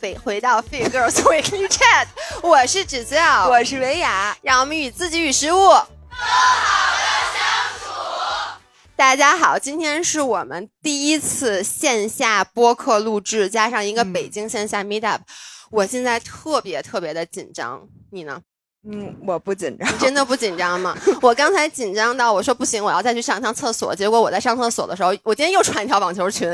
回回到 Fit Girls Weekly Chat，我是芷笑，我是维雅，让我们与自己与食物更好的相处。大家好，今天是我们第一次线下播客录制，加上一个北京线下 Meet Up，、我现在特别特别的紧张，你呢？嗯，我不紧张，真的不紧张吗？我刚才紧张到我说不行，我要再去上趟厕所。结果我在上厕所的时候，我今天又穿一条网球裙，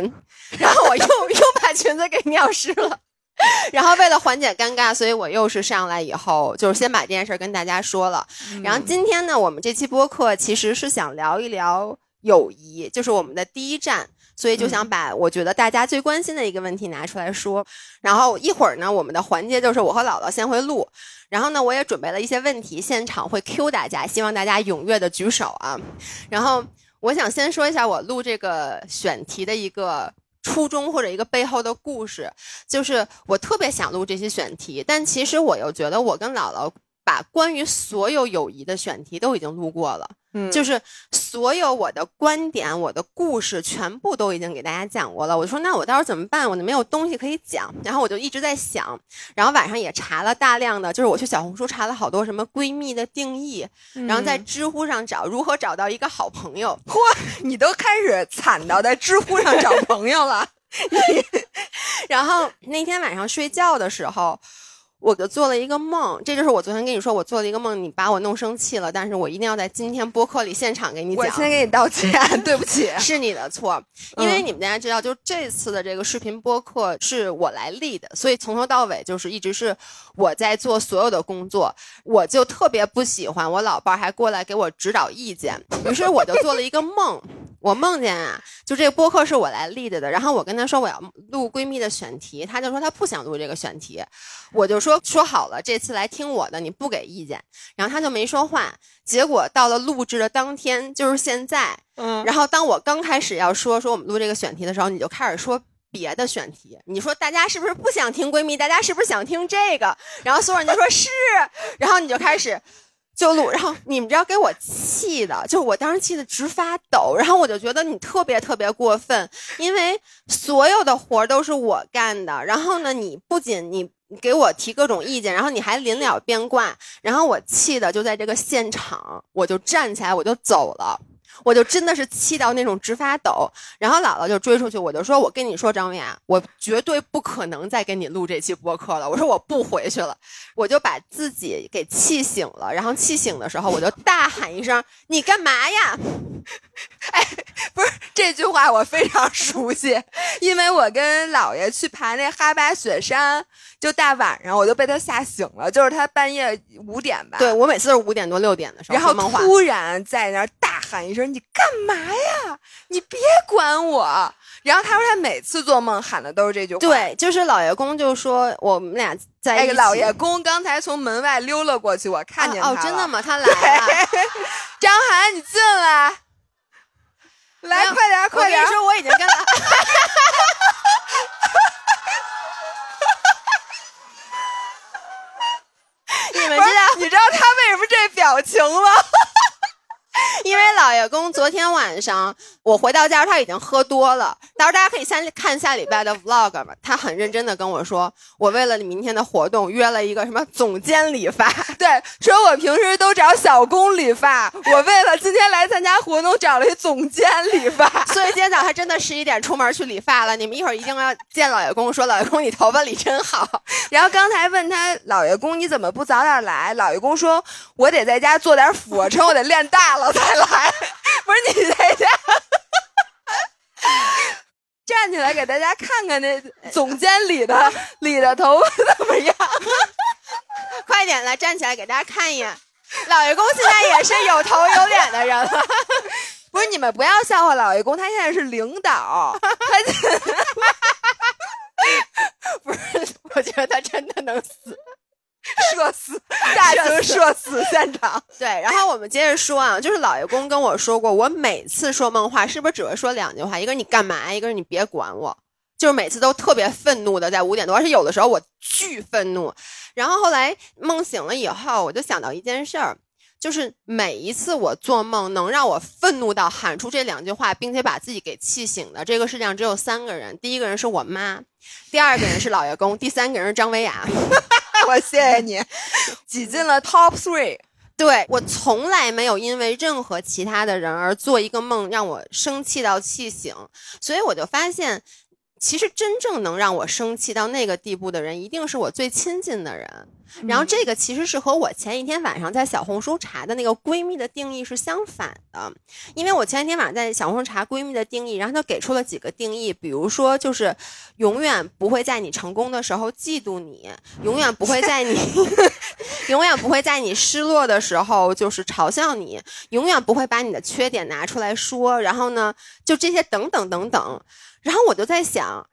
然后我又 又把裙子给尿湿了。然后为了缓解尴尬，所以我又是上来以后，就是先把这件事儿跟大家说了。然后今天呢，我们这期播客其实是想聊一聊友谊，就是我们的第一站。所以就想把我觉得大家最关心的一个问题拿出来说，然后一会儿呢，我们的环节就是我和姥姥先会录，然后呢，我也准备了一些问题，现场会 Q 大家，希望大家踊跃的举手啊。然后我想先说一下我录这个选题的一个初衷或者一个背后的故事，就是我特别想录这些选题，但其实我又觉得我跟姥姥把关于所有友谊的选题都已经录过了。嗯，就是所有我的观点、我的故事全部都已经给大家讲过了。我说那我到时候怎么办？我就没有东西可以讲。然后我就一直在想，然后晚上也查了大量的，就是我去小红书查了好多什么闺蜜的定义，然后在知乎上找如何找到一个好朋友。嚯，你都开始惨到在知乎上找朋友了。然后那天晚上睡觉的时候。我就做了一个梦，这就是我昨天跟你说我做了一个梦，你把我弄生气了，但是我一定要在今天播客里现场给你讲。我先给你道歉，对不起，是你的错，因为你们大家知道，就这次的这个视频播客是我来立的，所以从头到尾就是一直是我在做所有的工作，我就特别不喜欢我老伴儿还过来给我指导意见，于是我就做了一个梦，我梦见啊，就这个播客是我来立的的，然后我跟他说我要录闺蜜的选题，他就说他不想录这个选题，我就说。说好了，这次来听我的，你不给意见。然后他就没说话。结果到了录制的当天，就是现在。嗯。然后当我刚开始要说说我们录这个选题的时候，你就开始说别的选题。你说大家是不是不想听闺蜜？大家是不是想听这个？然后所有人就说是。然后你就开始就录。然后你们知道给我气的，就我当时气的直发抖。然后我就觉得你特别特别过分，因为所有的活都是我干的。然后呢，你不仅你。给我提各种意见，然后你还临了变卦，然后我气的就在这个现场，我就站起来，我就走了，我就真的是气到那种直发抖。然后姥姥就追出去，我就说：“我跟你说，张文雅，我绝对不可能再跟你录这期播客了。”我说：“我不回去了。”我就把自己给气醒了。然后气醒的时候，我就大喊一声：“你干嘛呀？” 哎，不是这句话我非常熟悉，因为我跟姥爷去爬那哈巴雪山。就大晚上，我就被他吓醒了。就是他半夜五点吧，对我每次都是五点多六点的时候，然后突然在那儿大喊一声：“你干嘛呀？你别管我！”然后他说他每次做梦喊的都是这句话。对，就是老爷公就说我们俩在一起。老爷公刚才从门外溜了过去，我看见他了。哦，真的吗？他来了。张涵，你进来，来快点，快点！我跟你说，我已经跟他。你们知道你知道他为什么这表情吗？因为老爷公昨天晚上我回到家，他已经喝多了。到时候大家可以先看下礼拜的 vlog 吧。他很认真的跟我说，我为了你明天的活动约了一个什么总监理发。对，说我平时都找小工理发，我为了今天来参加活动找了一总监理发。所以今天早上真的十一点出门去理发了。你们一会儿一定要见老爷公，说老爷公你头发理真好。然后刚才问他老爷公你怎么不早点来？老爷公说，我得在家做点俯卧撑，我得练大了才来。不是你在家。站起来给大家看看那总监理的理的头发怎么样？快点来，站起来给大家看一眼。老爷公现在也是有头有脸的人了。不是你们不要笑话老爷公，他现在是领导。他 不是，我觉得他真的能死。社死，大型社死现场。对，然后我们接着说啊，就是老爷公跟我说过，我每次说梦话是不是只会说两句话？一个是你干嘛？一个是你别管我。就是每次都特别愤怒的，在五点多，而且有的时候我巨愤怒。然后后来梦醒了以后，我就想到一件事儿，就是每一次我做梦能让我愤怒到喊出这两句话，并且把自己给气醒的，这个世界上只有三个人。第一个人是我妈，第二个人是老爷公，第三个人是张维亚。我谢谢你，挤进了 top three。对我从来没有因为任何其他的人而做一个梦让我生气到气醒，所以我就发现。其实真正能让我生气到那个地步的人，一定是我最亲近的人。然后这个其实是和我前一天晚上在小红书查的那个闺蜜的定义是相反的。因为我前一天晚上在小红书查闺蜜的定义，然后她给出了几个定义，比如说就是永远不会在你成功的时候嫉妒你，永远不会在你 永远不会在你失落的时候就是嘲笑你，永远不会把你的缺点拿出来说。然后呢，就这些等等等等。然后我就在想，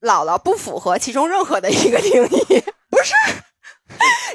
姥姥不符合其中任何的一个定义，不是。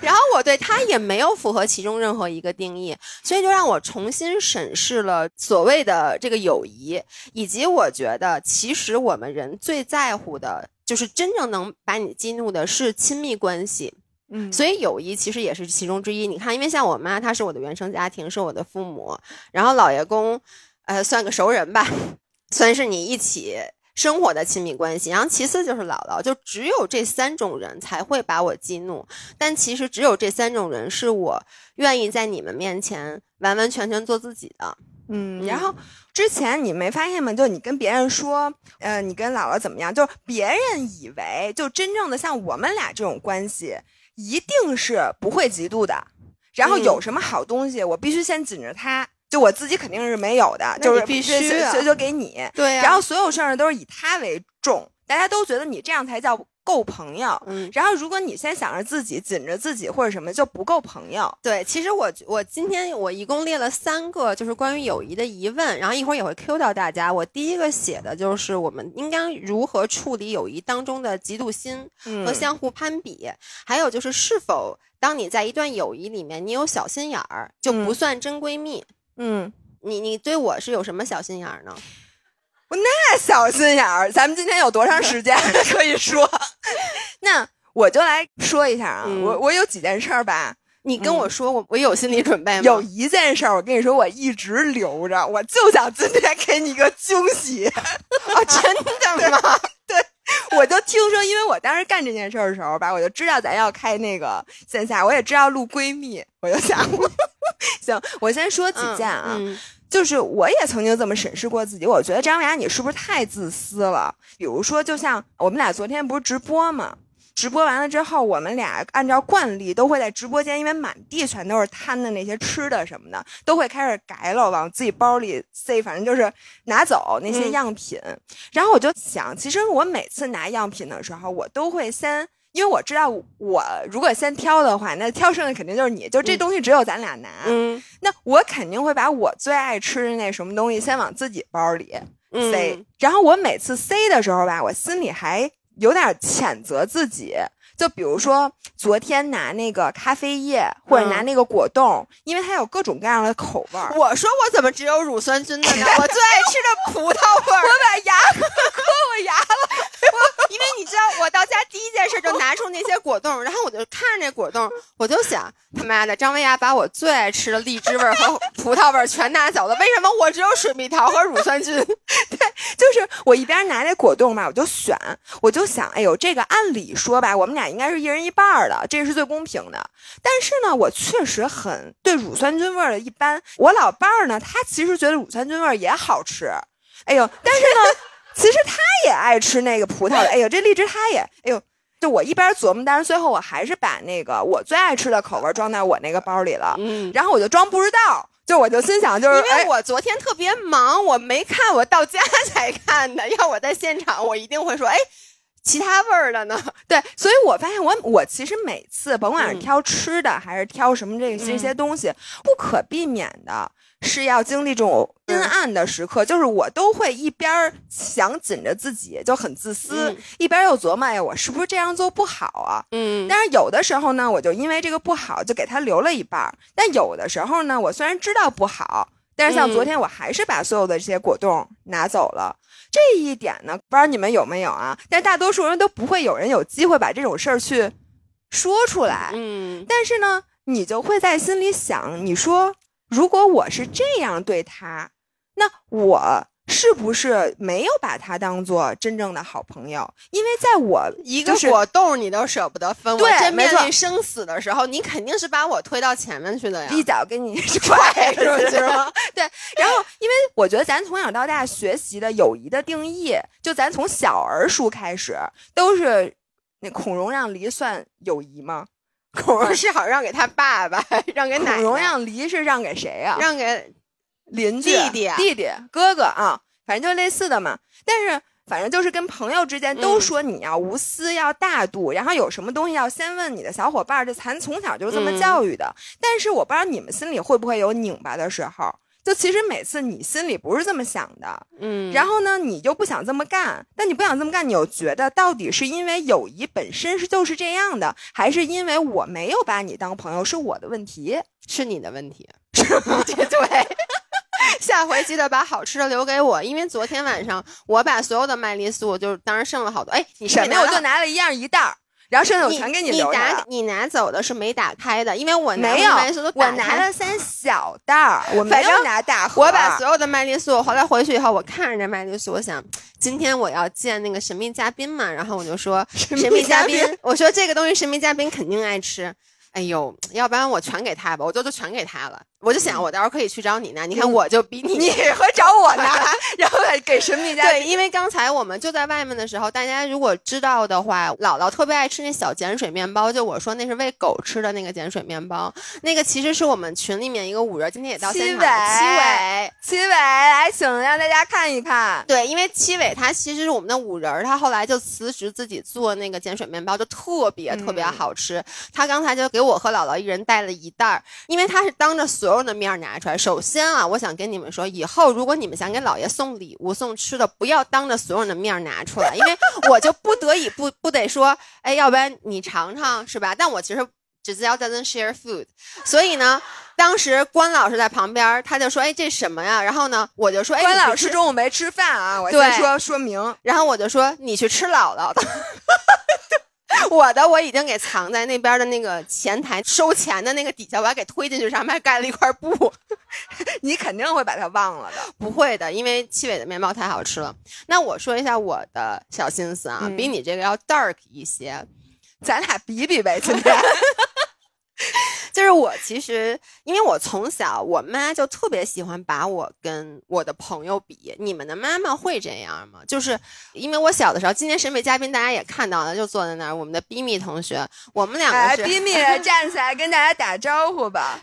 然后我对他也没有符合其中任何一个定义，所以就让我重新审视了所谓的这个友谊，以及我觉得其实我们人最在乎的就是真正能把你激怒的是亲密关系。嗯，所以友谊其实也是其中之一。你看，因为像我妈，她是我的原生家庭，是我的父母，然后老爷公，呃，算个熟人吧，算是你一起。生活的亲密关系，然后其次就是姥姥，就只有这三种人才会把我激怒。但其实只有这三种人是我愿意在你们面前完完全全做自己的。嗯，然后之前你没发现吗？就你跟别人说，呃，你跟姥姥怎么样？就别人以为，就真正的像我们俩这种关系，一定是不会嫉妒的。然后有什么好东西，我必须先紧着他。就我自己肯定是没有的，就是必须所以就给你。对，然后所有事儿都是以他为重，大家都觉得你这样才叫够朋友。嗯，然后如果你先想着自己紧着自己或者什么，就不够朋友。对，其实我我今天我一共列了三个，就是关于友谊的疑问，然后一会儿也会 Q 到大家。我第一个写的就是我们应该如何处理友谊当中的嫉妒心和相互攀比，还有就是是否当你在一段友谊里面你有小心眼儿，就不算真闺蜜。嗯，你你对我是有什么小心眼儿呢？我那小心眼儿，咱们今天有多长时间 可以说？那我就来说一下啊，我我有几件事儿吧，你跟我说，我我有心理准备吗？有一件事儿，我跟你说，我一直留着，我就想今天给你一个惊喜。啊，真的吗？对，我就听说，因为我当时干这件事儿的时候吧，我就知道咱要开那个线下，我也知道录闺蜜，我就想。行，我先说几件啊，就是我也曾经这么审视过自己，我觉得张雅你是不是太自私了？比如说，就像我们俩昨天不是直播嘛，直播完了之后，我们俩按照惯例都会在直播间，因为满地全都是摊的那些吃的什么的，都会开始改了，往自己包里塞，反正就是拿走那些样品。然后我就想，其实我每次拿样品的时候，我都会先。因为我知道，我如果先挑的话，那挑剩的肯定就是你。就这东西只有咱俩拿，嗯，那我肯定会把我最爱吃的那什么东西先往自己包里塞。然后我每次塞的时候吧，我心里还有点谴责自己。就比如说昨天拿那个咖啡液，或者拿那个果冻，因为它有各种各样的口味儿。我说我怎么只有乳酸菌的呢？我最爱吃的葡萄味儿。我把牙 磕我牙了。因为你知道，我到家第一件事就拿出那些果冻，然后我就看着那果冻，我就想，他妈的，张薇娅把我最爱吃的荔枝味和葡萄味全拿走了，为什么我只有水蜜桃和乳酸菌？对，就是我一边拿那果冻嘛，我就选，我就想，哎呦，这个按理说吧，我们俩应该是一人一半的，这是最公平的。但是呢，我确实很对乳酸菌味的一般。我老伴儿呢，他其实觉得乳酸菌味也好吃，哎呦，但是呢。其实他也爱吃那个葡萄的，哎呦，这荔枝他也，哎呦，就我一边琢磨，但是最后我还是把那个我最爱吃的口味装在我那个包里了，嗯，然后我就装不知道，就我就心想，就是因为我昨天特别忙，我没看，我到家 才看的。要我在现场，我一定会说，哎，其他味儿的呢？对，所以我发现我我其实每次甭管是挑吃的还是挑什么这这些东西，不可避免的。是要经历这种阴暗的时刻，就是我都会一边想紧着自己，就很自私，一边又琢磨呀，我是不是这样做不好啊？嗯，但是有的时候呢，我就因为这个不好，就给他留了一半但有的时候呢，我虽然知道不好，但是像昨天，我还是把所有的这些果冻拿走了。这一点呢，不知道你们有没有啊？但大多数人都不会有人有机会把这种事儿去说出来。嗯，但是呢。你就会在心里想，你说如果我是这样对他，那我。是不是没有把他当做真正的好朋友？因为在我一个果冻你都舍不得分，我真面临生死的时候，你肯定是把我推到前面去的呀，一脚给你 踹出去了。对，然后因为我觉得咱从小到大学习的友谊的定义，就咱从小儿书开始都是那孔融让梨算友谊吗？孔融 是好让给他爸爸，让给奶奶。孔融让梨是让给谁啊？让给。邻居、弟弟、弟弟、哥哥啊，反正就类似的嘛。但是反正就是跟朋友之间都说你要无私、要大度，然后有什么东西要先问你的小伙伴。这咱从小就这么教育的。但是我不知道你们心里会不会有拧巴的时候。就其实每次你心里不是这么想的，嗯。然后呢，你就不想这么干。但你不想这么干，你又觉得到底是因为友谊本身是就是这样的，还是因为我没有把你当朋友是我的问题？是你的问题？是 对。下回记得把好吃的留给我，因为昨天晚上我把所有的麦丽素，就是当时剩了好多。哎，你什么？我就拿了一样一袋儿，然后剩下我全给你留下你拿走的是没打开的，因为我没有，我拿了三小袋儿，我没有拿大盒。我把所有的麦丽素，后来回去以后，我看着这麦丽素，我想今天我要见那个神秘嘉宾嘛，然后我就说 神秘嘉宾，我说这个东西神秘嘉宾肯定爱吃。哎呦，要不然我全给他吧，我就就全给他了。我就想，我到时候可以去找你拿。你看，我就比你，你会找我拿 然后给神秘嘉宾。对，因为刚才我们就在外面的时候，大家如果知道的话，姥姥特别爱吃那小碱水面包，就我说那是喂狗吃的那个碱水面包。那个其实是我们群里面一个五人，今天也到现场。七伟，七伟，来，请让大家看一看。对，因为七伟他其实是我们的五人，他后来就辞职自己做那个碱水面包，就特别特别好吃。他刚才就给我和姥姥一人带了一袋儿，因为他是当着所。所有的面拿出来。首先啊，我想跟你们说，以后如果你们想给姥爷送礼物、送吃的，不要当着所有人的面拿出来，因为我就 不得已不不得说，哎，要不然你尝尝是吧？但我其实只是要 doesn't share food，所以呢，当时关老师在旁边，他就说，哎，这什么呀？然后呢，我就说，哎，关老师中午没吃饭啊，我先说说明。然后我就说，你去吃姥姥的。我的我已经给藏在那边的那个前台收钱的那个底下，我还给推进去，上面盖了一块布。你肯定会把它忘了的，不会的，因为七伟的面包太好吃了。那我说一下我的小心思啊，比你这个要 dark 一些，咱俩比比呗，今天。就是我其实，因为我从小我妈就特别喜欢把我跟我的朋友比。你们的妈妈会这样吗？就是因为我小的时候，今天审美嘉宾大家也看到了，就坐在那儿，我们的 Bimi 同学，我们两个是 Bimi 站起来跟大家打招呼吧。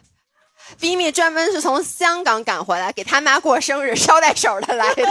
Bimi 专门是从香港赶回来，给他妈过生日捎带手的来的。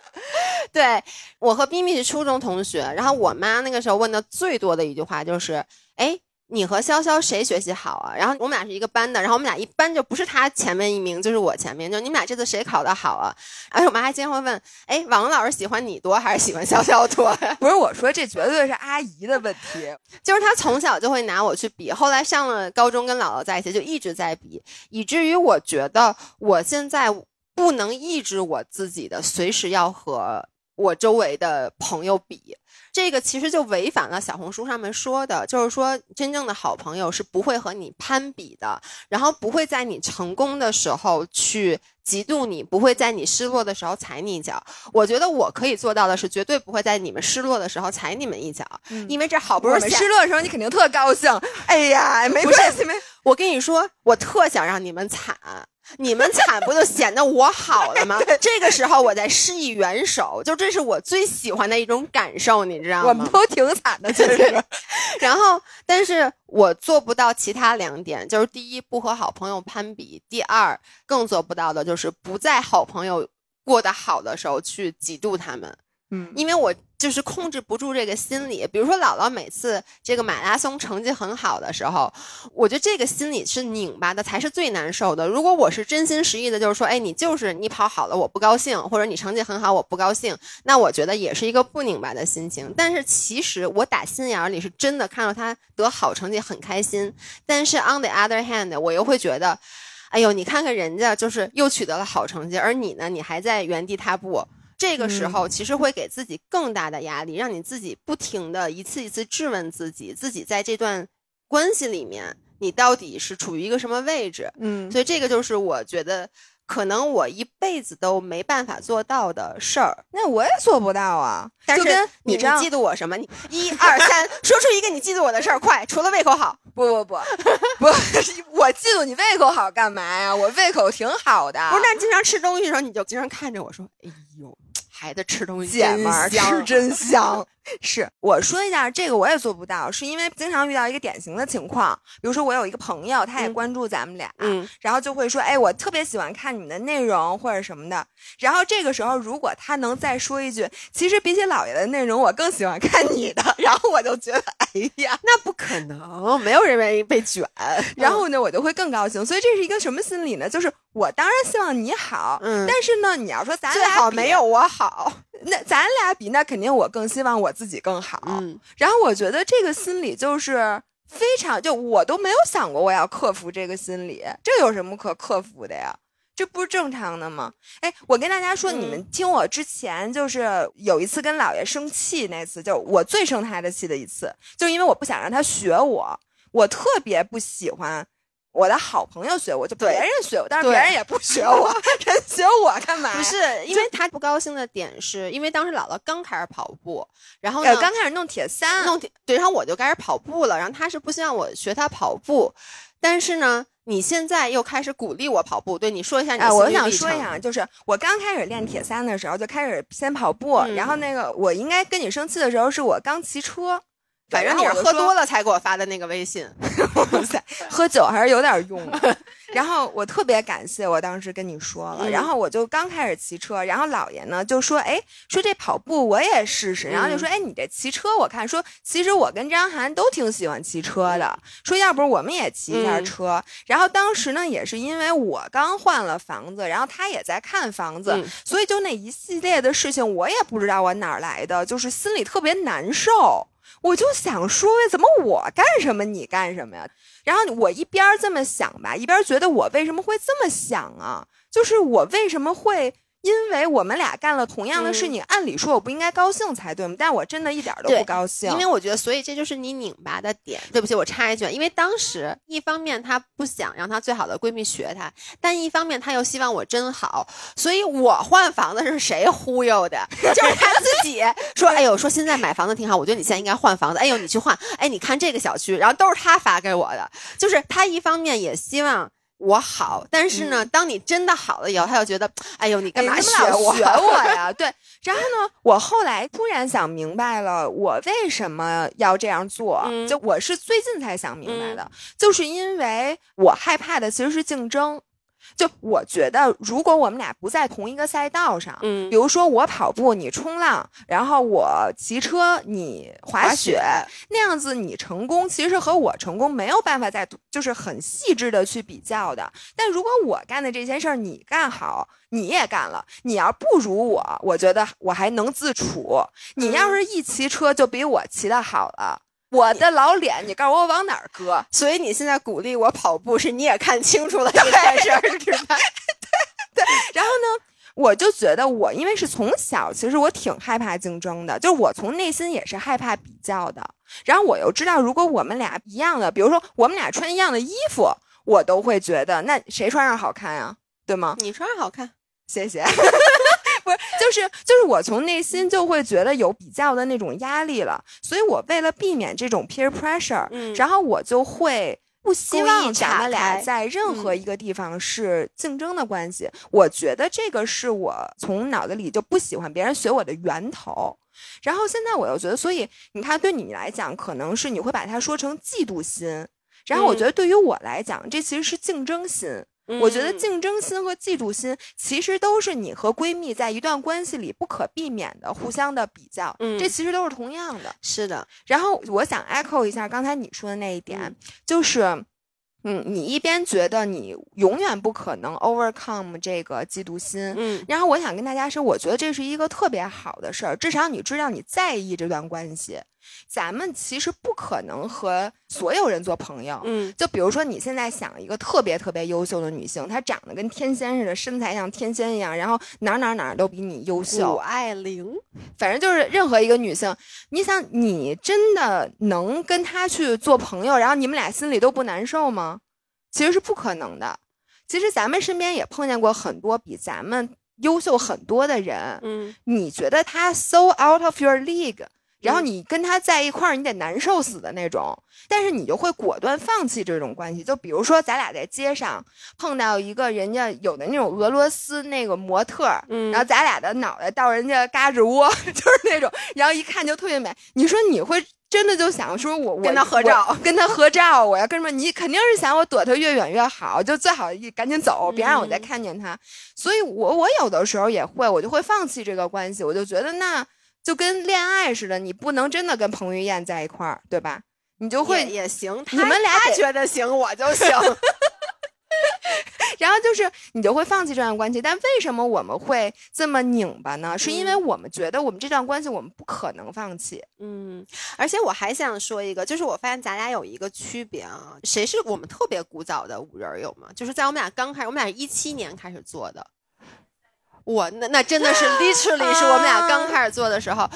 对我和 B 蜜是初中同学，然后我妈那个时候问的最多的一句话就是，哎。你和潇潇谁学习好啊？然后我们俩是一个班的，然后我们俩一般就不是他前面一名，就是我前面，就你们俩这次谁考得好啊？而且我妈还经常会问，哎，王老师喜欢你多还是喜欢潇潇多？不是我说，这绝对是阿姨的问题，就是她从小就会拿我去比，后来上了高中跟姥姥在一起就一直在比，以至于我觉得我现在不能抑制我自己的，随时要和我周围的朋友比。这个其实就违反了小红书上面说的，就是说真正的好朋友是不会和你攀比的，然后不会在你成功的时候去嫉妒你，不会在你失落的时候踩你一脚。我觉得我可以做到的是，绝对不会在你们失落的时候踩你们一脚，因为这好不容易失落的时候，你肯定特高兴。哎呀，没关系，没。我跟你说，我特想让你们惨。你们惨不就显得我好了吗？这个时候我在施以援手，就这是我最喜欢的一种感受，你知道吗？我们都挺惨的，其实。然后，但是我做不到其他两点，就是第一，不和好朋友攀比；第二，更做不到的就是不在好朋友过得好的时候去嫉妒他们。嗯，因为我。就是控制不住这个心理，比如说姥姥每次这个马拉松成绩很好的时候，我觉得这个心理是拧巴的，才是最难受的。如果我是真心实意的，就是说，哎，你就是你跑好了，我不高兴，或者你成绩很好，我不高兴，那我觉得也是一个不拧巴的心情。但是其实我打心眼里是真的看到他得好成绩很开心，但是 on the other hand，我又会觉得，哎呦，你看看人家就是又取得了好成绩，而你呢，你还在原地踏步。这个时候其实会给自己更大的压力，让你自己不停的一次一次质问自己，自己在这段关系里面你到底是处于一个什么位置。嗯，所以这个就是我觉得可能我一辈子都没办法做到的事儿。那我也做不到啊。但是跟你嫉妒我什么？你一二三，说出一个你嫉妒我的事儿，快！除了胃口好，不不不不，我嫉妒你胃口好干嘛呀？我胃口挺好的。不是？那经常吃东西的时候，你就经常看着我说：“哎呦，孩子吃东西姐们儿吃真香。是我说一下，这个我也做不到，是因为经常遇到一个典型的情况，比如说我有一个朋友，他也嗯关注咱们俩，嗯然后就会说，哎，我特别喜欢看你们的内容或者什么的。然后这个时候，如果他能再说一句，其实比起姥爷的内容，我更喜欢看你的，然后我就觉得，哎呀，那不可能，没有人愿意被卷。然后呢，我就会更高兴。所以这是一个什么心理呢？就是我当然希望你好，嗯但是呢，你要说咱俩比好没有，我好。那咱俩比，那肯定我更希望我自己更好。嗯，然后我觉得这个心理就是非常，就我都没有想过我要克服这个心理，这有什么可克服的呀？这不是正常的吗？哎，我跟大家说，你们听我之前就是有一次跟姥爷生气，那次就我最生他的气的一次，就因为我不想让他学我，我特别不喜欢。我的好朋友学我，就别人学我，但是别人也不学我，人学我干嘛？不是，因为他不高兴的点是因为当时姥姥刚开始跑步，然后刚开始弄铁三，弄铁对，然后我就开始跑步了，然后他是不希望我学他跑步，但是呢，你现在又开始鼓励我跑步，对你说一下你的啊，心我想说一下，就是我刚开始练铁三的时候，就开始先跑步，嗯然后那个我应该跟你生气的时候，是我刚骑车，反正你是喝多了，才给我发的那个微信。哇塞，喝酒还是有点用的。然后我特别感谢我当时跟你说了，嗯然后我就刚开始骑车，然后姥爷呢就说，哎，说这跑步我也试试，然后就说，哎，你这骑车我看说，其实我跟张涵都挺喜欢骑车的，说要不我们也骑一下嗯车。然后当时呢也是因为我刚换了房子，然后他也在看房子，嗯所以就那一系列的事情，我也不知道我哪儿来的，就是心里特别难受。我就想说，怎么我干什么你干什么呀？然后我一边这么想吧，一边觉得我为什么会这么想啊？就是我为什么会？因为我们俩干了同样的事，嗯你按理说我不应该高兴才对吗？但我真的一点都不高兴，因为我觉得，所以这就是你拧巴的点。对不起，我插一句，因为当时一方面她不想让她最好的闺蜜学她，但一方面她又希望我真好，所以我换房子是谁忽悠的？就是她自己 说：“哎呦，说现在买房子挺好，我觉得你现在应该换房子。哎呦，你去换。哎，你看这个小区，然后都是她发给我的。就是她一方面也希望。”我好，但是呢，当你真的好了以后，他又觉得，哎呦，你干嘛学我？学我呀？对，然后呢，我后来突然想明白了，我为什么要这样做？嗯就我是最近才想明白的，就是因为我害怕的其实是竞争。就我觉得，如果我们俩不在同一个赛道上，嗯比如说我跑步，你冲浪，然后我骑车，你滑雪，那样子你成功，其实和我成功没有办法在就是很细致的去比较的。但如果我干的这些事儿你干好，你也干了，你要不如我，我觉得我还能自处。你要是一骑车就比我骑的好了。我的老脸，你告诉我往哪儿搁？所以你现在鼓励我跑步，是你也看清楚了这件事儿，是吧？对对然后呢，我就觉得我因为是从小，其实我挺害怕竞争的，就是我从内心也是害怕比较的。然后我又知道，如果我们俩一样的，比如说我们俩穿一样的衣服，我都会觉得那谁穿上好看呀，对吗？你穿上好看，谢谢。不是，就是就是我从内心就会觉得有比较的那种压力了，所以我为了避免这种 peer pressure，、嗯然后我就会不希望咱们俩在任何一个地方是竞争的关系。我觉得这个是我从脑子里就不喜欢别人学我的源头。然后现在我又觉得，所以你看，对你来讲，可能是你会把它说成嫉妒心。然后我觉得对于我来讲，这其实是竞争心。我觉得嗯竞争心和嫉妒心其实都是你和闺蜜在一段关系里不可避免的互相的比较，嗯这其实都是同样的。是的，然后我想 echo 一下刚才你说的那一点，嗯就是。嗯，你一边觉得你永远不可能 overcome 这个嫉妒心，嗯然后我想跟大家说，我觉得这是一个特别好的事儿，至少你知道你在意这段关系，咱们其实不可能和所有人做朋友。嗯就比如说，你现在想一个特别特别优秀的女性，她长得跟天仙似的，身材像天仙一样，然后哪儿哪儿哪儿都比你优谷秀。爱凌，反正就是任何一个女性，你想，你真的能跟她去做朋友，然后你们俩心里都不难受吗？其实是不可能的。其实咱们身边也碰见过很多比咱们优秀很多的人，嗯你觉得她 so out of your league，然后嗯你跟他在一块儿，你得难受死的那种，但是你就会果断放弃这种关系。就比如说，咱俩在街上碰到一个人家有的那种俄罗斯那个模特然后咱俩的脑袋到人家嘎吱窝，就是那种，然后一看就特别美。你说你会真的就想说我我跟他合照跟他合照，我要跟什么？你肯定是想我躲他越远越好，就最好一赶紧走，别让我再嗯看见他。所以我我有的时候也会，我就会放弃这个关系，我就觉得那就跟恋爱似的，你不能真的跟彭于晏在一块儿，对吧？你就会也也行，你们俩他觉得行，我就行。然后就是你就会放弃这段关系，但为什么我们会这么拧巴呢？是因为嗯我们觉得我们这段关系我们不可能放弃。嗯，而且我还想说一个，就是我发现咱俩有一个区别啊，谁是我们特别古早的五人儿有吗？就是在我们俩刚开始，我们俩一七年开始做的，我那那真的是 literally 是我们俩刚开始做的时候，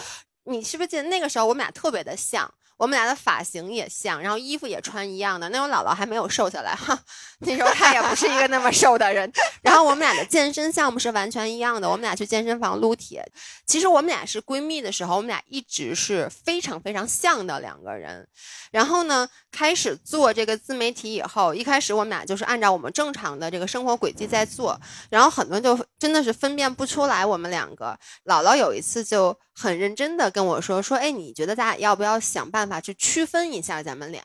你是不是记得那个时候我们俩特别的像？我们俩的发型也像，然后衣服也穿一样的。那时候姥姥还没有瘦下来哈，那时候她也不是一个那么瘦的人。然后我们俩的健身项目是完全一样的，我们俩去健身房撸铁。其实我们俩是闺蜜的时候，我们俩一直是非常非常像的两个人。然后呢，开始做这个自媒体以后，一开始我们俩就是按照我们正常的这个生活轨迹在做，然后很多人就真的是分辨不出来我们两个。姥姥有一次就很认真的跟我说说，哎，你觉得咱俩要不要想办法去区分一下咱们俩？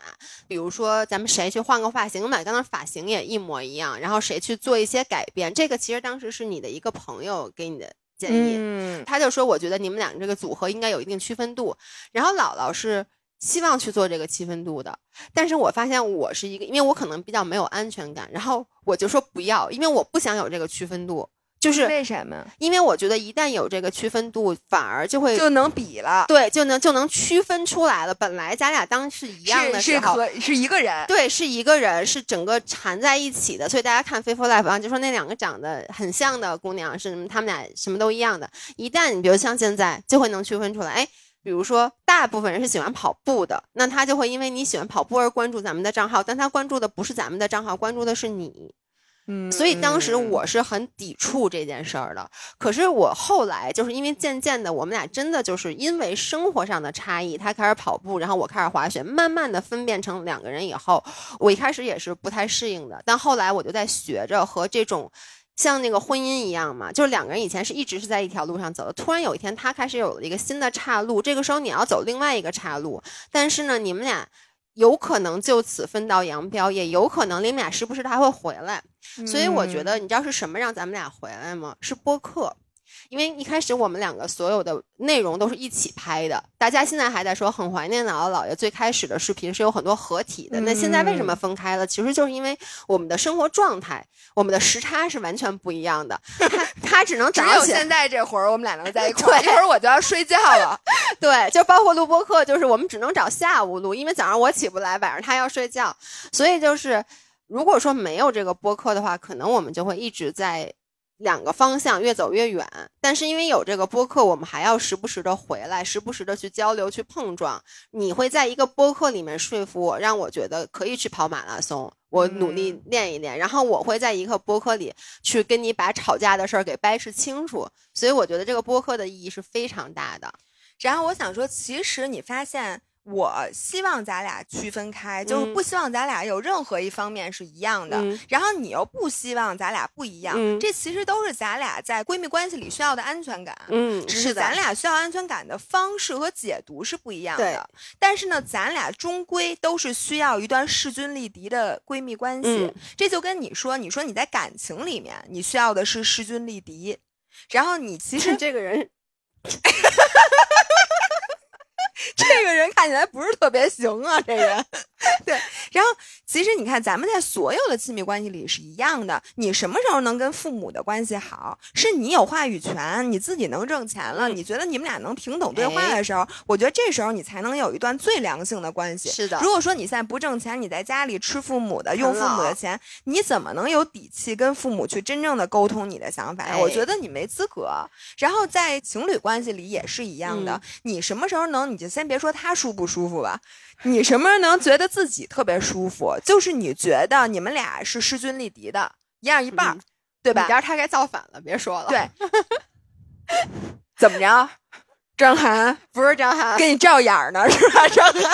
比如说咱们谁去换个发型，我们俩刚才发型也一模一样，然后谁去做一些改变？这个其实当时是你的一个朋友给你的建议。嗯，他就说，我觉得你们俩这个组合应该有一定区分度。然后姥姥是希望去做这个区分度的，但是我发现我是一个，因为我可能比较没有安全感，然后我就说不要，因为我不想有这个区分度，就是为什么因为我觉得一旦有这个区分度，反而就会就能比了？对就能就能区分出来了。本来咱俩当是一样的是是时候。和是一个人。对，是一个人，是整个缠在一起的，所以大家看《Faithful Life》啊，就说那两个长得很像的姑娘是他们俩什么都一样的。一旦你比如像现在，就会能区分出来，哎，比如说大部分人是喜欢跑步的，那他就会因为你喜欢跑步而关注咱们的账号，但他关注的不是咱们的账号，关注的是你。嗯所以当时我是很抵触这件事儿的。可是我后来就是因为渐渐的，我们俩真的就是因为生活上的差异，他开始跑步，然后我开始滑雪，慢慢的分辨成两个人以后，我一开始也是不太适应的，但后来我就在学着和这种。像那个婚姻一样嘛，就是两个人以前是一直是在一条路上走的，突然有一天他开始有了一个新的岔路，这个时候你要走另外一个岔路，但是呢，你们俩有可能就此分道扬镳，也有可能你们俩时不时的还会回来。所以我觉嗯得，你知道是什么让咱们俩回来吗？是播客。因为一开始我们两个所有的内容都是一起拍的，大家现在还在说很怀念姥姥姥爷最开始的视频是有很多合体的。那现在为什么分开了？其实就是因为我们的生活状态、我们的时差是完全不一样的。他他只能只早起来有现在这会儿我们俩能在一 块儿，一会儿我就要睡觉了。对，就包括录播课，就是我们只能找下午录，因为早上我起不来，晚上他要睡觉，所以就是如果说没有这个播客的话，可能我们就会一直在两个方向越走越远。但是因为有这个播客，我们还要时不时的回来，时不时的去交流、去碰撞。你会在一个播客里面说服我，让我觉得可以去跑马拉松。我努力嗯练一练，然后我会在一个播客里去跟你把吵架的事儿给掰扯清楚，所以我觉得这个播客的意义是非常大的。然后我想说，其实你发现，我希望咱俩区分开，就是嗯不希望咱俩有任何一方面是一样的。嗯然后你又不希望咱俩不一样，嗯这其实都是咱俩在闺蜜关系里需要的安全感。嗯，只是咱俩需要安全感的方式和解读是不一样对的，但是呢，咱俩终归都是需要一段势均力敌的闺蜜关系。嗯这就跟你说，你说你在感情里面，你需要的是势均力敌，然后你其 实这个人 这个人看起来不是特别行啊，这人。对，然后其实你看，咱们在所有的亲密关系里是一样的。你什么时候能跟父母的关系好？是你有话语权，你自己能挣钱了，你觉得你们俩能平等对话的时候，我觉得这时候你才能有一段最良性的关系。是的。如果说你现在不挣钱，你在家里吃父母的，用父母的钱，你怎么能有底气跟父母去真正的沟通你的想法？我觉得你没资格。然后在情侣关系里也是一样的，你什么时候能？你就先别说他舒不舒服吧，你什么时候能觉得自己特别舒服？就是你觉得你们俩是势均力敌的，一样一半，对吧？你家他该造反了，别说了。对，怎么着？张涵不是张涵，给你照眼呢，是吧？张涵。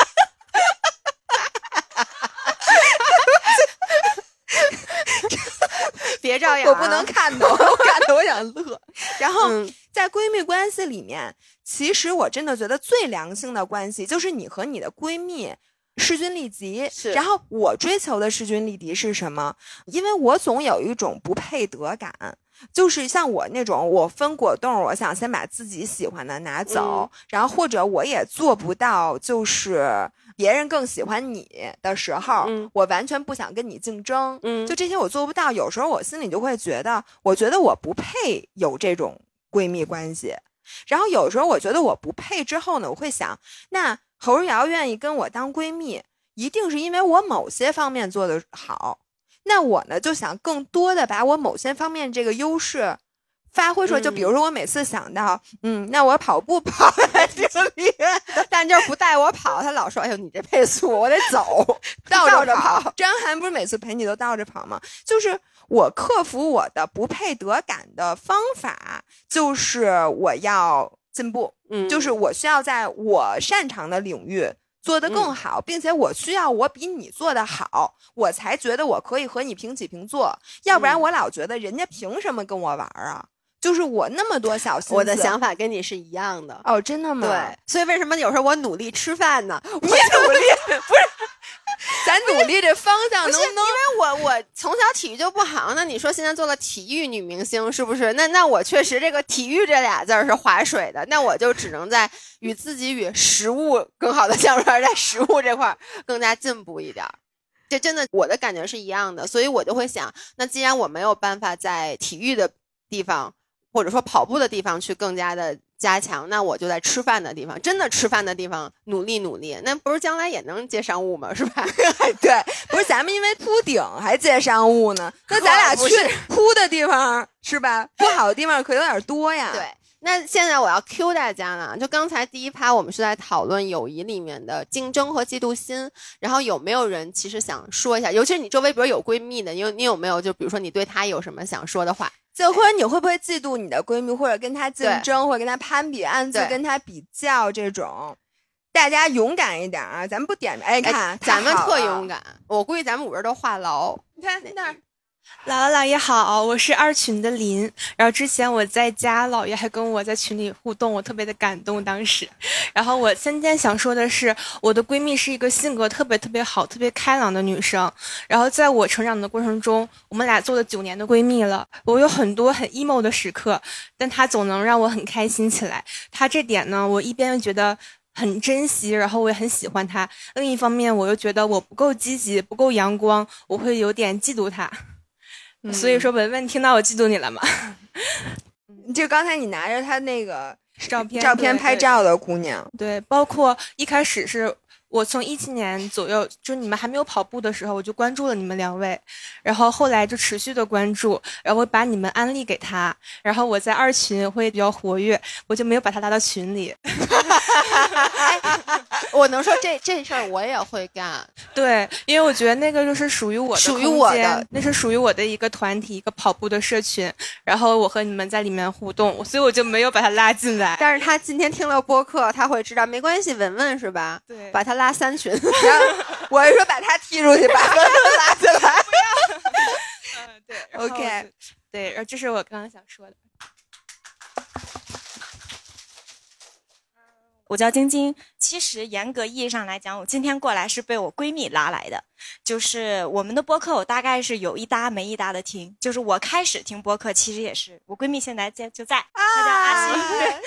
别照眼，我不能看的，我看的我想乐。然后在闺蜜关系里面，其实我真的觉得最良性的关系就是你和你的闺蜜势均力敌。是。然后我追求的势均力敌是什么？因为我总有一种不配得感，就是像我那种，我分果冻，我想先把自己喜欢的拿走，然后或者我也做不到，就是。别人更喜欢你的时候，我完全不想跟你竞争。嗯，就这些我做不到。有时候我心里就会觉得，我觉得我不配有这种闺蜜关系。然后有时候我觉得我不配之后呢，我会想，那侯日瑶愿意跟我当闺蜜，一定是因为我某些方面做得好。那我呢，就想更多的把我某些方面这个优势。发挥出来，就比如说我每次想到，嗯，那我跑步跑的挺 厉害，但就是不带我跑，他老说，哎呦，你这配速我得走，倒着跑。张涵不是每次陪你都倒着跑吗？就是我克服我的不配得感的方法，就是我要进步，嗯，就是我需要在我擅长的领域做得更好，并且我需要我比你做得好，我才觉得我可以和你平起平坐，要不然我老觉得人家凭什么跟我玩啊？就是我那么多小心思，我的想法跟你是一样的哦，真的吗？对，所以为什么有时候我努力吃饭呢？你努力 不是？咱努力这方向能不能？因为我我从小体育就不好，那你说现在做了体育女明星是不是？那那我确实这个体育这俩字儿是划水的，那我就只能在与自己与食物更好的相处，在食物这块更加进步一点。这真的我的感觉是一样的，所以我就会想，那既然我没有办法在体育的地方。或者说跑步的地方去更加的加强，那我就在吃饭的地方，真的吃饭的地方努力努力，那不是将来也能接商务吗？是吧？对，不是咱们因为铺顶还接商务呢，那咱俩去 铺的地方是吧？不好的地方可有点多呀。对，那现在我要 Q 大家了，就刚才第一趴我们是在讨论友谊里面的竞争和嫉妒心，然后有没有人其实想说一下，尤其是你周围比如有闺蜜的，你有你有没有就比如说你对她有什么想说的话？就或者你会不会嫉妒你的闺蜜，或者跟她竞争，或者跟她攀比，暗自跟她比较这种？大家勇敢一点啊！咱们不点名哎，看咱们特勇敢。我估计咱们五人都话痨。你看那儿。姥姥姥爷好，我是二群的林。然后之前我在家，姥爷还跟我在群里互动，我特别的感动当时。然后我今天想说的是，我的闺蜜是一个性格特别特别好、特别开朗的女生。然后在我成长的过程中，我们俩做了九年的闺蜜了。我有很多很 emo 的时刻，但她总能让我很开心起来。她这点呢，我一边觉得很珍惜，然后我也很喜欢她；另一方面，我又觉得我不够积极、不够阳光，我会有点嫉妒她她。所以说，文文听到我嫉妒你了吗？就刚才你拿着他那个照片，照片拍照的姑娘，对，包括一开始是。我从一七年左右，就你们还没有跑步的时候，我就关注了你们两位，然后后来就持续的关注，然后把你们安利给他，然后我在二群会比较活跃，我就没有把他拉到群里。我能说这这事儿我也会干，对，因为我觉得那个就是属于我的，属于我的，那是属于我的一个团体，一个跑步的社群，然后我和你们在里面互动，所以我就没有把他拉进来。但是他今天听了播客，他会知道，没关系，文文是吧？对，把他拉。拉三群，我是说把他踢出去，把文文拉进来。不要。嗯，对，OK，对，然后这是我刚刚想说的。我叫晶晶。其实严格意义上来讲，我今天过来是被我闺蜜拉来的。就是我们的播客，我大概是有一搭没一搭的听。就是我开始听播客，其实也是我闺蜜现在在就在，她叫阿星。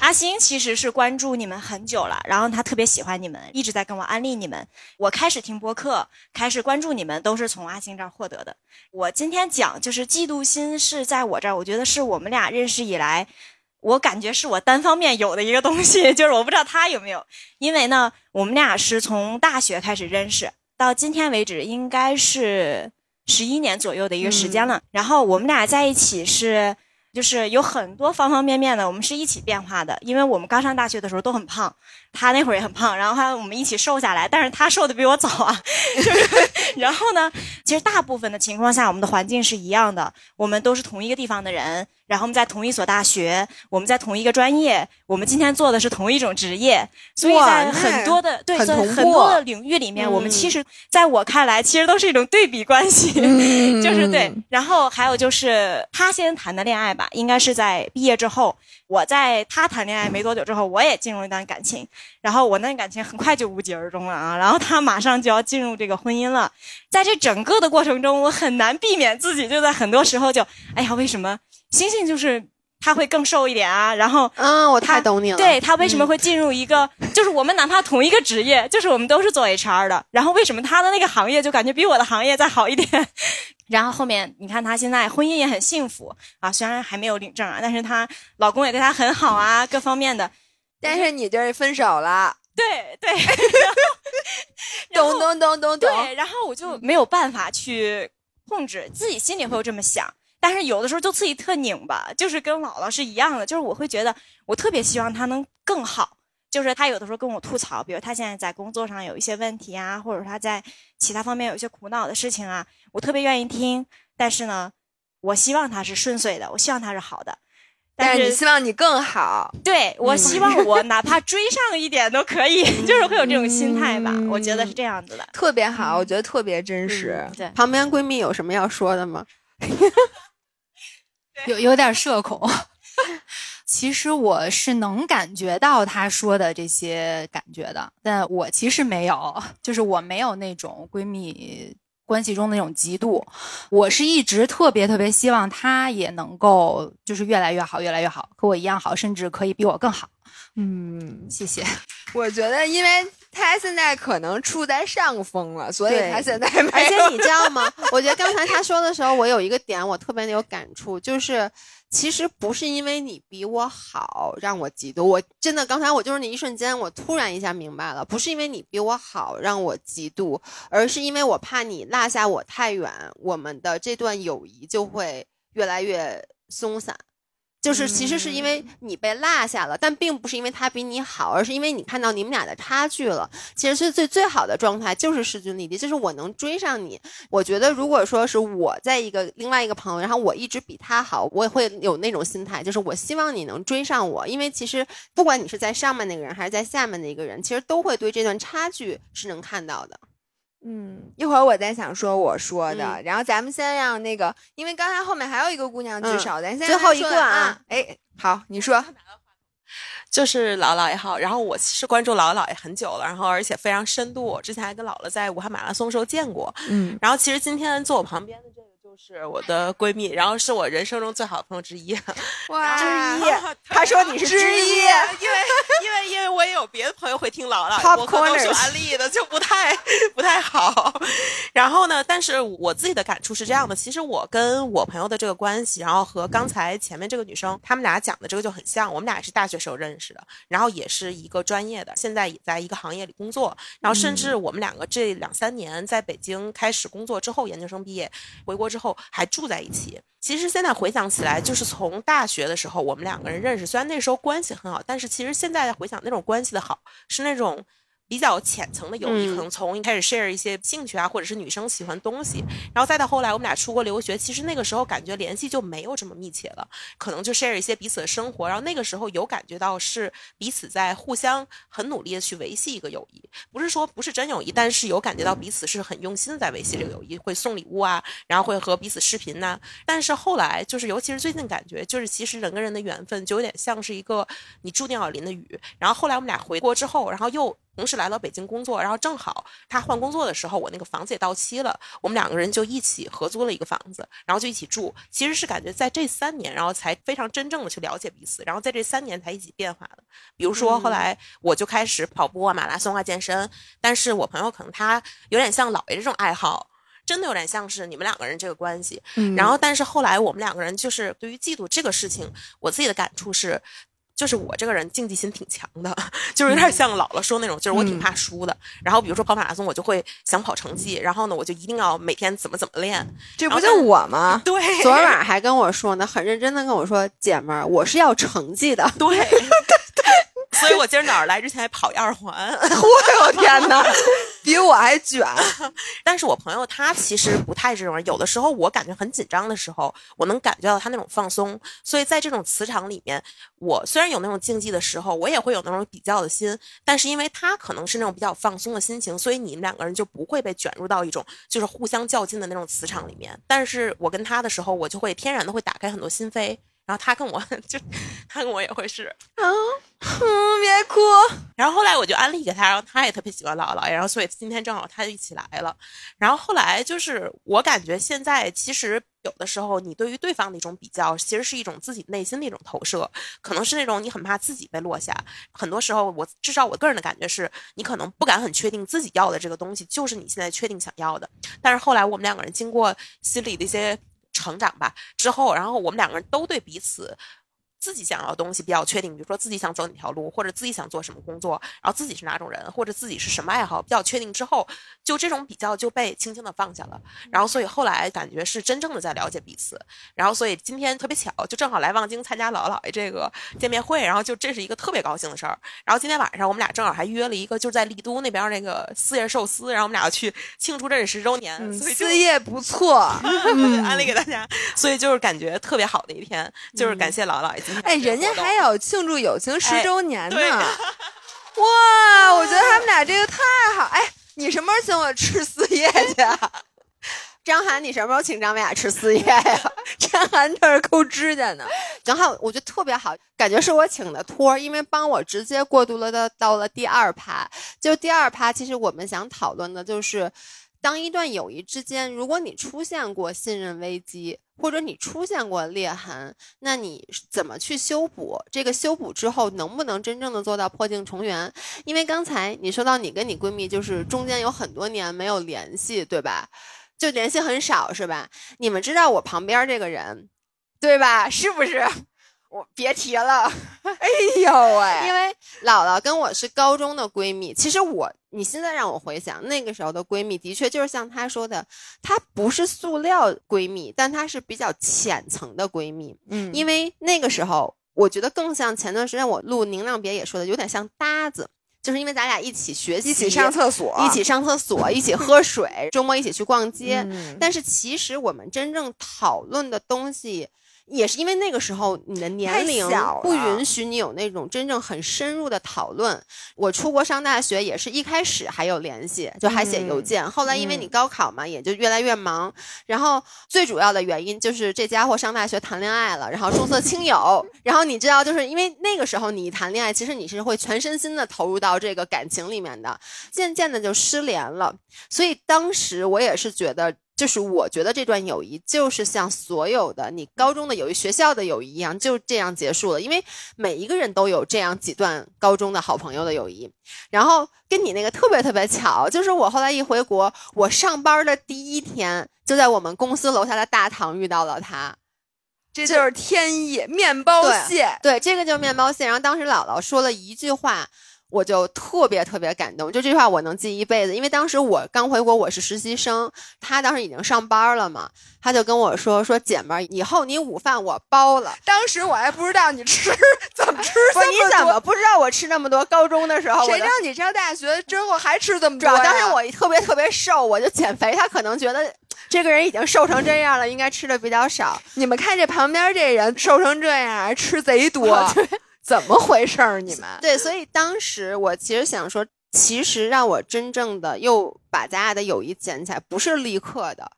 阿星其实是关注你们很久了，然后他特别喜欢你们，一直在跟我安利你们。我开始听播客，开始关注你们，都是从阿星这儿获得的。我今天讲就是嫉妒心是在我这儿，我觉得是我们俩认识以来。我感觉是我单方面有的一个东西，就是我不知道他有没有，因为呢，我们俩是从大学开始认识，到今天为止应该是十一年左右的一个时间了。然后我们俩在一起是，就是有很多方方面面的，我们是一起变化的。因为我们刚上大学的时候都很胖，他那会儿也很胖，然后还我们一起瘦下来，但是他瘦的比我早啊。然后呢，其实大部分的情况下，我们的环境是一样的，我们都是同一个地方的人。然后我们在同一所大学，我们在同一个专业，我们今天做的是同一种职业，所以在很多的对在很多的领域里面，我们其实在我看来，其实都是一种对比关系，就是对。然后还有就是他先谈的恋爱吧，应该是在毕业之后，我在他谈恋爱没多久之后，我也进入一段感情，然后我那感情很快就无疾而终了啊，然后他马上就要进入这个婚姻了，在这整个的过程中，我很难避免自己就在很多时候就，哎呀，为什么？星星就是他会更瘦一点啊，然后嗯，我太懂你了。对他为什么会进入一个，就是我们哪怕同一个职业，就是我们都是做 HR 的，然后为什么他的那个行业就感觉比我的行业再好一点？然后后面你看他现在婚姻也很幸福啊，虽然还没有领证啊，但是她老公也对她很好啊，各方面的。但是你就是分手了。对对。咚咚咚咚咚。对，然后我就没有办法去控制自己心里会有这么想。但是有的时候就自己特拧巴，就是跟姥姥是一样的，就是我会觉得我特别希望他能更好。就是他有的时候跟我吐槽，比如他现在在工作上有一些问题啊，或者他在其他方面有一些苦恼的事情啊，我特别愿意听。但是呢，我希望他是顺遂的，我希望他是好的。但是你希望你更好，对我希望我哪怕追上一点都可以，就是会有这种心态吧。我觉得是这样子的，特别好，我觉得特别真实。对，旁边闺蜜有什么要说的吗？有有点社恐，其实我是能感觉到他说的这些感觉的，但我其实没有，就是我没有那种闺蜜关系中的那种嫉妒，我是一直特别特别希望她也能够就是越来越好，越来越好，和我一样好，甚至可以比我更好。嗯，谢谢。我觉得，因为他现在可能处在上风了，所以他现在没。而且你知道吗？我觉得刚才他说的时候，我有一个点我特别的有感触，就是其实不是因为你比我好让我嫉妒，我真的刚才我就是那一瞬间，我突然一下明白了，不是因为你比我好让我嫉妒，而是因为我怕你落下我太远，我们的这段友谊就会越来越松散。就是其实是因为你被落下了，但并不是因为他比你好，而是因为你看到你们俩的差距了。其实是最最好的状态就是势均力敌，就是我能追上你。我觉得如果说是我在一个另外一个朋友，然后我一直比他好，我也会有那种心态，就是我希望你能追上我。因为其实不管你是在上面那个人还是在下面的一个人，其实都会对这段差距是能看到的。嗯，一会儿我再想说我说的，然后咱们先让那个，因为刚才后面还有一个姑娘举手，咱先最后一个啊，哎，好，你说，就是姥姥也好，然后我是关注姥姥姥爷很久了，然后而且非常深度，之前还跟姥姥在武汉马拉松时候见过，嗯，然后其实今天坐我旁边的这。是我的闺蜜，然后是我人生中最好的朋友之一。哇，之一，他说你是之一，因为因为因为我也有别的朋友会听姥姥，我可能是安利的，就不太不太好。然后呢，但是我自己的感触是这样的，其实我跟我朋友的这个关系，然后和刚才前面这个女生他们俩讲的这个就很像，我们俩也是大学时候认识的，然后也是一个专业的，现在也在一个行业里工作，然后甚至我们两个这两三年在北京开始工作之后，研究生毕业回国之后。还住在一起。其实现在回想起来，就是从大学的时候我们两个人认识，虽然那时候关系很好，但是其实现在回想那种关系的好，是那种比较浅层的友谊，嗯可能从一开始 share 一些兴趣啊，或者是女生喜欢东西，然后再到后来我们俩出国留学，其实那个时候感觉联系就没有这么密切了，可能就 share 一些彼此的生活，然后那个时候有感觉到是彼此在互相很努力的去维系一个友谊，不是说不是真友谊，但是有感觉到彼此是很用心的在维系这个友谊，会送礼物啊，然后会和彼此视频呐、但是后来就是，尤其是最近感觉，就是其实人跟人的缘分就有点像是一个你注定要淋的雨。然后后来我们俩回国之后，然后又同时来到北京工作，然后正好他换工作的时候，我那个房子也到期了，我们两个人就一起合租了一个房子，然后就一起住。其实是感觉在这三年，然后才非常真正的去了解彼此，然后在这三年才一起变化的。比如说后来我就开始跑步啊、马拉松啊、健身，但是我朋友可能他有点像姥爷这种爱好。真的有点像是你们两个人这个关系，然后但是后来我们两个人就是对于嫉妒这个事情，我自己的感触是，就是我这个人竞技心挺强的，就是有点像姥姥说那种，就是我挺怕输的。然后比如说跑马拉松，我就会想跑成绩，然后呢，我就一定要每天怎么怎么练。这不就我吗？对，昨晚还跟我说呢，很认真的跟我说，姐们儿，我是要成绩的。对。所以我今儿早上来之前还跑一二环，我呦天哪，比我还卷。但是我朋友他其实不太这种人，有的时候我感觉很紧张的时候，我能感觉到他那种放松。所以在这种磁场里面，我虽然有那种竞技的时候，我也会有那种比较的心，但是因为他可能是那种比较放松的心情，所以你们两个人就不会被卷入到一种就是互相较劲的那种磁场里面。但是我跟他的时候，我就会天然的会打开很多心扉。然后他跟我 就，他跟我也会是，嗯，别哭。然后后来我就安利给他，然后他也特别喜欢姥姥爷，然后所以今天正好他就一起来了。然后后来就是我感觉现在其实有的时候你对于对方的一种比较，其实是一种自己内心的一种投射，可能是那种你很怕自己被落下。很多时候我至少我个人的感觉是，你可能不敢很确定自己要的这个东西就是你现在确定想要的。但是后来我们两个人经过心理的一些成长吧之后，然后我们两个人都对彼此。自己想要的东西比较确定，比如说自己想走哪条路，或者自己想做什么工作，然后自己是哪种人，或者自己是什么爱好，比较确定之后，就这种比较就被轻轻的放下了。然后所以后来感觉是真正的在了解彼此。然后所以今天特别巧，就正好来望京参加姥姥姥爷这个见面会，然后就这是一个特别高兴的事儿。然后今天晚上我们俩正好还约了一个，就是在丽都那边那个四叶寿司，然后我们俩要去庆祝认识十周年，所以四叶不错，安利给大家。所以就是感觉特别好的一天，就是感谢姥姥姥爷哎，人家还有庆祝友情十哎周年呢。对 哇，我觉得他们俩这个太好。哎，你什么时候请我吃四叶去啊？张涵，你什么时候请张美雅吃四叶呀？张涵这儿抠指甲呢。正好我觉得特别好，感觉是我请的托儿，因为帮我直接过渡了到到了第二趴。就第二趴，其实我们想讨论的就是，当一段友谊之间，如果你出现过信任危机，或者你出现过裂痕，那你怎么去修补？这个修补之后，能不能真正的做到破镜重圆？因为刚才你说到你跟你闺蜜就是中间有很多年没有联系，对吧？就联系很少是吧？你们知道我旁边这个人，对吧？是不是？我别提了，哎呦喂，因为姥姥跟我是高中的闺蜜。其实我，你现在让我回想那个时候的闺蜜，的确就是像她说的，她不是塑料闺蜜，但她是比较浅层的闺蜜。嗯因为那个时候，我觉得更像前段时间我录宁亮别也说的，有点像搭子，就是因为咱俩一起学习，一起上厕所，一起上厕所，一起喝水，周末一起去逛街。嗯但是其实我们真正讨论的东西，也是因为那个时候你的年龄不允许你有那种真正很深入的讨论。我出国上大学也是一开始还有联系，就还写邮件，后来因为你高考嘛，也就越来越忙。然后最主要的原因就是这家伙上大学谈恋爱了，然后重色轻友。然后你知道，就是因为那个时候你一谈恋爱，其实你是会全身心的投入到这个感情里面的，渐渐的就失联了。所以当时我也是觉得，就是我觉得这段友谊就是像所有的你高中的友谊、学校的友谊一样，就这样结束了。因为每一个人都有这样几段高中的好朋友的友谊。然后跟你那个特别特别巧，就是我后来一回国，我上班的第一天就在我们公司楼下的大堂遇到了他。这就是天意，面包对蟹。对，这个就是面包蟹。然后当时姥姥说了一句话，我就特别特别感动，就这句话我能记一辈子。因为当时我刚回国，我是实习生，他当时已经上班了嘛，他就跟我说说姐们儿，以后你午饭我包了。当时我还不知道你吃怎么吃 不是你怎么不知道我吃那么多？高中的时候，谁让你上大学之后还吃这么多？主要当时我特别特别瘦，我就减肥，他可能觉得这个人已经瘦成这样了，应该吃的比较少。你们看这旁边这人瘦成这样，吃贼多。怎么回事儿？你们对，所以当时我其实想说，其实让我真正的又把咱俩的友谊捡起来，不是立刻的，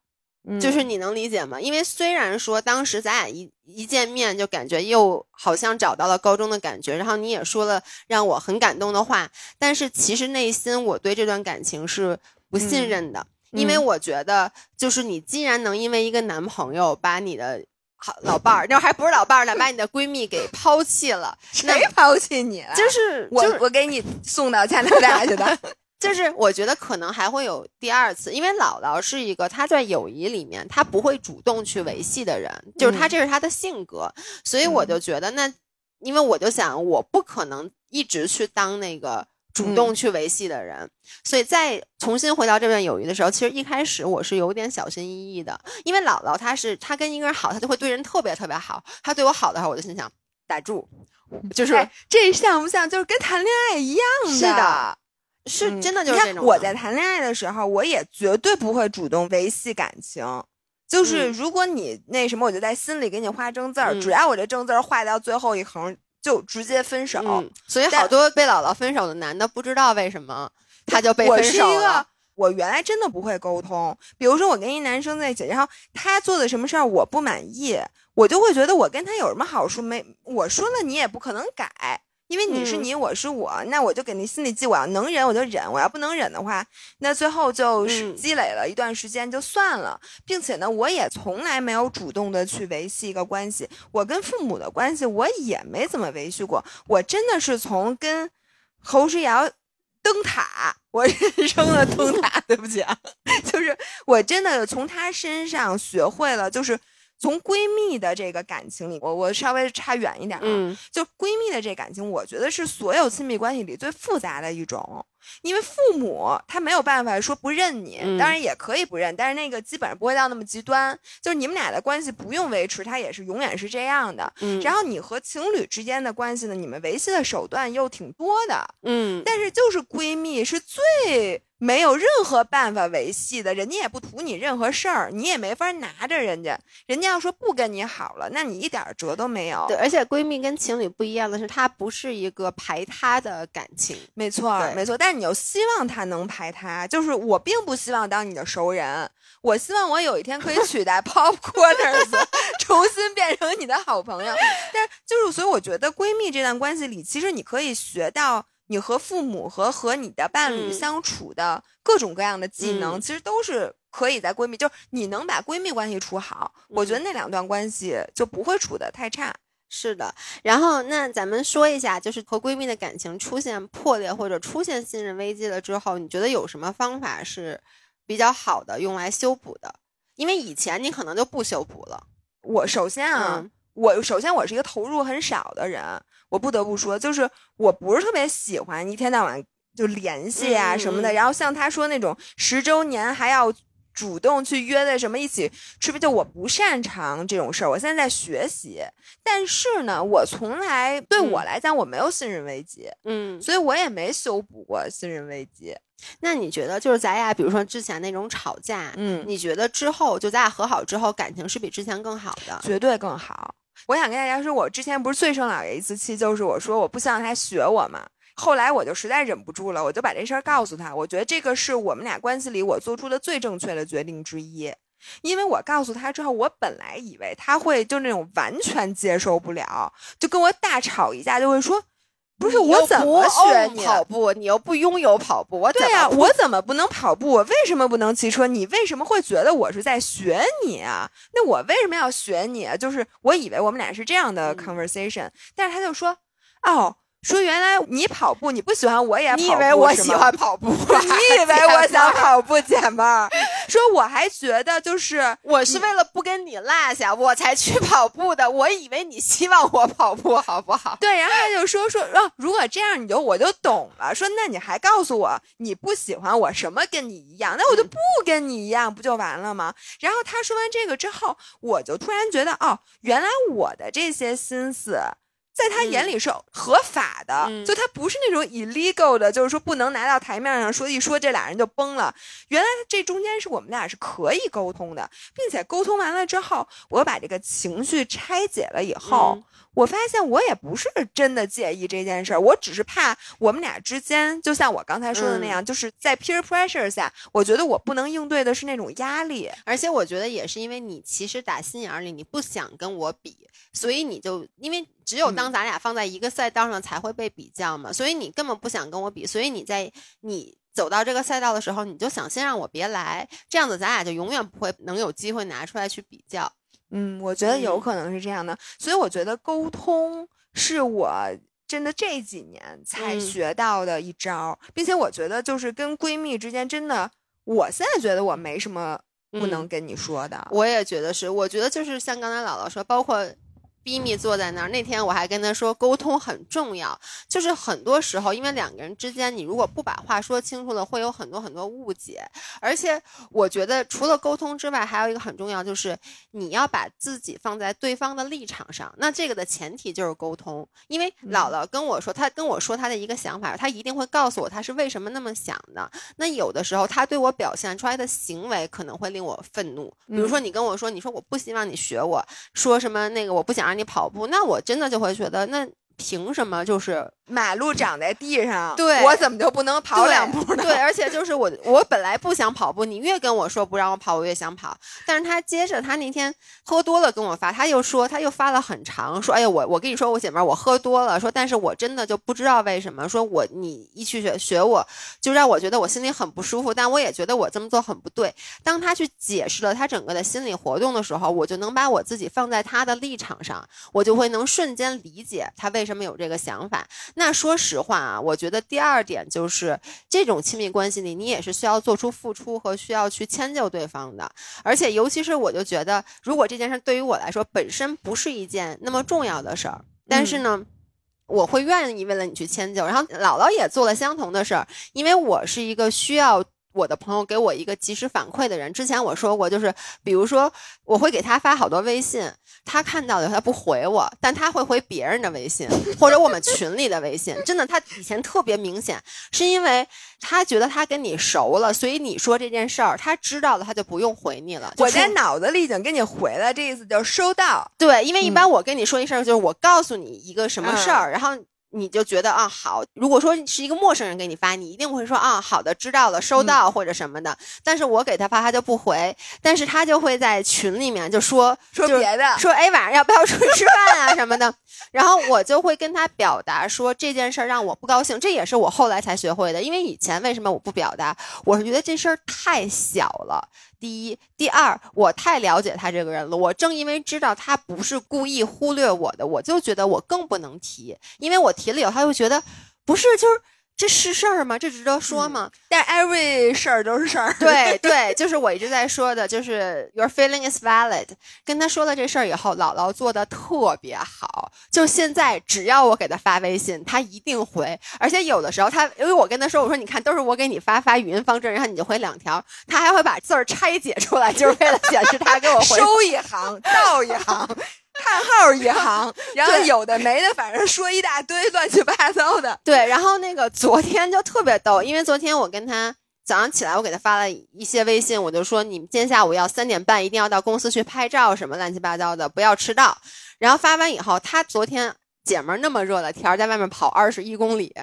就是你能理解吗？因为虽然说当时咱俩一一见面就感觉又好像找到了高中的感觉，然后你也说了让我很感动的话，但是其实内心我对这段感情是不信任的，因为我觉得就是你既然能因为一个男朋友把你的。好，老伴儿，那还不是老伴儿呢，把你的闺蜜给抛弃了。谁抛弃你了？就是我，我给你送到加拿大去的。就是我觉得可能还会有第二次，因为姥姥是一个她在友谊里面她不会主动去维系的人，就是她这是她的性格，所以我就觉得那，因为我就想我不可能一直去当那个。主动去维系的人，所以在重新回到这段友谊的时候，其实一开始我是有点小心翼翼的，因为姥姥她是她跟一个人好，她就会对人特别特别好。她对我好的时候，我就心想打住，就是这像不像就是跟谈恋爱一样的？是的，是真的就是这种。我在谈恋爱的时候，我也绝对不会主动维系感情，就是如果你那什么，我就在心里给你画正字儿，只要我这正字儿画到最后一横。就直接分手，所以好多被姥姥分手的男的不知道为什么他就被分手了。我原来真的不会沟通，比如说我跟一男生在一起，然后他做的什么事儿我不满意，我就会觉得我跟他有什么好处没？我说了你也不可能改。因为你是你，我是我，那我就给那心里记。我要能忍，我就忍；我要不能忍的话，那最后就是积累了一段时间就算了。并且呢，我也从来没有主动的去维系一个关系。我跟父母的关系，我也没怎么维系过。我真的是从跟侯世瑶灯塔，我人生的灯塔。对不起啊，就是我真的从他身上学会了，就是。从闺蜜的这个感情里，我我稍微差远一点啊，就闺蜜的这感情，我觉得是所有亲密关系里最复杂的一种，因为父母他没有办法说不认你，当然也可以不认，但是那个基本上不会到那么极端，就是你们俩的关系不用维持，它也是永远是这样的。然后你和情侣之间的关系呢，你们维系的手段又挺多的，嗯，但是就是闺蜜是最。没有任何办法维系的，人家也不图你任何事儿，你也没法拿着人家。人家要说不跟你好了，那你一点辙都没有。对，而且闺蜜跟情侣不一样的是，它不是一个排他的感情。没错，没错。但你又希望他能排他，就是我并不希望当你的熟人，我希望我有一天可以取代 Popcorners，重新变成你的好朋友。但就是，所以我觉得闺蜜这段关系里，其实你可以学到。你和父母和和你的伴侣相处的各种各样的技能，其实都是可以在闺蜜，就是你能把闺蜜关系处好，我觉得那两段关系就不会处的太差。是的，然后那咱们说一下，就是和闺蜜的感情出现破裂或者出现信任危机了之后，你觉得有什么方法是比较好的用来修补的？因为以前你可能就不修补了。我首先啊，我首先我是一个投入很少的人。我不得不说，就是我不是特别喜欢一天到晚就联系啊什么的。然后像他说那种十周年还要主动去约的什么一起吃，就我不擅长这种事儿。我现在在学习，但是呢，我从来对我来讲我没有信任危机，嗯，所以我也没修补过信任危机。那你觉得，就是咱俩比如说之前那种吵架，嗯，你觉得之后就咱俩和好之后，感情是比之前更好的？绝对更好。我想跟大家说，我之前不是最生老爷一次气，就是我说我不希望他学我嘛。后来我就实在忍不住了，我就把这事儿告诉他。我觉得这个是我们俩关系里我做出的最正确的决定之一，因为我告诉他之后，我本来以为他会就那种完全接受不了，就跟我大吵一架，就会说。不是我怎么学你跑步？你又不拥有跑步，我对呀，我怎么不能跑步？我为什么不能骑车？你为什么会觉得我是在学你啊？那我为什么要学你啊？就是我以为我们俩是这样的 conversation，但是他就说，哦，说原来你跑步你不喜欢，我也跑步，你以为我喜欢跑步？你以为我想跑步，姐妹儿？说我还觉得就是 我是为了不跟你落下，我才去跑步的。我以为你希望我跑步，好不好？对，然后他就说说，哦，如果这样你就我就懂了。说那你还告诉我你不喜欢我什么跟你一样，那我就不跟你一样，不就完了吗？然后他说完这个之后，我就突然觉得，哦，原来我的这些心思。在他眼里是合法的，就他不是那种 illegal 的，就是说不能拿到台面上说一说，这俩人就崩了。原来这中间是我们俩是可以沟通的，并且沟通完了之后，我把这个情绪拆解了以后，我发现我也不是真的介意这件事儿，我只是怕我们俩之间，就像我刚才说的那样，就是在 peer pressure 下，我觉得我不能应对的是那种压力，而且我觉得也是因为你其实打心眼里你不想跟我比，所以你就因为。只有当咱俩放在一个赛道上才会被比较嘛，所以你根本不想跟我比，所以你在你走到这个赛道的时候，你就想先让我别来，这样子咱俩就永远不会能有机会拿出来去比较。嗯，我觉得有可能是这样的，所以我觉得沟通是我真的这几年才学到的一招，并且我觉得就是跟闺蜜之间真的，我现在觉得我没什么不能跟你说的。我也觉得是，我觉得就是像刚才姥姥说，包括。逼密坐在那儿，那天我还跟他说沟通很重要，就是很多时候，因为两个人之间，你如果不把话说清楚了，会有很多很多误解。而且我觉得除了沟通之外，还有一个很重要，就是你要把自己放在对方的立场上。那这个的前提就是沟通，因为姥姥跟我说，他跟我说他的一个想法，他一定会告诉我他是为什么那么想的。那有的时候他对我表现出来的行为可能会令我愤怒，比如说你跟我说，你说我不希望你学我说什么那个，我不想你跑步，那我真的就会觉得那。凭什么就是马路长在地上？对我怎么就不能跑两步呢？对，而且就是我，我本来不想跑步，你越跟我说不让我跑，我越想跑。但是他接着他那天喝多了跟我发，他又说他又发了很长，说哎呀我我跟你说我姐妹我喝多了，说但是我真的就不知道为什么，说我你一去学学我就让我觉得我心里很不舒服，但我也觉得我这么做很不对。当他去解释了他整个的心理活动的时候，我就能把我自己放在他的立场上，我就会能瞬间理解他为什么。什么有这个想法？那说实话啊，我觉得第二点就是这种亲密关系里，你也是需要做出付出和需要去迁就对方的。而且，尤其是我就觉得，如果这件事对于我来说本身不是一件那么重要的事儿，但是呢，我会愿意为了你去迁就。然后姥姥也做了相同的事儿，因为我是一个需要。我的朋友给我一个及时反馈的人，之前我说过，就是比如说我会给他发好多微信，他看到的他不回我，但他会回别人的微信或者我们群里的微信。真的，他以前特别明显，是因为他觉得他跟你熟了，所以你说这件事儿，他知道了，他就不用回你了。我在脑子里已经给你回了，这意思就是收到。对，因为一般我跟你说一事儿，就是我告诉你一个什么事儿，然后。你就觉得啊好，如果说是一个陌生人给你发，你一定会说啊好的，知道了，收到或者什么的。但是我给他发，他就不回，但是他就会在群里面就说说别的，说哎晚上要不要出去吃饭啊什么的。然后我就会跟他表达说这件事儿让我不高兴，这也是我后来才学会的。因为以前为什么我不表达？我是觉得这事儿太小了。第一，第二，我太了解他这个人了。我正因为知道他不是故意忽略我的，我就觉得我更不能提，因为我提了以后，他会觉得不是就是。这是事儿吗？这值得说吗？但 every 事儿都是事儿。对 对，就是我一直在说的，就是 your feeling is valid。跟他说了这事儿以后，姥姥做的特别好。就现在，只要我给他发微信，他一定回。而且有的时候，他因为我跟他说，我说你看，都是我给你发发语音方阵，然后你就回两条，他还会把字儿拆解出来，就是为了显示他给我回。收一行，倒一行。叹号一行，然后有的没的，反正说一大堆乱七八糟的。对，然后那个昨天就特别逗，因为昨天我跟他早上起来，我给他发了一些微信，我就说你们今天下午要三点半一定要到公司去拍照，什么乱七八糟的，不要迟到。然后发完以后，他昨天姐们儿那么热的天，在外面跑二十一公里。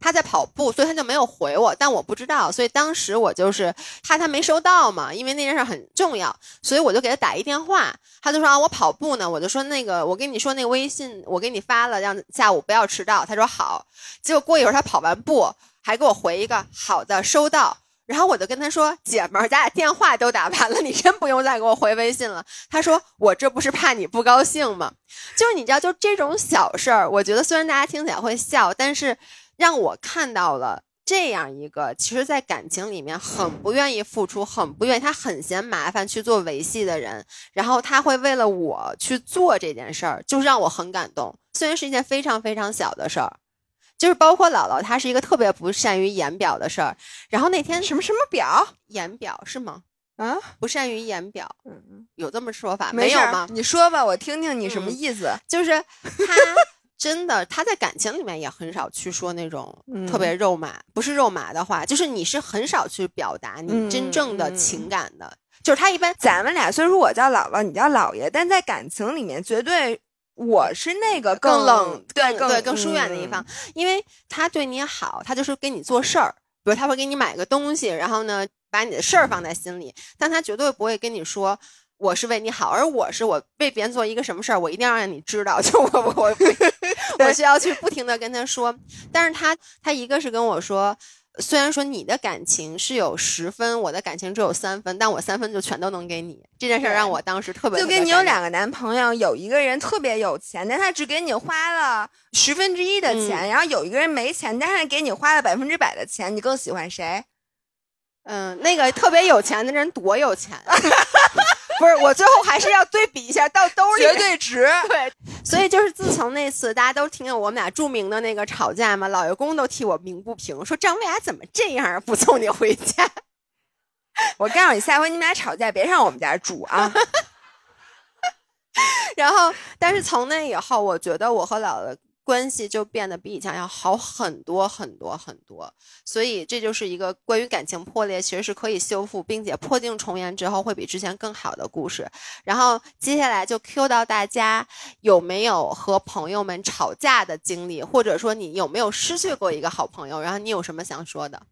他在跑步，所以他就没有回我，但我不知道，所以当时我就是怕他没收到嘛，因为那件事很重要，所以我就给他打一电话，他就说啊我跑步呢，我就说那个我跟你说那个微信我给你发了，让下午不要迟到，他说好，结果过一会儿他跑完步还给我回一个好的收到。然后我就跟他说：“姐们儿，咱俩电话都打完了，你真不用再给我回微信了。”他说：“我这不是怕你不高兴吗？就是你知道，就这种小事儿，我觉得虽然大家听起来会笑，但是让我看到了这样一个，其实，在感情里面很不愿意付出，很不愿意，他很嫌麻烦去做维系的人，然后他会为了我去做这件事儿，就让我很感动。虽然是一件非常非常小的事儿。”就是包括姥姥，她是一个特别不善于言表的事儿。然后那天什么什么表言表是吗？啊，不善于言表，有这么说法没有吗？你说吧，我听听你什么意思。就是他真的他在感情里面也很少去说那种特别肉麻，不是肉麻的话，就是你是很少去表达你真正的情感的。就是他一般，咱们俩虽然说我叫姥姥，你叫姥爷，但在感情里面绝对。我是那个更冷，对对更疏远的一方，因为他对你好，他就是给你做事儿，比如他会给你买个东西，然后呢把你的事儿放在心里，但他绝对不会跟你说我是为你好，而我是我为别人做一个什么事儿，我一定要让你知道，就我我 我需要去不停的跟他说，但是他他一个是跟我说。虽然说你的感情是有十分，我的感情只有三分，但我三分就全都能给你。这件事让我当时特别就跟你有两个男朋友，有一个人特别有钱，但他只给你花了十分之一的钱，然后有一个人没钱，但是给你花了百分之百的钱，你更喜欢谁？嗯，那个特别有钱的人多有钱。不是，我最后还是要对比一下，到兜里绝对值。对，所以就是自从那次，大家都听见我们俩著名的那个吵架嘛，老爷公都替我鸣不平，说张薇娅怎么这样，不送你回家。我告诉你，下回你们俩吵架别上我们家住啊。然后，但是从那以后，我觉得我和姥姥。关系就变得比以前要好很多很多很多，所以这就是一个关于感情破裂其实是可以修复，并且破镜重圆之后会比之前更好的故事。然后接下来就 Q 到大家有没有和朋友们吵架的经历，或者说你有没有失去过一个好朋友，然后你有什么想说的？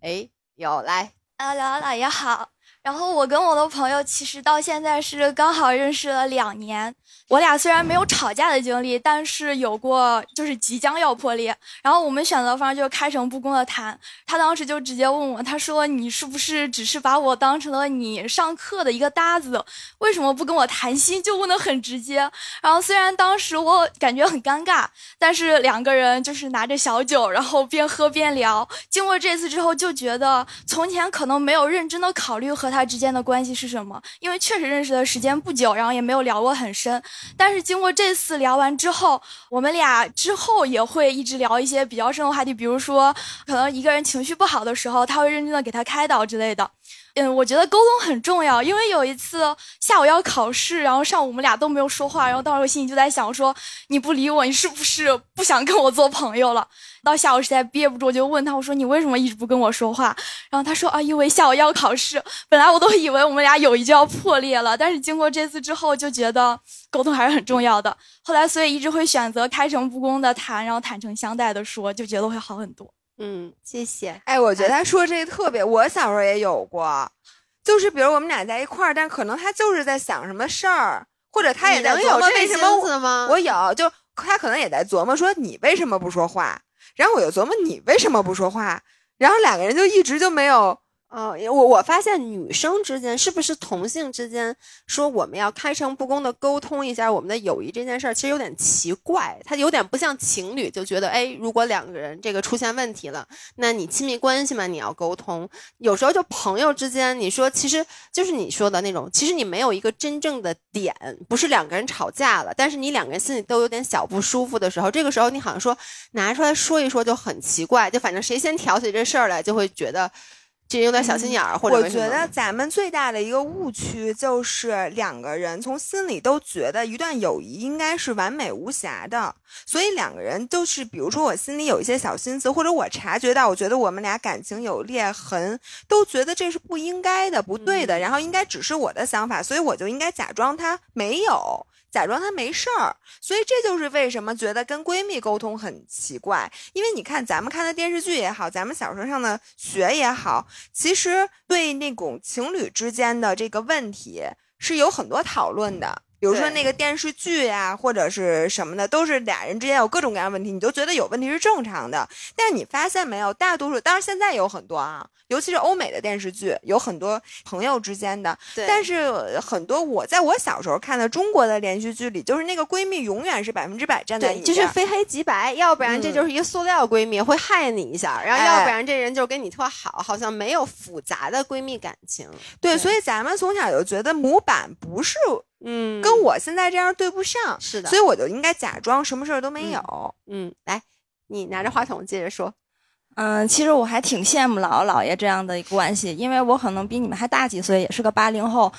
哎，有来，啊，姥姥姥爷好。然后我跟我的朋友其实到现在是刚好认识了两年。我俩虽然没有吵架的经历，但是有过就是即将要破裂。然后我们选择方就是开诚布公的谈。他当时就直接问我，他说：“你是不是只是把我当成了你上课的一个搭子？为什么不跟我谈心？”就问的很直接。然后虽然当时我感觉很尴尬，但是两个人就是拿着小酒，然后边喝边聊。经过这次之后，就觉得从前可能没有认真的考虑和。他之间的关系是什么？因为确实认识的时间不久，然后也没有聊过很深。但是经过这次聊完之后，我们俩之后也会一直聊一些比较深的话题，比如说，可能一个人情绪不好的时候，他会认真的给他开导之类的。嗯，我觉得沟通很重要，因为有一次下午要考试，然后上午我们俩都没有说话，然后当时我心里就在想，说你不理我，你是不是不想跟我做朋友了？到下午实在憋不住，我就问他，我说你为什么一直不跟我说话？然后他说啊，因为下午要考试。本来我都以为我们俩友谊就要破裂了，但是经过这次之后，就觉得沟通还是很重要的。后来所以一直会选择开诚布公的谈，然后坦诚相待的说，就觉得会好很多。嗯，谢谢。哎，我觉得他说这个特别，我小时候也有过，就是比如我们俩在一块儿，但可能他就是在想什么事儿，或者他也在琢磨为什么我有，就他可能也在琢磨说你为什么不说话，然后我又琢磨你为什么不说话，然后两个人就一直就没有。哦，我我发现女生之间是不是同性之间说我们要开诚布公的沟通一下我们的友谊这件事儿，其实有点奇怪，它有点不像情侣，就觉得哎，如果两个人这个出现问题了，那你亲密关系嘛，你要沟通。有时候就朋友之间，你说其实就是你说的那种，其实你没有一个真正的点，不是两个人吵架了，但是你两个人心里都有点小不舒服的时候，这个时候你好像说拿出来说一说就很奇怪，就反正谁先挑起这事儿来，就会觉得。这有点小心眼儿，或者我觉得咱们最大的一个误区就是两个人从心里都觉得一段友谊应该是完美无瑕的，所以两个人就是，比如说我心里有一些小心思，或者我察觉到，我觉得我们俩感情有裂痕，都觉得这是不应该的、不对的，然后应该只是我的想法，所以我就应该假装他没有。假装他没事儿，所以这就是为什么觉得跟闺蜜沟通很奇怪。因为你看咱们看的电视剧也好，咱们小说上的学也好，其实对那种情侣之间的这个问题是有很多讨论的。比如说那个电视剧呀，或者是什么的，都是俩人之间有各种各样问题，你都觉得有问题是正常的。但是你发现没有，大多数，当然现在有很多啊，尤其是欧美的电视剧，有很多朋友之间的。但是很多我在我小时候看的中国的连续剧里，就是那个闺蜜永远是百分之百站在你就是非黑即白，要不然这就是一个塑料闺蜜，会害你一下，然后要不然这人就跟你特好，好像没有复杂的闺蜜感情。对，所以咱们从小就觉得模板不是。嗯，跟我现在这样对不上，是的，所以我就应该假装什么事儿都没有。嗯，来，你拿着话筒接着说。嗯，其实我还挺羡慕姥姥姥爷这样的一个关系，因为我可能比你们还大几岁，也是个八零后。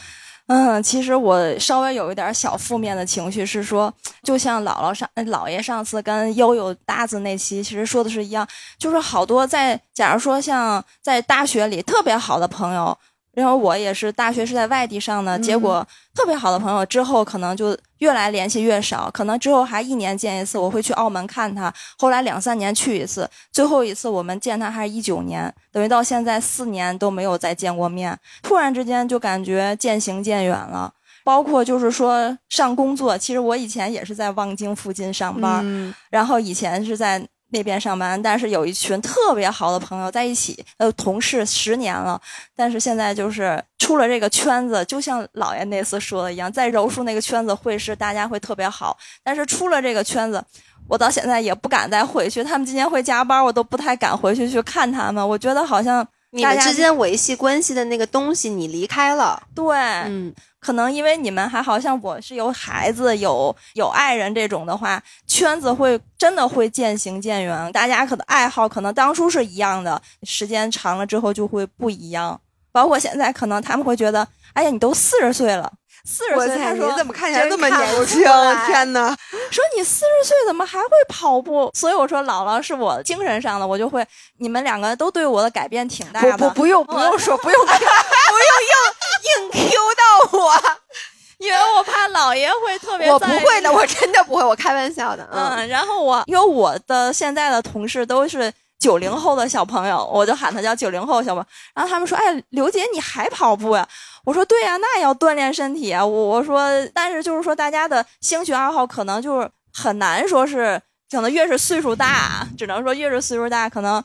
嗯，其实我稍微有一点小负面的情绪，是说，就像姥姥上姥爷上次跟悠悠搭子那期，其实说的是一样，就是好多在，假如说像在大学里特别好的朋友。然后我也是大学是在外地上的，结果特别好的朋友之后可能就越来联系越少，可能之后还一年见一次，我会去澳门看他，后来两三年去一次，最后一次我们见他还是一九年，等于到现在四年都没有再见过面，突然之间就感觉渐行渐远了。包括就是说上工作，其实我以前也是在望京附近上班，然后以前是在。那边上班，但是有一群特别好的朋友在一起，呃，同事十年了，但是现在就是出了这个圈子，就像姥爷那次说的一样，在柔术那个圈子会是大家会特别好，但是出了这个圈子，我到现在也不敢再回去，他们今天会加班，我都不太敢回去去看他们，我觉得好像你们之间维系关系的那个东西你离开了，对，嗯。可能因为你们还好像我是有孩子有有爱人这种的话，圈子会真的会渐行渐远。大家可能爱好可能当初是一样的，时间长了之后就会不一样。包括现在可能他们会觉得，哎呀，你都四十岁了，四十岁，他说你怎么看起来这么年轻？天哪！说你四十岁怎么还会跑步？所以我说姥姥是我精神上的，我就会你们两个都对我的改变挺大的。不不不用不用说不用 不用硬。硬 Q 到我，因为我怕姥爷会特别。我不会的，我真的不会，我开玩笑的。嗯，然后我因为我的现在的同事都是九零后的小朋友，我就喊他叫九零后小朋友。然后他们说：“哎，刘姐你还跑步呀？”我说：“对呀，那也要锻炼身体啊。”我我说，但是就是说，大家的兴趣爱好可能就是很难说是，可能越是岁数大，只能说越是岁数大，可能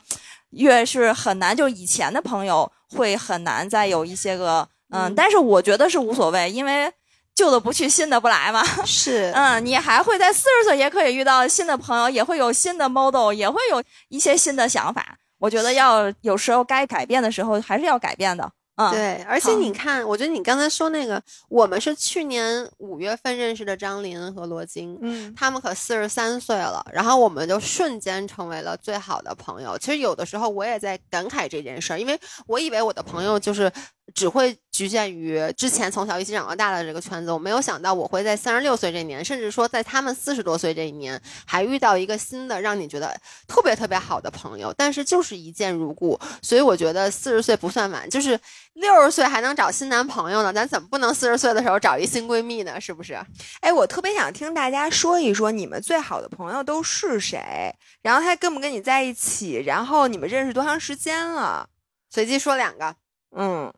越是很难。就以前的朋友会很难再有一些个。嗯，但是我觉得是无所谓，因为旧的不去，新的不来嘛。是，嗯，你还会在四十岁也可以遇到新的朋友，也会有新的 model，也会有一些新的想法。我觉得要有时候该改变的时候还是要改变的。嗯对，而且你看，我觉得你刚才说那个，我们是去年五月份认识的张琳和罗京，嗯，他们可四十三岁了，然后我们就瞬间成为了最好的朋友。其实有的时候我也在感慨这件事儿，因为我以为我的朋友就是只会局限于之前从小一起长到大的这个圈子，我没有想到我会在三十六岁这年，甚至说在他们四十多岁这一年，还遇到一个新的让你觉得特别特别好的朋友，但是就是一见如故。所以我觉得四十岁不算晚，就是。六十岁还能找新男朋友呢，咱怎么不能四十岁的时候找一新闺蜜呢？是不是？哎，我特别想听大家说一说你们最好的朋友都是谁，然后他跟不跟你在一起，然后你们认识多长时间了？随机说两个。嗯，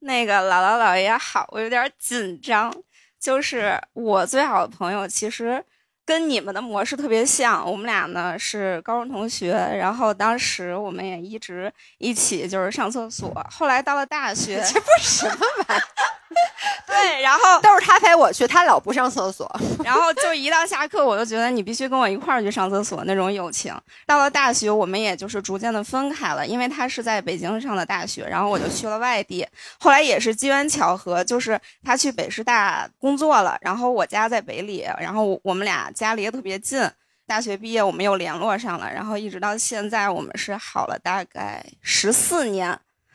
那个姥姥姥爷好，我有点紧张。就是我最好的朋友，其实。跟你们的模式特别像，我们俩呢是高中同学，然后当时我们也一直一起就是上厕所，后来到了大学，这不是什么玩意儿？对，然后都是他陪我去，他老不上厕所，然后就一到下课，我就觉得你必须跟我一块儿去上厕所那种友情。到了大学，我们也就是逐渐的分开了，因为他是在北京上的大学，然后我就去了外地。后来也是机缘巧合，就是他去北师大工作了，然后我家在北理，然后我们俩家离得特别近。大学毕业，我们又联络上了，然后一直到现在，我们是好了大概十四年。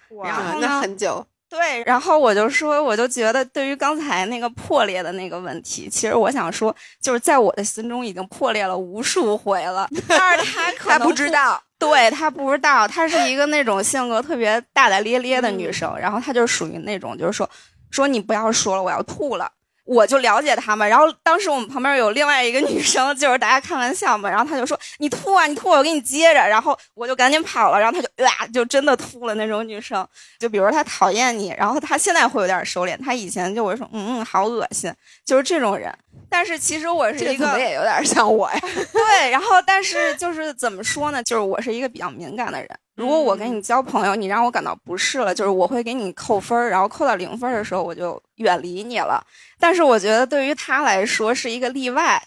哇，那很久。对，然后我就说，我就觉得对于刚才那个破裂的那个问题，其实我想说，就是在我的心中已经破裂了无数回了。但是他可能不知道，对他不知道，她是一个那种性格特别大大咧咧的女生，然后她就属于那种，就是说，说你不要说了，我要吐了。我就了解他们。然后当时我们旁边有另外一个女生，就是大家开玩笑嘛，然后她就说：“你吐啊，你吐，我给你接着。”然后我就赶紧跑了，然后她就哇，就真的吐了那种女生。就比如她讨厌你，然后她现在会有点收敛，她以前就会说：“嗯嗯，好恶心。”就是这种人。但是其实我是一个，也有点像我呀。对，然后但是就是怎么说呢？就是我是一个比较敏感的人。如果我跟你交朋友，你让我感到不适了，就是我会给你扣分儿，然后扣到零分的时候，我就远离你了。但是我觉得对于他来说是一个例外。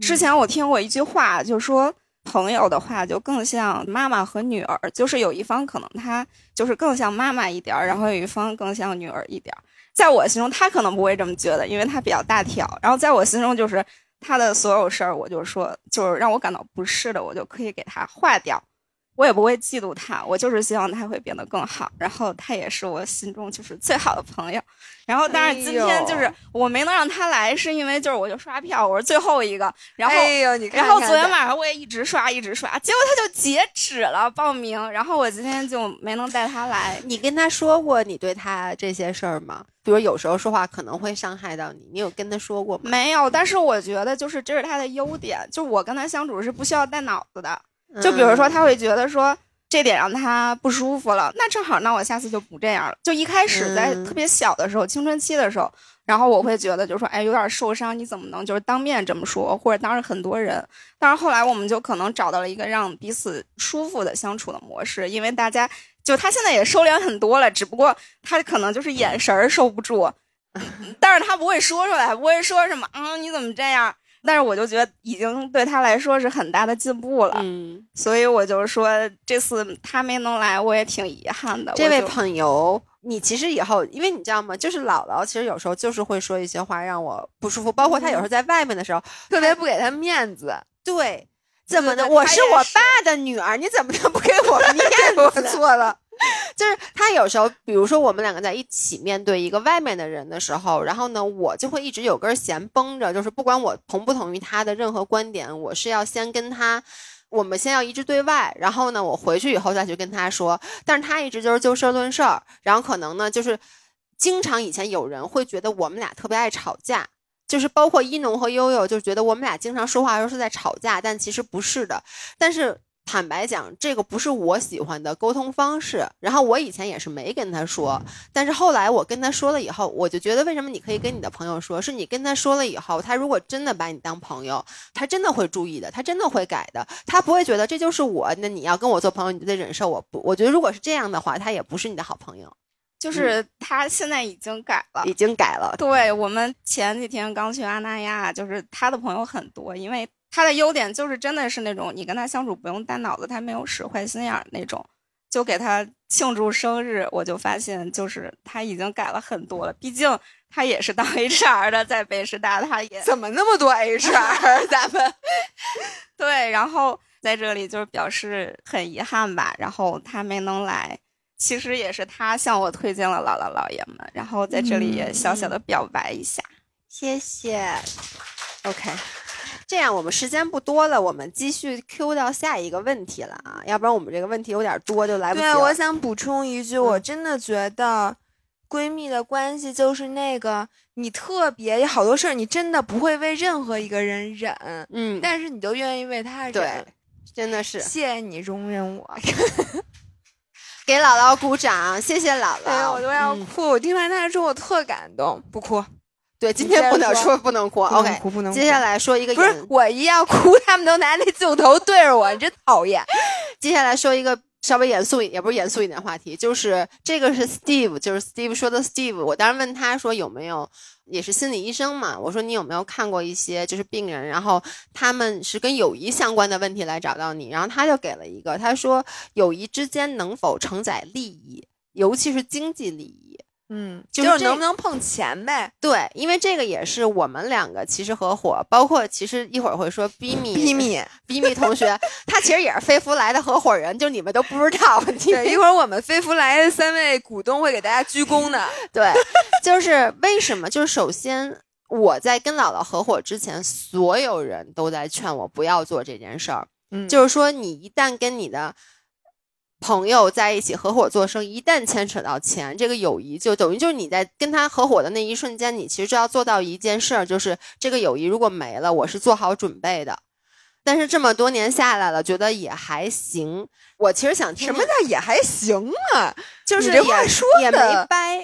之前我听过一句话，就说朋友的话就更像妈妈和女儿，就是有一方可能他就是更像妈妈一点，然后有一方更像女儿一点。在我心中，他可能不会这么觉得，因为他比较大条。然后在我心中，就是他的所有事儿，我就说，就是让我感到不适的，我就可以给他划掉。我也不会嫉妒他，我就是希望他会变得更好。然后他也是我心中就是最好的朋友。然后，但是今天就是我没能让他来，是因为就是我就刷票，我是最后一个。然后，哎呦，你看。然后昨天晚上我也一直刷，一直刷，结果他就截止了报名。然后我今天就没能带他来。你跟他说过你对他这些事儿吗？比如有时候说话可能会伤害到你，你有跟他说过吗？没有，但是我觉得就是这是他的优点，就我跟他相处是不需要带脑子的。就比如说，他会觉得说这点让他不舒服了，那正好，那我下次就不这样了。就一开始在特别小的时候，青春期的时候，然后我会觉得，就说，哎，有点受伤，你怎么能就是当面这么说，或者当着很多人？但是后来我们就可能找到了一个让彼此舒服的相处的模式，因为大家就他现在也收敛很多了，只不过他可能就是眼神儿收不住，但是他不会说出来，不会说什么啊，你怎么这样？但是我就觉得已经对他来说是很大的进步了，嗯，所以我就说这次他没能来，我也挺遗憾的。这位朋友，你其实以后，因为你知道吗？就是姥姥其实有时候就是会说一些话让我不舒服，包括他有时候在外面的时候，特别不给他面子。对，怎么的？我是我爸的女儿，你怎么能不给我 面子？我错了。就是他有时候，比如说我们两个在一起面对一个外面的人的时候，然后呢，我就会一直有根弦绷着，就是不管我同不同意他的任何观点，我是要先跟他，我们先要一致对外，然后呢，我回去以后再去跟他说。但是他一直就是就事论事儿，然后可能呢，就是经常以前有人会觉得我们俩特别爱吵架，就是包括一农和悠悠就觉得我们俩经常说话的时候是在吵架，但其实不是的，但是。坦白讲，这个不是我喜欢的沟通方式。然后我以前也是没跟他说，但是后来我跟他说了以后，我就觉得为什么你可以跟你的朋友说，是你跟他说了以后，他如果真的把你当朋友，他真的会注意的，他真的会改的，他不会觉得这就是我。那你要跟我做朋友，你就得忍受我。不，我觉得如果是这样的话，他也不是你的好朋友。就是他现在已经改了，已经改了。对我们前几天刚去阿那亚，就是他的朋友很多，因为。他的优点就是真的是那种你跟他相处不用带脑子，他没有使坏心眼儿那种。就给他庆祝生日，我就发现就是他已经改了很多了。毕竟他也是当 HR 的，在北师大，他也怎么那么多 HR？咱们对，然后在这里就是表示很遗憾吧。然后他没能来，其实也是他向我推荐了姥姥姥爷们。然后在这里也小小的表白一下，谢谢。OK。这样，我们时间不多了，我们继续 Q 到下一个问题了啊，要不然我们这个问题有点多，就来不及了。对，我想补充一句，我真的觉得闺蜜的关系就是那个，你特别有好多事儿，你真的不会为任何一个人忍，嗯，但是你都愿意为他忍，对，真的是。谢谢你容忍我，给姥姥鼓掌，谢谢姥姥。哎我都要哭，我听完他说，我特感动，不哭。对，今天不能说不能哭，OK。不能。接下来说一个，不是我一要哭，他们都拿那镜头对着我，真讨厌。接下来说一个稍微严肃，也不是严肃一点话题，就是这个是 Steve，就是 Steve 说的 Steve。我当时问他说有没有，也是心理医生嘛，我说你有没有看过一些就是病人，然后他们是跟友谊相关的问题来找到你，然后他就给了一个，他说友谊之间能否承载利益，尤其是经济利益。嗯，就是能不能碰钱呗？对，因为这个也是我们两个其实合伙，包括其实一会儿会说 B 米 B 米 B 米同学，他其实也是飞福来的合伙人，就你们都不知道。对，一会儿我们飞福来的三位股东会给大家鞠躬的。对，就是为什么？就是首先我在跟姥姥合伙之前，所有人都在劝我不要做这件事儿。嗯，就是说你一旦跟你的。朋友在一起合伙做生意，一旦牵扯到钱，这个友谊就等于就是你在跟他合伙的那一瞬间，你其实就要做到一件事儿，就是这个友谊如果没了，我是做好准备的。但是这么多年下来了，觉得也还行。我其实想听什么叫也还行啊？就是你这话也说也没的掰，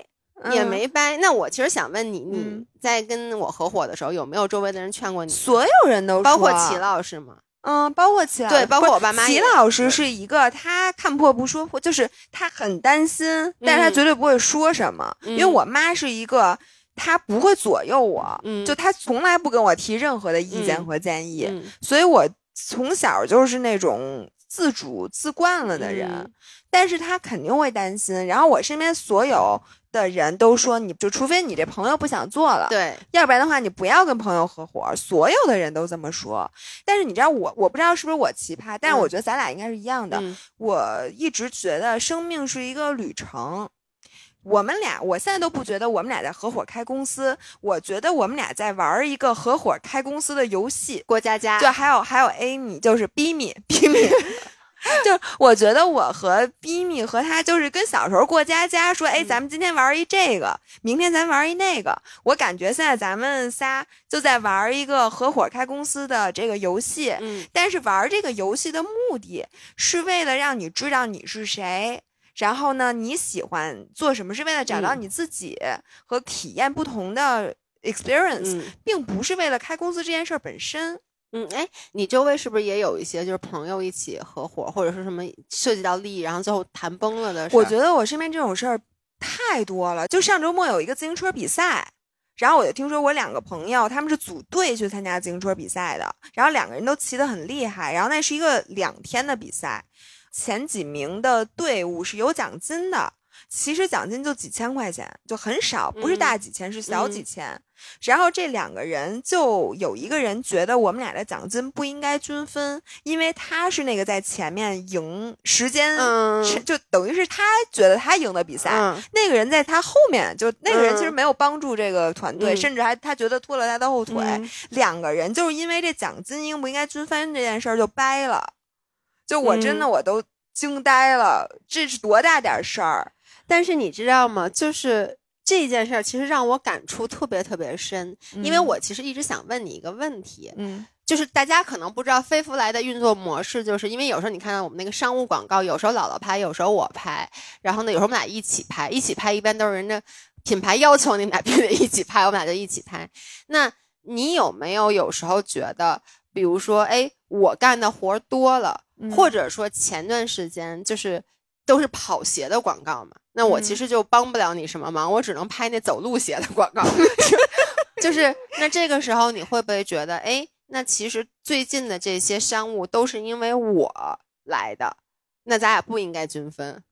也嗯没掰。那我其实想问你，你嗯在跟我合伙的时候，有没有周围的人劝过你？所有人都说包括齐老师吗？嗯，包括齐老对师不是包括我爸妈齐老师是一个，他看破不说破，就是他很担心，但是他嗯。绝对不会说什么。因为嗯。我妈是一个，她不会左右我，嗯。就她从来不跟我提任何的意见嗯和建议，嗯。所以我从小就是那种自主自惯了的人。嗯。但是他肯定会担心，然后我身边所有的人都说，你就除非你这朋友不想做了，对，要不然的话，你不要跟朋友合伙。所有的人都这么说。但是你知道我，我不知道是不是我奇葩，但是我嗯觉得咱俩应该是一样的。嗯我一直觉得生命是一个旅程。我们俩，我现在都不觉得我们俩在合伙开公司，我觉得我们俩在玩一个合伙开公司的游戏。过家家，就还有还有 Amy，就是 b 米 b 米，就我觉得我和 b 米和他就是跟小时候过家家，说哎，咱们今天玩一这个，明天咱玩一那个。我感觉现在咱们仨就在玩一个合伙开公司的这个游戏，嗯但是玩这个游戏的目的是为了让你知道你是谁。然后呢，你喜欢做什么？是为了找到嗯你自己和体验不同的 experience，、嗯并不是为了开公司这件事本身。嗯，哎，你周围是不是也有一些就是朋友一起合伙，或者是什么涉及到利益，然后最后谈崩了的事？我觉得我身边这种事儿太多了。就上周末有一个自行车比赛，然后我就听说我两个朋友他们是组队去参加自行车比赛的，然后两个人都骑得很厉害，然后那是一个两天的比赛，前几名的队伍是有奖金的。其实奖金就几千块钱，就很少，不是大几千，是小几嗯千。然后这两个人就有一个人觉得我们俩的奖金不应该均分，因为他是那个在前面赢时间，嗯是就等于是他觉得他赢的比赛，嗯那个人在他后面，就那个人其实嗯没有帮助这个团队，嗯甚至还他觉得拖了他的后腿。嗯两个人就是因为这奖金应不应该均分这件事儿就掰了，就我真的嗯我都惊呆了，这是多大点事儿？但是你知道吗？就是这件事儿，其实让我感触特别特别深，因为嗯我其实一直想问你一个问题，嗯就是大家可能不知道飞福来的运作模式，就是因为有时候你看到我们那个商务广告，有时候姥姥拍，有时候我拍，然后呢，有时候我们俩一起拍，一起拍一般都是人家品牌要求你们俩必须得一起拍，我们俩就一起拍。那你有没有有时候觉得，比如说，哎，我干的活儿多了，嗯或者说前段时间就是都是跑鞋的广告嘛，那我其嗯实就帮不了你什么忙，我只能拍那走路鞋的广告。就是那这个时候你会不会觉得，哎，那其实最近的这些商务都是因为我来的，那咱俩不应该均分。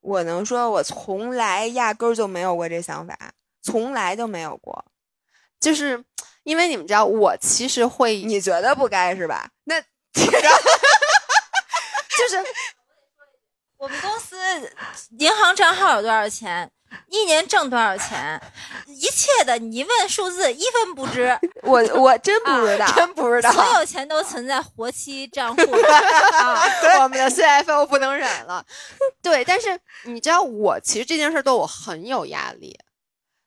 我能说，我从来压根儿就没有过这想法，从来就没有过。就是因为你们知道，我其实会，你觉得不该是吧？那 就是我们公司银行账号有多少钱，一年挣多少钱，一切的你一问数字一分不知，我我真不知道，真不知道，所有钱都存在活期账户 啊。我们的 CFO 不能忍了。对，但是你知道，我其实这件事儿对我很有压力。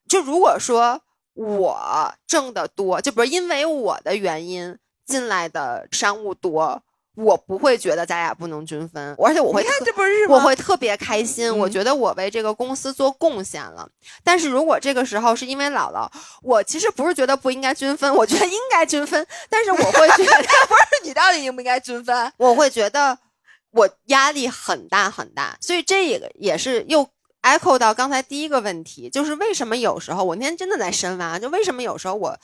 就如果说我挣的多，就比如因为我的原因进来的商务多，我不会觉得咱俩不能均分，而且我会你看这不是我会特别开心，我嗯觉得我为这个公司做贡献了。但是如果这个时候是因为姥姥，我其实不是觉得不应该均分，我觉得应该均分，但是我会觉得 不是你到底应不应该均分？我会觉得我压力很大很大，所以这个也是又 echo 到刚才第一个问题，就是为什么有时候我那天真的在深挖，就为什么有时候我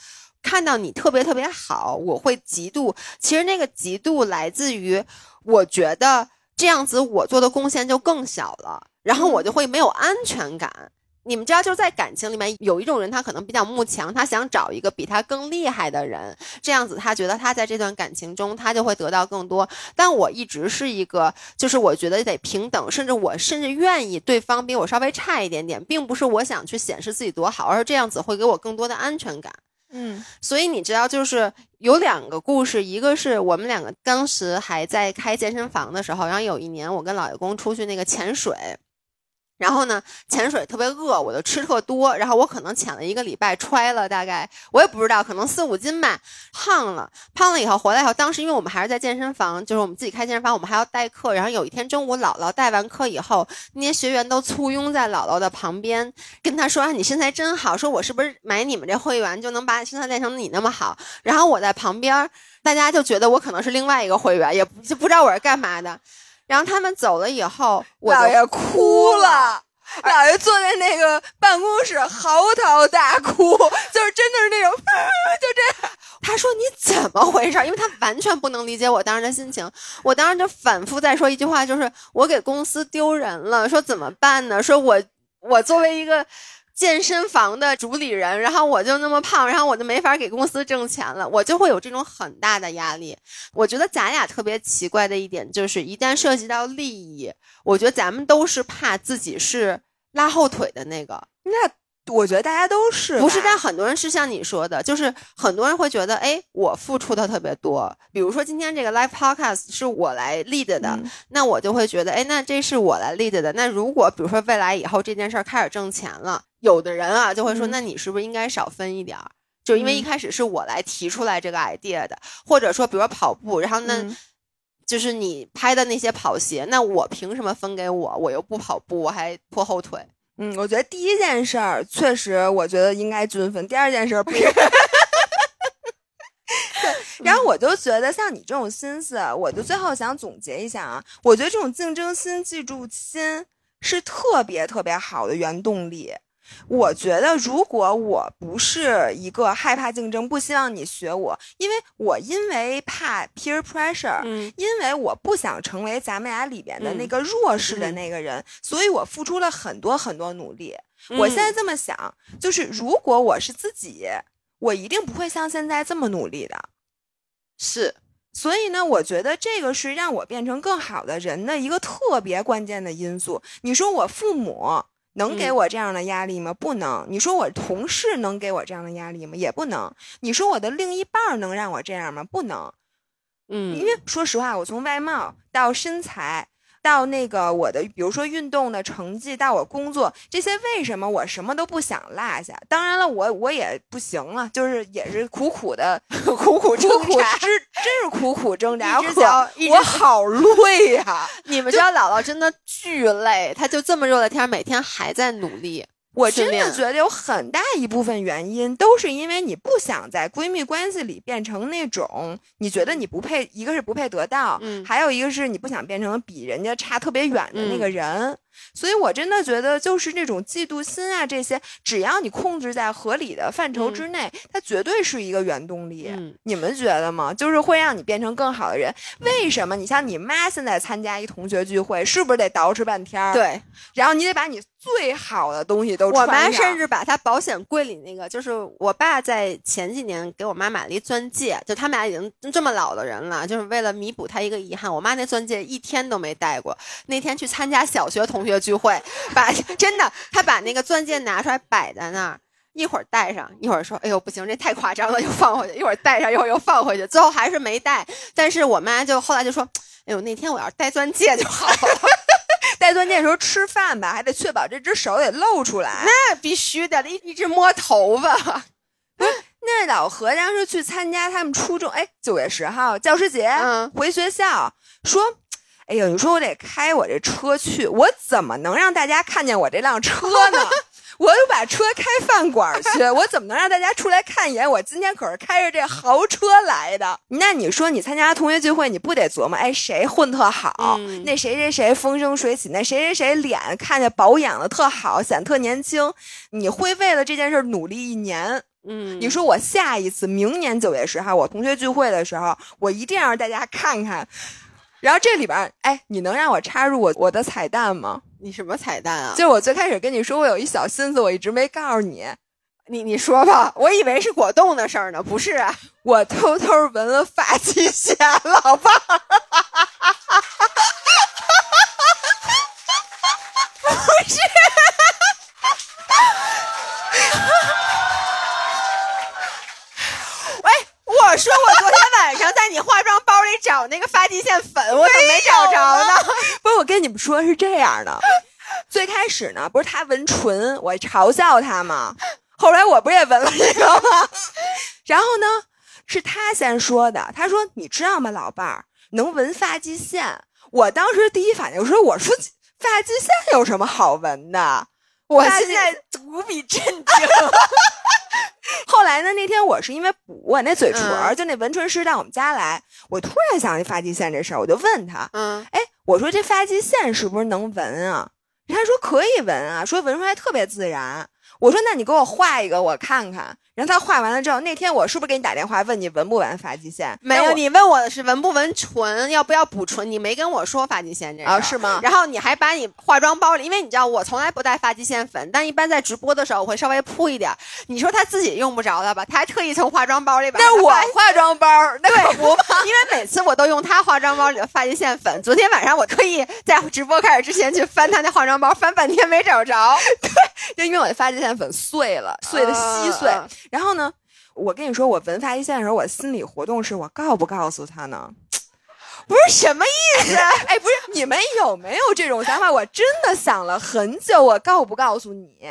看到你特别特别好，我会嫉妒。其实那个嫉妒来自于我觉得这样子我做的贡献就更小了，然后我就会没有安全感。你们知道，就是在感情里面有一种人，他可能比较慕强，他想找一个比他更厉害的人，这样子他觉得他在这段感情中他就会得到更多。但我一直是一个，就是我觉得得平等，甚至我甚至愿意对方比我稍微差一点点，并不是我想去显示自己多好，而是这样子会给我更多的安全感。嗯，所以你知道，就是有两个故事，一个是我们两个当时还在开健身房的时候，然后有一年我跟老爷公出去那个潜水。然后呢，潜水特别饿，我就吃特多，然后我可能潜了一个礼拜，揣了大概我也不知道，可能四五斤吧，胖了。胖了以后回来以后，当时因为我们还是在健身房，就是我们自己开健身房，我们还要代课。然后有一天中午，姥姥带完课以后，那些学员都簇拥在姥姥的旁边，跟她说：“啊，你身材真好，说我是不是买你们这会员就能把身材练成你那么好？”然后我在旁边，大家就觉得我可能是另外一个会员，也就不知道我是干嘛的。然后他们走了以后，我姥爷哭了。姥爷坐在那个办公室嚎啕大哭，就是真的是那种，就这样。他说：“你怎么回事？”因为他完全不能理解我当时的心情。我当时就反复在说一句话，就是我给公司丢人了。说怎么办呢？说我我作为一个健身房的主理人，然后我就那么胖，然后我就没法给公司挣钱了，我就会有这种很大的压力。我觉得咱俩特别奇怪的一点就是，一旦涉及到利益，我觉得咱们都是怕自己是。拉后腿的那个，那我觉得大家都是，不是？但很多人是像你说的，就是很多人会觉得，哎，我付出的特别多。比如说今天这个 live podcast 是我来 lead 的，那我就会觉得，哎，那这是我来 lead 的。那如果比如说未来以后这件事儿开始挣钱了，有的人啊就会说，那你是不是应该少分一点儿？就因为一开始是我来提出来这个 idea 的，或者说，比如说跑步，然后那就是你拍的那些跑鞋，那我凭什么分给我？我又不跑步，我还拖后腿。嗯，我觉得第一件事儿确实，我觉得应该均分。第二件事儿不。然后我就觉得，像你这种心思，我就最后想总结一下啊，我觉得这种竞争心、嫉妒心是特别特别好的原动力。我觉得，如果我不是一个害怕竞争、不希望你学我，因为我因为怕 peer pressure，嗯，因为我不想成为咱们俩里边的那个弱势的那个人，所以我付出了很多很多努力。我现在这么想，就是如果我是自己，我一定不会像现在这么努力的。是，所以呢，我觉得这个是让我变成更好的人的一个特别关键的因素。你说我父母。能给我这样的压力吗？不能。你说我同事能给我这样的压力吗？也不能。你说我的另一半能让我这样吗？不能。嗯，因为说实话，我从外貌到身材。到那个我的，比如说运动的成绩，到我工作这些，为什么我什么都不想落下？当然了，我我也不行了，就是也是苦苦的 苦苦挣扎，真真是苦苦挣扎。我好累呀！你们知道姥姥真的巨累，她就这么热的天，每天还在努力。我真的觉得有很大一部分原因都是因为你不想在闺蜜关系里变成那种你觉得你不配，一个是不配得到，嗯，还有一个是你不想变成比人家差特别远的那个人。所以，我真的觉得，就是那种嫉妒心啊，这些，只要你控制在合理的范畴之内，它绝对是一个原动力。你们觉得吗？就是会让你变成更好的人。为什么？你像你妈现在参加一同学聚会，是不是得捯饬半天？对。然后你得把你最好的东西都。我妈甚至把她保险柜里那个，就是我爸在前几年给我妈买了一钻戒，就他们俩已经这么老的人了，就是为了弥补她一个遗憾，我妈那钻戒一天都没戴过。那天去参加小学同。同学聚会，把 真的，他把那个钻戒拿出来摆在那儿，一会儿戴上，一会儿说：“哎呦，不行，这太夸张了，又放回去。”一会儿戴上，一会儿又放回去，最后还是没戴。但是我妈就后来就说：“哎呦，那天我要是戴钻戒就好了。戴钻戒的时候吃饭吧，还得确保这只手得露出来。那必须的，一一直摸头发。那老和尚是去参加他们初中，哎，九月十号教师节，回学校说。”哎呦，你说我得开我这车去，我怎么能让大家看见我这辆车呢？我就把车开饭馆去，我怎么能让大家出来看一眼？我今天可是开着这豪车来的。那你说你参加同学聚会，你不得琢磨？哎，谁混特好？那谁谁谁风生水起？那谁谁谁脸看见保养的特好，显特年轻？你会为了这件事努力一年？嗯，你说我下一次明年九月十号我同学聚会的时候，我一定要让大家看看。然后这里边，哎，你能让我插入我我的彩蛋吗？你什么彩蛋啊？就我最开始跟你说，我有一小心思，我一直没告诉你。你你说吧，我以为是果冻的事儿呢，不是？啊我偷偷纹了发际线，老爸。不是。喂，我说我。找那个发际线粉，我怎么没找着呢？不是，我跟你们说是这样的，最开始呢，不是他纹唇，我嘲笑他吗？后来我不也纹了这个吗？然后呢，是他先说的，他说：“你知道吗，老伴儿能纹发际线。”我当时第一反应说：“我说发际线有什么好纹的？”我现在无比震惊。后来呢？那天我是因为补我那嘴唇儿，就那纹唇师到我们家来，我突然想起发际线这事儿，我就问他，嗯，哎，我说这发际线是不是能纹啊？他说可以纹啊，说纹出来特别自然。我说那你给我画一个我看看。然后他画完了之后，那天我是不是给你打电话问你纹不纹发际线？没有，你问我的是纹不纹唇，要不要补唇，你没跟我说发际线这啊？是吗？然后你还把你化妆包里，因为你知道我从来不带发际线粉，但一般在直播的时候我会稍微铺一点。你说他自己用不着了吧？他还特意从化妆包里把。那我 化妆包那可不吗？因为每次我都用他化妆包里的发际线粉。昨天晚上我特意在直播开始之前去翻他那化妆包，翻半天没找着。对，就因为我的发际线粉碎了，碎的稀碎。然后呢？我跟你说，我纹发际线的时候，我心理活动是我告不告诉他呢？不是什么意思？哎，不是，你们有没有这种想法？我真的想了很久，我告不告诉你？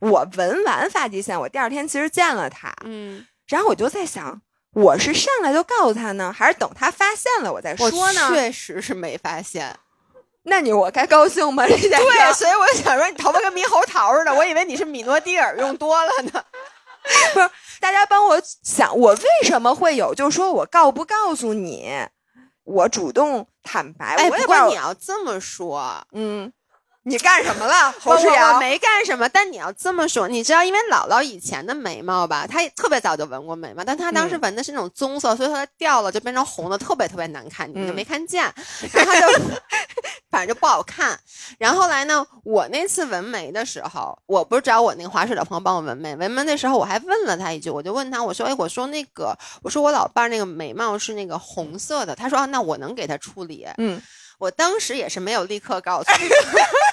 我纹完发际线，我第二天其实见了他，嗯，然后我就在想，我是上来就告诉他呢，还是等他发现了我再说呢？确实是没发现。那你我该高兴吗？这件事对，所以我想说，你头发跟猕猴桃似的，我以为你是米诺地尔用多了呢。不是，大家帮我想，我为什么会有？就是说我告不告诉你，我主动坦白。哎，不管你要这么说，嗯。你干什么了？我我没干什么，但你要这么说，你知道，因为姥姥以前的眉毛吧，她特别早就纹过眉毛，但她当时纹的是那种棕色，所以它掉了就变成红的，特别特别难看，你就没看见，然后她就 反正就不好看。然后后来呢，我那次纹眉的时候，我不是找我那个划水的朋友帮我纹眉，纹眉的时候我还问了他一句，我就问他，我说，哎，我说那个，我说我老伴那个眉毛是那个红色的，他说，啊，那我能给他处理，嗯。我当时也是没有立刻告诉你，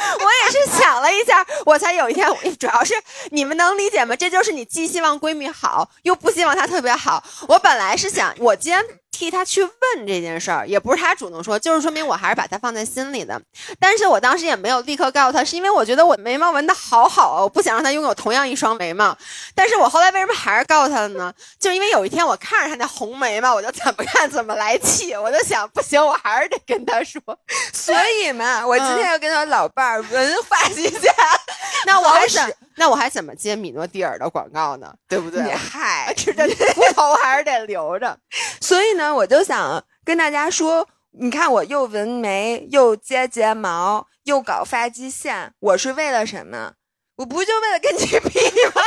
我也是想了一下，我才有一天，主要是你们能理解吗？这就是你既希望闺蜜好，又不希望她特别好。我本来是想，我今天。替他去问这件事儿，也不是他主动说，就是说明我还是把他放在心里的。但是我当时也没有立刻告诉他，是因为我觉得我眉毛纹的好好啊，我不想让他拥有同样一双眉毛。但是我后来为什么还是告诉他了呢？就因为有一天我看着他那红眉毛，我就怎么看怎么来气，我就想不行，我还是得跟他说。所以嘛，我今天要跟他老伴儿纹发际线，那我还想。那我还怎么接米诺地尔的广告呢？对不对？嗨，这秃头还是得留着。所以呢，我就想跟大家说，你看我又纹眉，又接睫毛，又搞发际线，我是为了什么？我不就为了跟你 比吗？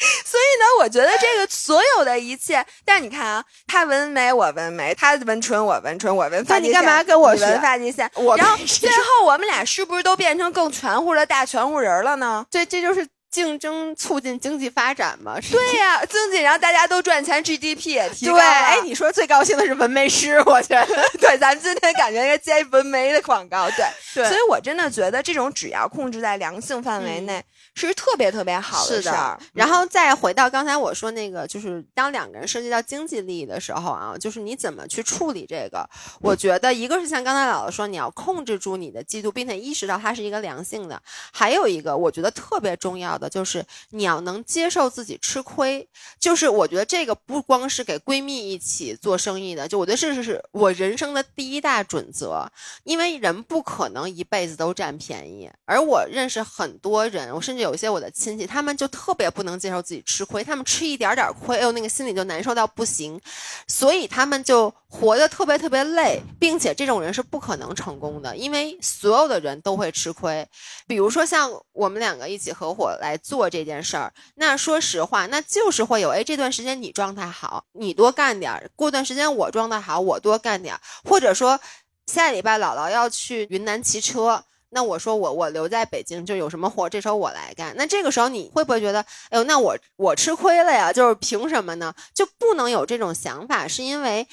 所以呢，我觉得这个所有的一切，但是你看啊，他纹眉我纹眉，他纹唇我纹唇，我纹发际线，你干嘛跟我纹发际线？然后最后我们俩是不是都变成更全乎的大全乎人了呢？这，这就是竞争促进经济发展嘛。对呀，经济然后大家都赚钱，GDP 也提高。对，哎，你说最高兴的是纹眉师，我觉得。对，咱们今天感觉应该接纹眉的广告。对，对。所以我真的觉得这种只要控制在良性范围内。是特别特别好的事儿，然后再回到刚才我说那个，就是当两个人涉及到经济利益的时候啊，就是你怎么去处理这个？我觉得一个是像刚才姥姥说，你要控制住你的嫉妒，并且意识到它是一个良性的；还有一个我觉得特别重要的就是你要能接受自己吃亏。就是我觉得这个不光是给闺蜜一起做生意的，就我觉得这是我人生的第一大准则，因为人不可能一辈子都占便宜。而我认识很多人，我甚至。有一些我的亲戚，他们就特别不能接受自己吃亏，他们吃一点点亏，哎呦，那个心里就难受到不行，所以他们就活得特别特别累，并且这种人是不可能成功的，因为所有的人都会吃亏。比如说像我们两个一起合伙来做这件事儿，那说实话，那就是会有，哎，这段时间你状态好，你多干点儿；过段时间我状态好，我多干点儿。或者说下礼拜姥姥要去云南骑车。那我说我我留在北京就有什么活这时候我来干，那这个时候你会不会觉得，哎呦，那我我吃亏了呀？就是凭什么呢？就不能有这种想法，是因为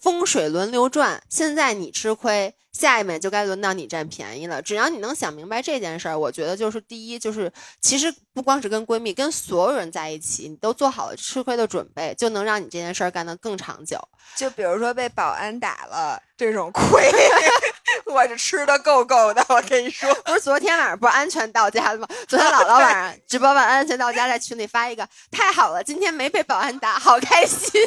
风水轮流转，现在你吃亏，下面就该轮到你占便宜了。只要你能想明白这件事儿，我觉得就是第一，就是其实不光是跟闺蜜，跟所有人在一起，你都做好了吃亏的准备，就能让你这件事儿干得更长久。就比如说被保安打了这种亏，我是吃的够够的。我跟你说，不是昨天晚上不是安全到家了吗？昨天姥姥晚上直播完安全到家，在群里发一个，太好了，今天没被保安打，好开心。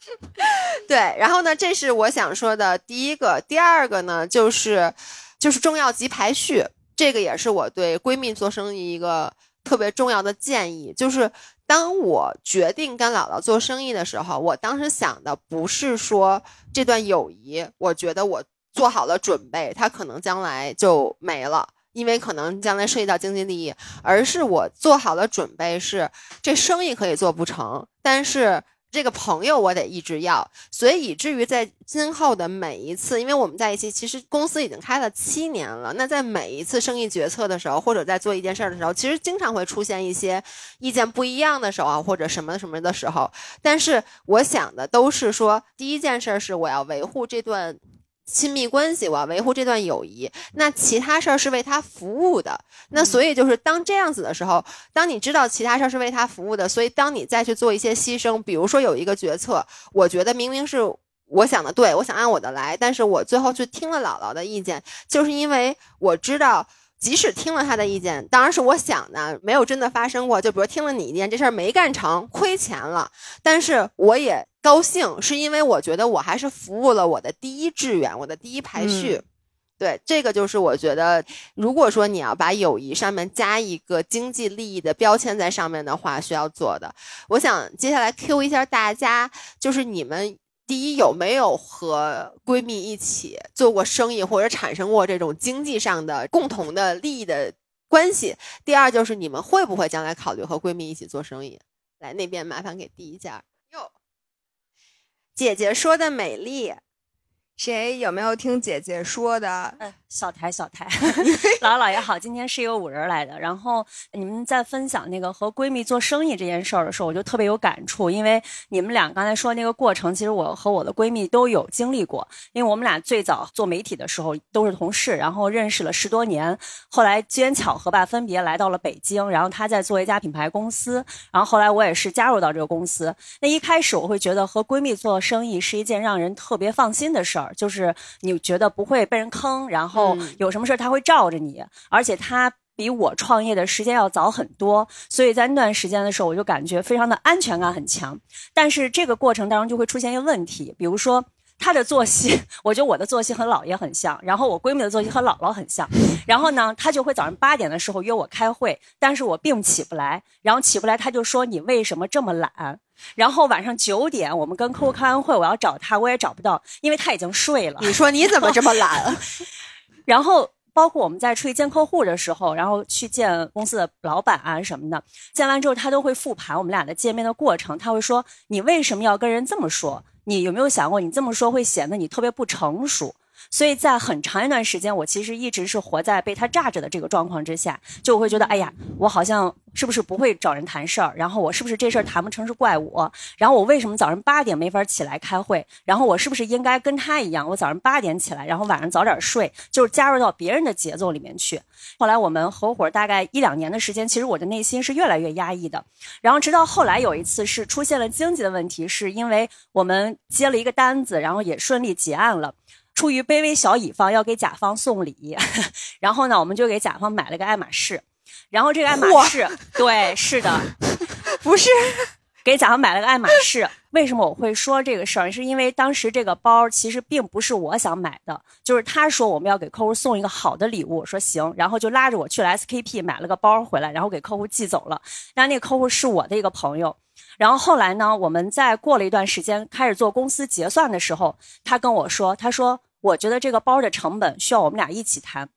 对，然后呢，这是我想说的第一个。第二个呢，就是就是重要级排序，这个也是我对闺蜜做生意一个特别重要的建议。就是当我决定跟姥姥做生意的时候，我当时想的不是说这段友谊，我觉得我做好了准备，它可能将来就没了，因为可能将来涉及到经济利益，而是我做好了准备，是这生意可以做不成，但是。这个朋友我得一直要，所以以至于在今后的每一次，因为我们在一起，其实公司已经开了七年了。那在每一次生意决策的时候，或者在做一件事儿的时候，其实经常会出现一些意见不一样的时候，或者什么什么的时候。但是我想的都是说，第一件事是我要维护这段。亲密关系，我要维护这段友谊，那其他事儿是为他服务的。那所以就是当这样子的时候，当你知道其他事儿是为他服务的，所以当你再去做一些牺牲，比如说有一个决策，我觉得明明是我想的对，我想按我的来，但是我最后去听了姥姥的意见，就是因为我知道。即使听了他的意见，当然是我想的，没有真的发生过。就比如听了你意见，这事儿没干成，亏钱了，但是我也高兴，是因为我觉得我还是服务了我的第一志愿，我的第一排序。对，这个就是我觉得，如果说你要把友谊上面加一个经济利益的标签在上面的话，需要做的。我想接下来 Q 一下大家，就是你们。第一，有没有和闺蜜一起做过生意，或者产生过这种经济上的共同的利益的关系？第二，就是你们会不会将来考虑和闺蜜一起做生意？来，那边麻烦给递一下。哟，姐姐说的美丽。谁有没有听姐姐说的？嗯，小台小台，姥姥姥爷好，今天是一个五人来的。然后你们在分享那个和闺蜜做生意这件事儿的时候，我就特别有感触，因为你们俩刚才说那个过程，其实我和我的闺蜜都有经历过。因为我们俩最早做媒体的时候都是同事，然后认识了十多年，后来机缘巧合吧，分别来到了北京。然后她在做一家品牌公司，然后后来我也是加入到这个公司。那一开始我会觉得和闺蜜做生意是一件让人特别放心的事儿。就是你觉得不会被人坑，然后有什么事他会罩着你，而且他比我创业的时间要早很多，所以在那段时间的时候，我就感觉非常的安全感很强。但是这个过程当中就会出现一个问题，比如说他的作息，我觉得我的作息和姥爷很像，然后我闺蜜的作息和姥姥很像，然后呢，他就会早上八点的时候约我开会，但是我并起不来，然后起不来他就说你为什么这么懒？然后晚上九点，我们跟客户开完会，我要找他，我也找不到，因为他已经睡了。你说你怎么这么懒？然后包括我们在出去见客户的时候，然后去见公司的老板啊什么的，见完之后他都会复盘我们俩的见面的过程。他会说：“你为什么要跟人这么说？你有没有想过，你这么说会显得你特别不成熟？”所以在很长一段时间，我其实一直是活在被他炸着的这个状况之下，就会觉得，哎呀，我好像是不是不会找人谈事儿？然后我是不是这事儿谈不成是怪我？然后我为什么早上八点没法起来开会？然后我是不是应该跟他一样，我早上八点起来，然后晚上早点睡，就是加入到别人的节奏里面去？后来我们合伙大概一两年的时间，其实我的内心是越来越压抑的。然后直到后来有一次是出现了经济的问题，是因为我们接了一个单子，然后也顺利结案了。出于卑微小乙方要给甲方送礼，然后呢，我们就给甲方买了个爱马仕，然后这个爱马仕，对，是的，不是给甲方买了个爱马仕。为什么我会说这个事儿？是因为当时这个包其实并不是我想买的，就是他说我们要给客户送一个好的礼物，说行，然后就拉着我去了 SKP 买了个包回来，然后给客户寄走了。然后那个客户是我的一个朋友。然后后来呢，我们在过了一段时间开始做公司结算的时候，他跟我说，他说。我觉得这个包的成本需要我们俩一起谈，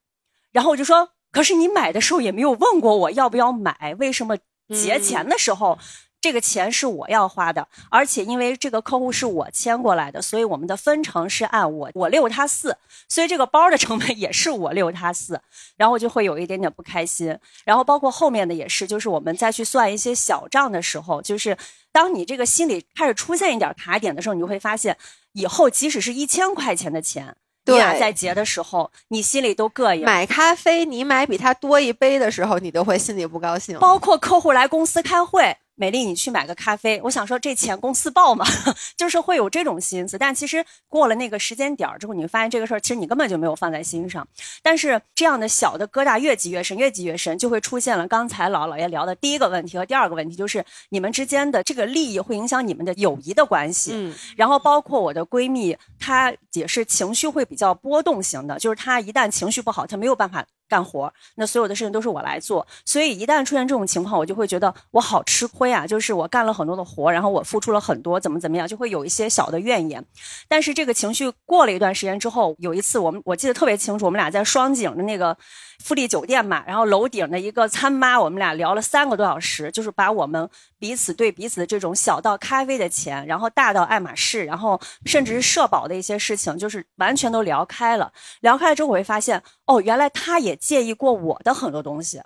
然后我就说，可是你买的时候也没有问过我要不要买，为什么结钱的时候？这个钱是我要花的，而且因为这个客户是我签过来的，所以我们的分成是按我我六他四，所以这个包的成本也是我六他四，然后就会有一点点不开心。然后包括后面的也是，就是我们再去算一些小账的时候，就是当你这个心里开始出现一点卡点的时候，你就会发现，以后即使是一千块钱的钱，你俩对在结的时候，你心里都膈应。买咖啡，你买比他多一杯的时候，你都会心里不高兴。包括客户来公司开会，美丽，你去买个咖啡，我想说这钱公司报嘛，就是会有这种心思。但其实过了那个时间点儿之后，你会发现这个事儿其实你根本就没有放在心上。但是这样的小的疙瘩越积越深，越积越深，就会出现了刚才老老爷聊的第一个问题和第二个问题，就是你们之间的这个利益会影响你们的友谊的关系。嗯，然后包括我的闺蜜，她也是情绪会比较波动型的，就是她一旦情绪不好，她没有办法干活，那所有的事情都是我来做。所以一旦出现这种情况，我就会觉得我好吃亏啊！就是我干了很多的活，然后我付出了很多，怎么怎么样，就会有一些小的怨言。但是这个情绪过了一段时间之后，有一次我们我记得特别清楚，我们俩在双井的那个富丽酒店嘛，然后楼顶的一个餐吧，我们俩聊了三个多小时，就是把我们彼此对彼此的这种小到咖啡的钱，然后大到爱马仕，然后甚至是社保的一些事情，就是完全都聊开了。聊开了之后，我会发现，哦，原来他也介意过我的很多东西，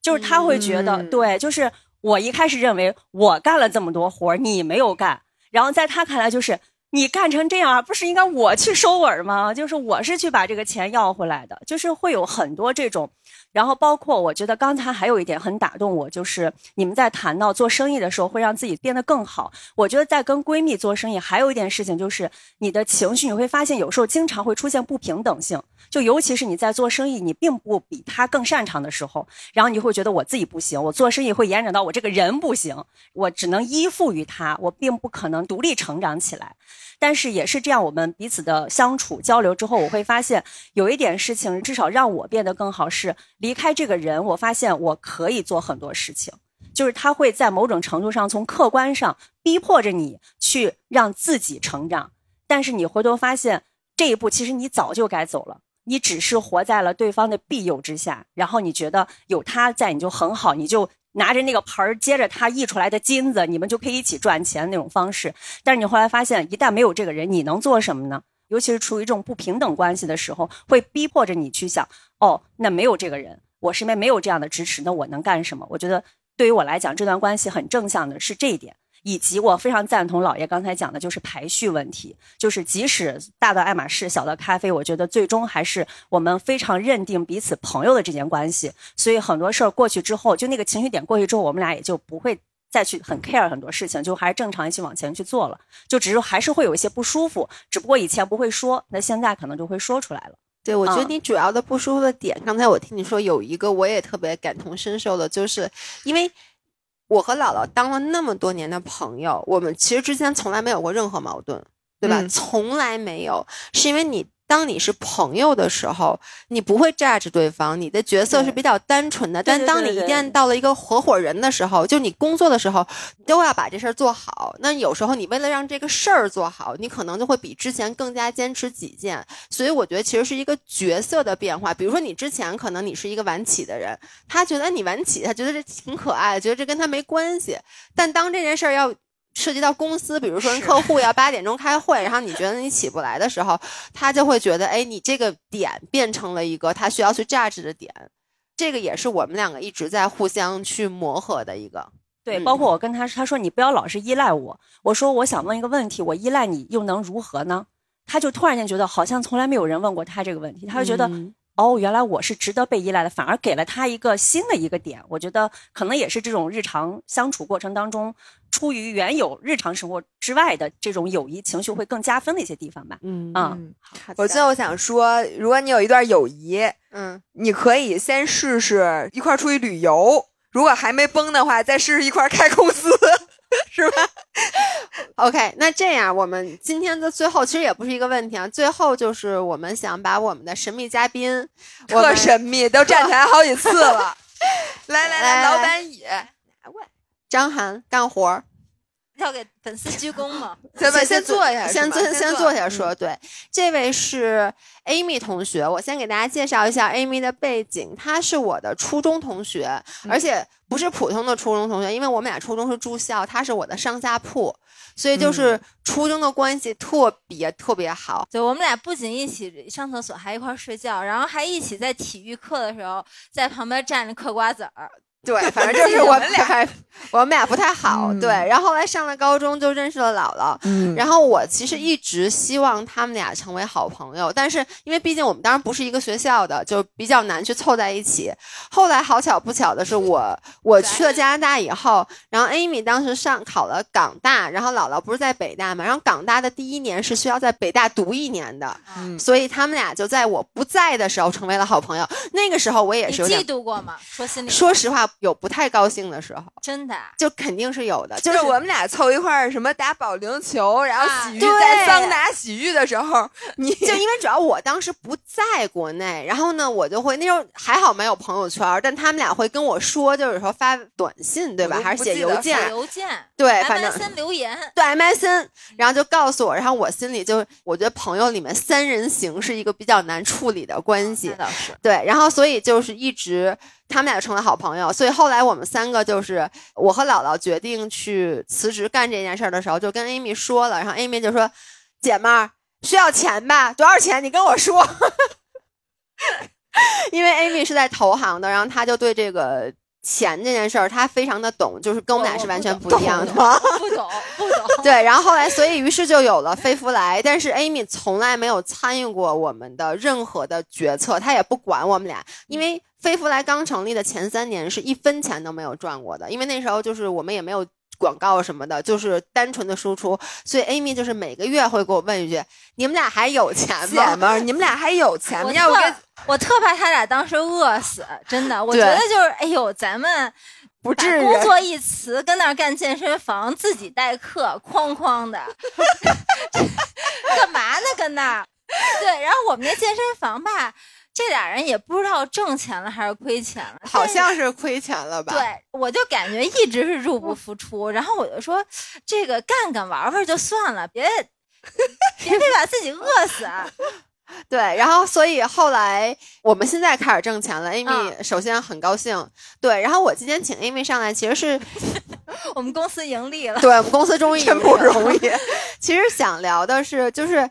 就是他会觉得，对，就是我一开始认为我干了这么多活儿，你没有干，然后在他看来就是。你干成这样，不是应该我去收尾吗？就是我是去把这个钱要回来的，就是会有很多这种，然后包括我觉得刚才还有一点很打动我，就是你们在谈到做生意的时候会让自己变得更好。我觉得在跟闺蜜做生意还有一件事情就是你的情绪，你会发现有时候经常会出现不平等性，就尤其是你在做生意，你并不比他更擅长的时候，然后你会觉得我自己不行，我做生意会延展到我这个人不行，我只能依附于他，我并不可能独立成长起来。但是也是这样，我们彼此的相处交流之后，我会发现有一点事情，至少让我变得更好是离开这个人，我发现我可以做很多事情，就是他会在某种程度上从客观上逼迫着你去让自己成长，但是你回头发现这一步其实你早就该走了。你只是活在了对方的庇佑之下，然后你觉得有他在你就很好，你就拿着那个盆儿接着他溢出来的金子，你们就可以一起赚钱那种方式。但是你后来发现，一旦没有这个人，你能做什么呢？尤其是处于这种不平等关系的时候，会逼迫着你去想：哦，那没有这个人，我身边没有这样的支持，那我能干什么？我觉得对于我来讲，这段关系很正向的是这一点。以及我非常赞同老爷刚才讲的，就是排序问题，就是即使大到爱马仕，小到咖啡，我觉得最终还是我们非常认定彼此朋友的这件关系。所以很多事儿过去之后，就那个情绪点过去之后，我们俩也就不会再去很 care 很多事情，就还是正常一起往前去做了。就只是还是会有一些不舒服，只不过以前不会说，那现在可能就会说出来了。对，我觉得嗯你主要的不舒服的点，刚才我听你说有一个我也特别感同身受的，就是因为我和姥姥当了那么多年的朋友，我们其实之间从来没有过任何矛盾，对吧？嗯从来没有，是因为你。当你是朋友的时候，你不会 judge 对方，你的角色是比较单纯的。但当你一旦到了一个合伙人的时候，就你工作的时候，你都要把这事儿做好。那有时候你为了让这个事儿做好，你可能就会比之前更加坚持己见。所以我觉得其实是一个角色的变化。比如说你之前可能你是一个晚起的人，他觉得你晚起，他觉得这挺可爱的，觉得这跟他没关系。但当这件事儿要涉及到公司，比如说跟客户要八点钟开会，然后你觉得你起不来的时候，他就会觉得，哎，你这个点变成了一个他需要去 judge 的点。这个也是我们两个一直在互相去磨合的一个。对，嗯包括我跟他，他说你不要老是依赖我。我说我想问一个问题，我依赖你又能如何呢？他就突然间觉得好像从来没有人问过他这个问题，他就觉得、嗯哦，原来我是值得被依赖的，反而给了他一个新的一个点。我觉得可能也是这种日常相处过程当中，出于原有日常生活之外的这种友谊情绪会更加分的一些地方吧。嗯啊、我最后想说，如果你有一段友谊，嗯，你可以先试试一块儿出去旅游，如果还没崩的话，再试试一块儿开公司，是吧？OK，那这样我们今天的最后其实也不是一个问题啊，最后就是我们想把我们的神秘嘉宾，我特神秘，都站起来好几次了。来 来来，来老板椅，张涵干活儿，要给粉丝鞠躬吗？咱们先坐下，先坐先坐下说。对，这位是 Amy 同学，我先给大家介绍一下 Amy 的背景，她是我的初中同学，而且不是普通的初中同学，因为我们俩初中是住校，她是我的上下铺，所以就是初中的关系特别特别好。对，我们俩不仅一起上厕所，还一块儿睡觉，然后还一起在体育课的时候在旁边站着嗑瓜子儿。对，反正就是我们俩，我们俩不太好。嗯对，然后后来上了高中就认识了姥姥。嗯然后我其实一直希望他们俩成为好朋友，但是因为毕竟我们当然不是一个学校的，就比较难去凑在一起。后来好巧不巧的是我，我去了加拿大以后，然后 Amy 当时上考了港大，然后姥姥不是在北大嘛，然后港大的第一年是需要在北大读一年的，嗯所以他们俩就在我不在的时候成为了好朋友。那个时候我也是有点嫉妒过吗？说心里，说实话，有不太高兴的时候，真的啊，就肯定是有的。就就是是我们俩凑一块儿，什么打保龄球，然后洗浴，对在桑拿洗浴的时候，你就因为主要我当时不在国内，然后呢，我就会那时候还好没有朋友圈，但他们俩会跟我说，就是说发短信，对吧？还是写邮件？邮件对，反正 MSN 留言，对 MSN，然后就告诉我，然后我心里就我觉得朋友里面三人行是一个比较难处理的关系。对，然后所以就是一直他们俩就成了好朋友，所以后来我们三个就是我和姥姥决定去辞职干这件事儿的时候，就跟 Amy 说了，然后 Amy 就说：“姐们儿需要钱吧？多少钱？你跟我说。”因为 Amy 是在投行的，然后她就对这个钱这件事儿，她非常的懂，就是跟我们俩是完全不一样的。不懂不懂。对，然后后来，所以于是就有了飞福来，但是 Amy 从来没有参与过我们的任何的决策，她也不管我们俩，因为飞福来刚成立的前三年是一分钱都没有赚过的，因为那时候就是我们也没有。广告什么的，就是单纯的输出，所以 Amy 就是每个月会给我问一句：“你们俩还有钱吗？”姐们儿，你们俩还有钱吗？我要不跟特我特怕他俩当时饿死，真的，我觉得就是，哎呦，咱们把不至于工作一辞，跟那儿干健身房，自己代课，哐哐的，干嘛呢？跟那儿，对，然后我们那健身房吧，这俩人也不知道挣钱了还是亏钱了，好像是亏钱了吧？对，我就感觉一直是入不敷出，然后我就说，这个干干玩玩就算了，别 别别把自己饿死。啊 对，然后所以后来我们现在开始挣钱了，Amy 嗯首先很高兴，对，然后我今天请 Amy 上来，其实是 我们公司盈利了，对我们公司终于真不容易。其实想聊的是，就是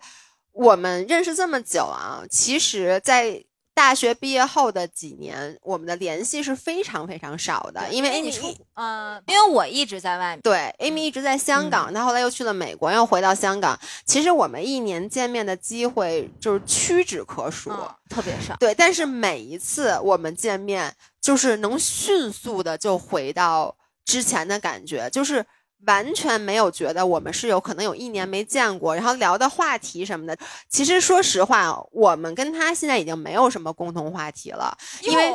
我们认识这么久啊，其实，在大学毕业后的几年，我们的联系是非常非常少的，因为你 Amy 出，呃，因为我一直在外面，对，Amy 一直在香港，她后来又去了美国，又回到香港。其实我们一年见面的机会就是屈指可数，嗯，特别少。对。但是每一次我们见面，就是能迅速的就回到之前的感觉，就是完全没有觉得我们是有可能有一年没见过，然后聊的话题什么的。其实说实话，我们跟他现在已经没有什么共同话题了，因为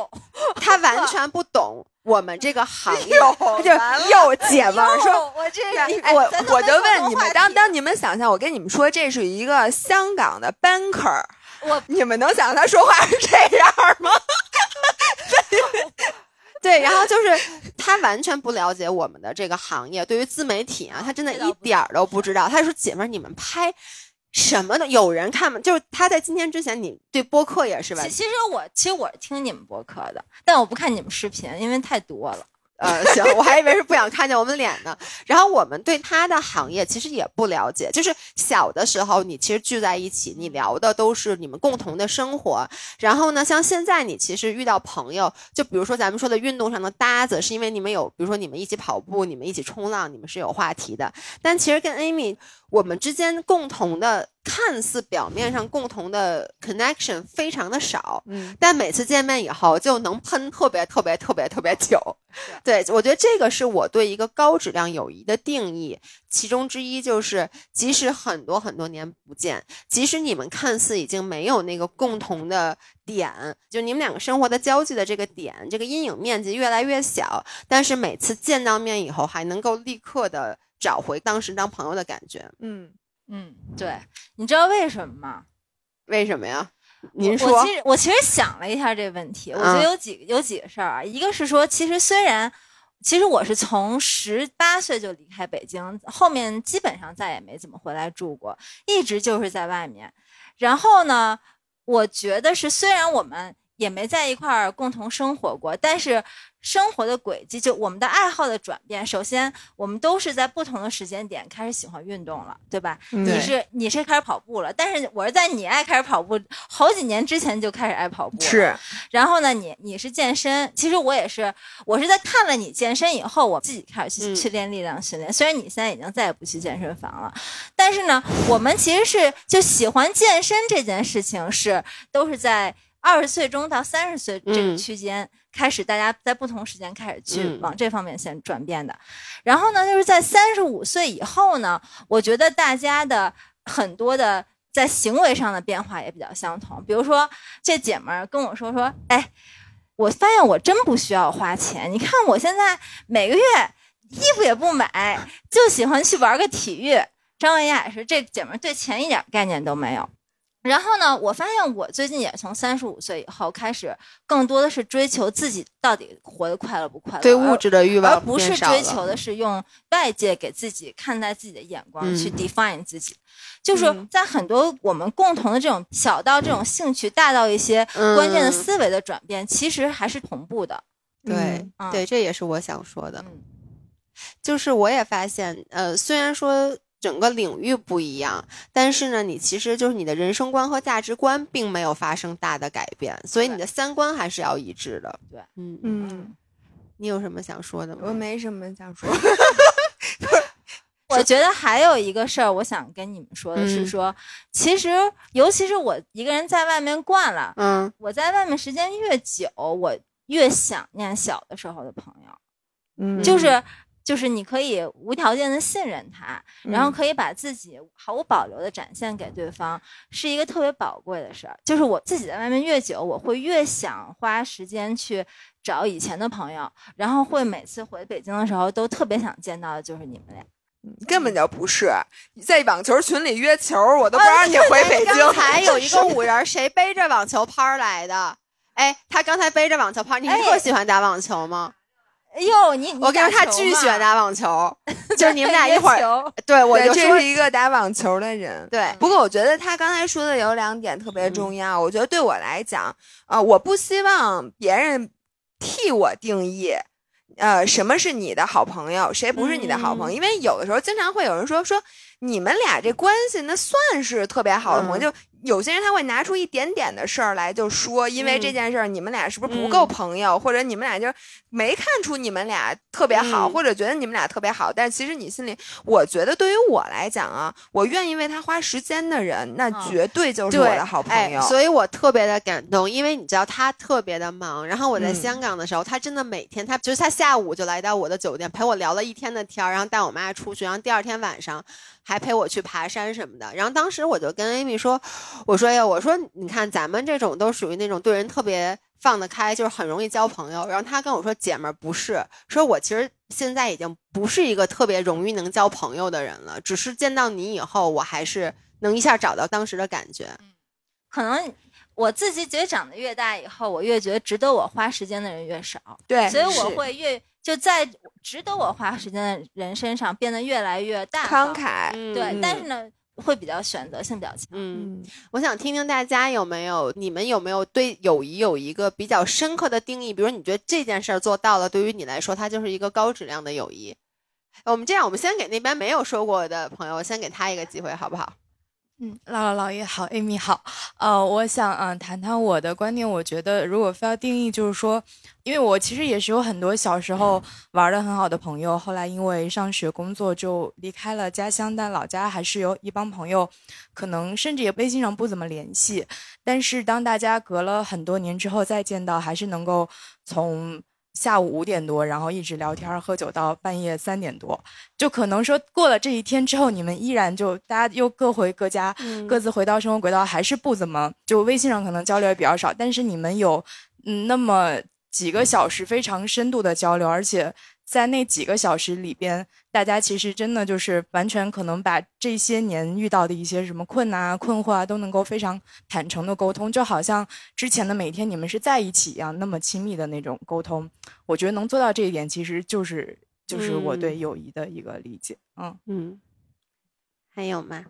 他完全不懂我们这个行业，哟他就又姐们儿说。我这个，哎我我就问你们，当当你们想象，我跟你们说，这是一个香港的 banker，我你们能想象他说话是这样吗？对，然后就是他完全不了解我们的这个行业，对于自媒体啊，他真的一点儿都不知道。他说：“姐们儿，你们拍什么的？有人看吗？”就是他在今天之前，你对播客也是吧其？其实我其实我是听你们播客的，但我不看你们视频，因为太多了。呃，行，我还以为是不想看见我们脸呢。然后我们对他的行业其实也不了解，就是小的时候你其实聚在一起，你聊的都是你们共同的生活。然后呢，像现在你其实遇到朋友，就比如说咱们说的运动上的搭子，是因为你们有，比如说你们一起跑步，你们一起冲浪，你们是有话题的。但其实跟 Amy 我们之间共同的看似表面上共同的 connection 非常的少，嗯，但每次见面以后就能喷特别特别特别特别久。对，我觉得这个是我对一个高质量友谊的定义，其中之一就是，即使很多很多年不见，即使你们看似已经没有那个共同的点，就你们两个生活的交际的这个点，这个阴影面积越来越小，但是每次见到面以后，还能够立刻的找回当时当朋友的感觉。嗯，嗯，对，你知道为什么吗？为什么呀？您我说其实我其实想了一下这个问题，我觉嗯得有几个有几个事儿啊，一个是说，其实虽然。其实我是从十八岁就离开北京，后面基本上再也没怎么回来住过，一直就是在外面。然后呢，我觉得是虽然我们也没在一块儿共同生活过，但是生活的轨迹，就我们的爱好的转变，首先我们都是在不同的时间点开始喜欢运动了，对吧？嗯你是你是开始跑步了，但是我是在你爱开始跑步好几年之前就开始爱跑步了，是。然后呢，你你是健身，其实我也是，我是在看了你健身以后，我自己开始去、嗯去练力量训练。虽然你现在已经再也不去健身房了，但是呢，我们其实是就喜欢健身这件事情是都是在二十岁中到三十岁这个嗯区间。开始，大家在不同时间开始去嗯往这方面先转变的，然后呢，就是在三十五岁以后呢，我觉得大家的很多的在行为上的变化也比较相同。比如说，这姐们儿跟我说说，哎，我发现我真不需要花钱。你看我现在每个月衣服也不买，就喜欢去玩个体育。张文雅也是，这姐们儿对钱一点概念都没有。然后呢，我发现我最近也从三十五岁以后开始，更多的是追求自己到底活得快乐不快乐，对物质的欲望而不是追求的是用外界给自己看待自己的眼光嗯去 define 自己。就是在很多我们共同的这种小到这种兴趣，大到一些关键的嗯思维的转变，其实还是同步的。对、嗯对，这也是我想说的。就是我也发现，呃，虽然说整个领域不一样，但是呢，你其实就是你的人生观和价值观并没有发生大的改变，所以你的三观还是要一致的。对，嗯嗯，你有什么想说的吗？我没什么想说。我觉得还有一个事儿，我想跟你们说的是嗯说，其实尤其是我一个人在外面惯了，嗯，我在外面时间越久，我越想念小的时候的朋友，嗯就是就是你可以无条件的信任他，然后嗯可以把自己毫无保留的展现给对方，是一个特别宝贵的事儿。就是我自己在外面越久，我会越想花时间去找以前的朋友，然后会每次回北京的时候都特别想见到的就是你们俩。根本就不是在网球群里约球，我都不让你回北京。刚才有一个 五人，谁背着网球拍来的？哎，他刚才背着网球拍，你特喜欢打网球吗？哎呦，你我跟你说，他巨喜欢打网球，就是你们俩一会儿，对我这是一个打网球的人。对不过我觉得他刚才说的有两点特别重要。我觉得对我来讲，呃，我不希望别人替我定义。呃，什么是你的好朋友？谁不是你的好朋友？因为有的时候经常会有人说说你们俩这关系那算是特别好的朋友，嗯就有些人他会拿出一点点的事儿来就说，因为这嗯。件事儿你们俩是不是不够朋友，或者你们俩就没看出你们俩特别好，嗯。或者觉得你们俩特别好，但其实你心里，我觉得对于我来讲啊，我愿意为他花时间的人，那绝对就是我，的好朋友。哎，所以我特别的感动，因为你知道他特别的忙，然后我在嗯。香港的时候，他真的每天，他就是他下午就来到我的酒店陪我聊了一天的天儿，然后带我妈出去，然后第二天晚上还陪我去爬山什么的。然后当时我就跟 Amy 说，我说呀，我说你看咱们这种都属于那种对人特别。放得开，就是很容易交朋友。然后他跟我说：“姐们儿不是，说我其实现在已经不是一个特别容易能交朋友的人了，只是见到你以后，我还是能一下找到当时的感觉。可能我自己觉得长得越大以后，我越觉得值得我花时间的人越少。对所以我会越就在值得我花时间的人身上变得越来越大方慷慨对，嗯但是呢，会比较选择性比较强。嗯，我想听听大家有没有，你们有没有对友谊有一个比较深刻的定义？比如你觉得这件事儿做到了，对于你来说，它就是一个高质量的友谊。我们这样，我们先给那边没有说过的朋友，先给他一个机会，好不好？嗯，姥姥姥爷好，Amy 好，呃，我想嗯、谈谈我的观点。我觉得如果非要定义，就是说，因为我其实也是有很多小时候玩的很好的朋友，后来因为上学工作就离开了家乡，但老家还是有一帮朋友，可能甚至也微信上不怎么联系，但是当大家隔了很多年之后再见到，还是能够从。下午五点多，然后一直聊天喝酒到半夜三点多，就可能说过了这一天之后，你们依然就大家又各回各家，嗯。各自回到生活轨道，还是不怎么就微信上可能交流也比较少，但是你们有嗯那么几个小时非常深度的交流，而且在那几个小时里边，大家其实真的就是完全可能把这些年遇到的一些什么困难啊、困惑啊，都能够非常坦诚的沟通，就好像之前的每天你们是在一起一样，那么亲密的那种沟通。我觉得能做到这一点，其实就是就是我对嗯友谊的一个理解。嗯嗯，还有吗？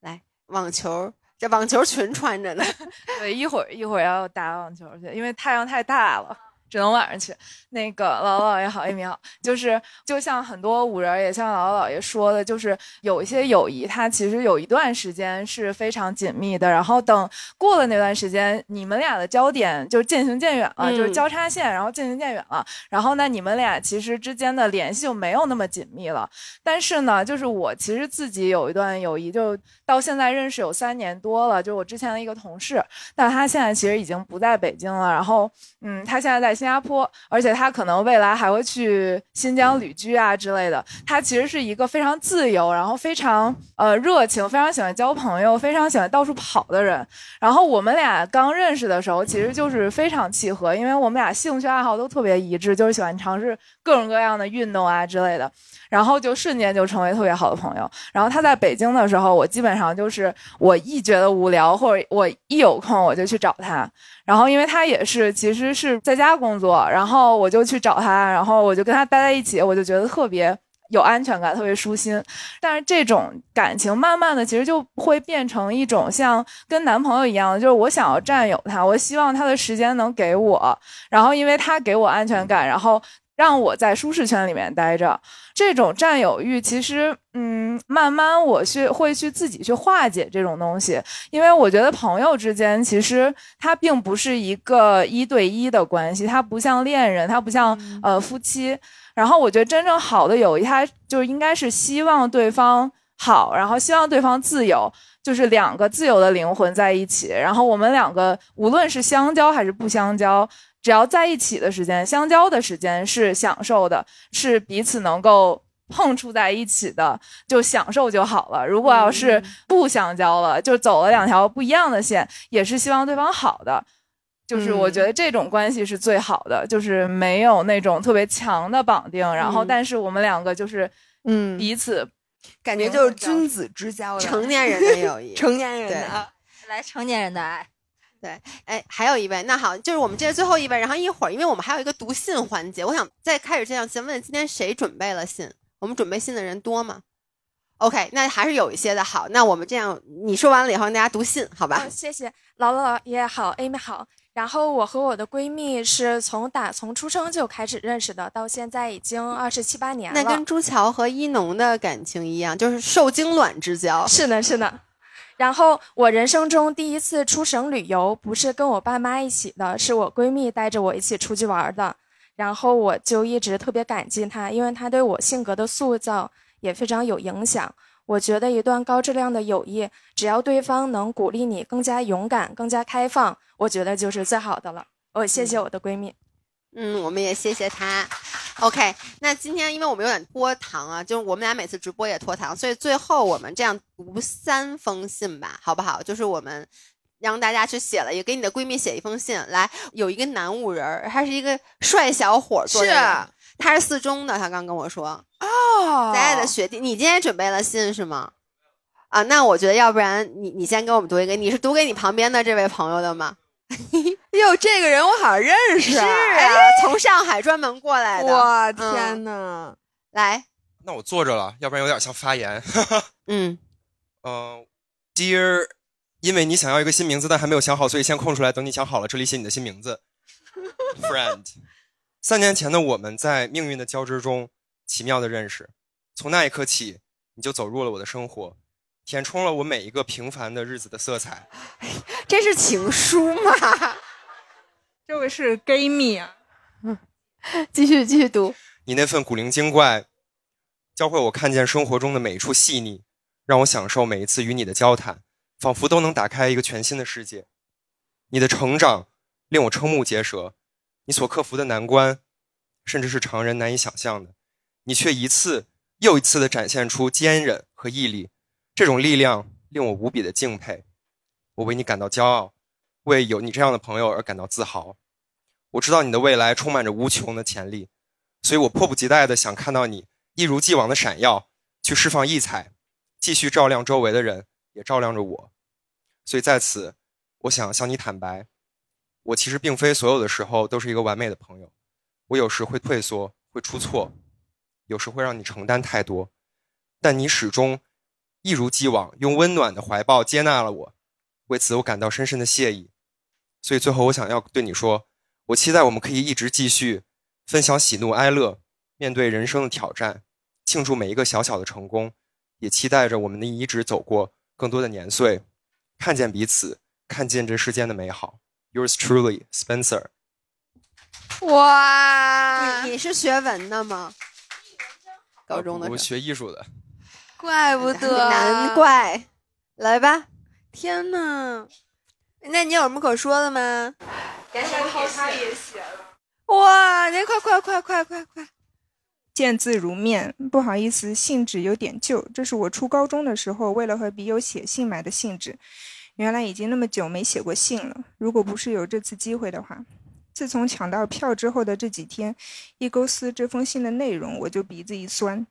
来，网球这网球裙穿着呢。对，一会儿一会儿要打网球去，因为太阳太大了。只能晚上去。那个姥姥姥爷好，一米好，就是就像很多五人，也像姥姥姥爷说的，就是有一些友谊，它其实有一段时间是非常紧密的，然后等过了那段时间，你们俩的焦点就渐行渐远了，就是交叉线，然后渐行渐远了。然后呢，你们俩其实之间的联系就没有那么紧密了。但是呢，就是我其实自己有一段友谊，就到现在认识有三年多了，就我之前的一个同事，但他现在其实已经不在北京了。然后，嗯，他现在在。新加坡，而且他可能未来还会去新疆旅居啊之类的。他其实是一个非常自由，然后非常呃热情，非常喜欢交朋友，非常喜欢到处跑的人。然后我们俩刚认识的时候，其实就是非常契合，因为我们俩兴趣爱好都特别一致，就是喜欢尝试各种各样的运动啊之类的。然后就瞬间就成为特别好的朋友。然后他在北京的时候，我基本上就是我一觉得无聊或者我一有空我就去找他。然后因为他也是其实是在家工作，然后我就去找他，然后我就跟他待在一起，我就觉得特别有安全感，特别舒心。但是这种感情慢慢的其实就会变成一种像跟男朋友一样，就是我想要占有他，我希望他的时间能给我，然后因为他给我安全感，然后。让我在舒适圈里面待着，这种占有欲其实，嗯，慢慢我去会去自己去化解这种东西，因为我觉得朋友之间其实它并不是一个一对一的关系，它不像恋人，它不像呃夫妻。然后我觉得真正好的友谊，它就应该是希望对方好，然后希望对方自由，就是两个自由的灵魂在一起，然后我们两个无论是相交还是不相交。只要在一起的时间，相交的时间是享受的，是彼此能够碰触在一起的，就享受就好了。如果要是不相交了，就走了两条不一样的线，也是希望对方好的。就是我觉得这种关系是最好的，就是没有那种特别强的绑定，然后但是我们两个就是嗯。彼此感觉就是君子之交，成年人的友谊，成年人的来成年人的爱。对，哎，还有一位，那好，就是我们这是最后一位，然后一会儿，因为我们还有一个读信环节，我想在开始之前先问，今天谁准备了信？我们准备信的人多吗？OK，那还是有一些的。好，那我们这样，你说完了以后，大家读信，好吧？谢谢，姥姥姥爷好，Amy 好。然后我和我的闺蜜是从打从出生就开始认识的，到现在已经二十七八年了。那跟朱桥和一农的感情一样，就是受精卵之交。是的，是的。然后我人生中第一次出省旅游，不是跟我爸妈一起的，是我闺蜜带着我一起出去玩的。然后我就一直特别感激她，因为她对我性格的塑造也非常有影响。我觉得一段高质量的友谊，只要对方能鼓励你更加勇敢、更加开放，我觉得就是最好的了。我谢谢我的闺蜜。嗯，我们也谢谢他。OK，那今天因为我们有点拖堂啊，就是我们俩每次直播也拖堂，所以最后我们这样读三封信吧，好不好？就是我们让大家去写了，也给你的闺蜜写一封信。来，有一个男五人，他是一个帅小伙，是，他是四中的，他刚跟我说。哦，咱俩的学弟，你今天准备了信是吗？啊，那我觉得要不然你你先给我们读一个，你是读给你旁边的这位朋友的吗？哟，这个人我好像认识，是啊，从上海专门过来的。我，天哪！来，那我坐着了，要不然有点像发言。嗯，呃，Dear，因为你想要一个新名字，但还没有想好，所以先空出来，等你想好了，这里写你的新名字。Friend，三年前的我们在命运的交织中奇妙的认识，从那一刻起，你就走入了我的生活。填充了我每一个平凡的日子的色彩，这是情书吗？这位是 gay 蜜啊。嗯，继续继续读。你那份古灵精怪，教会我看见生活中的每一处细腻，让我享受每一次与你的交谈，仿佛都能打开一个全新的世界。你的成长令我瞠目结舌，你所克服的难关，甚至是常人难以想象的，你却一次又一次的展现出坚韧和毅力。这种力量令我无比的敬佩，我为你感到骄傲，为有你这样的朋友而感到自豪。我知道你的未来充满着无穷的潜力，所以我迫不及待的想看到你一如既往的闪耀，去释放异彩，继续照亮周围的人，也照亮着我。所以在此，我想向你坦白，我其实并非所有的时候都是一个完美的朋友，我有时会退缩，会出错，有时会让你承担太多，但你始终。一如既往，用温暖的怀抱接纳了我，为此我感到深深的谢意。所以最后我想要对你说，我期待我们可以一直继续分享喜怒哀乐，面对人生的挑战，庆祝每一个小小的成功，也期待着我们能一直走过更多的年岁，看见彼此，看见这世间的美好。Yours truly, Spencer。哇，你你是学文的吗？高中的我时候学艺术的。怪不得，难怪。来吧，天呐，那你有什么可说的吗？然后他也写了。哇，你快快快快快快！见字如面，不好意思，信纸有点旧，这是我初高中的时候为了和笔友写信买的信纸。原来已经那么久没写过信了。如果不是有这次机会的话，自从抢到票之后的这几天，一构思这封信的内容，我就鼻子一酸。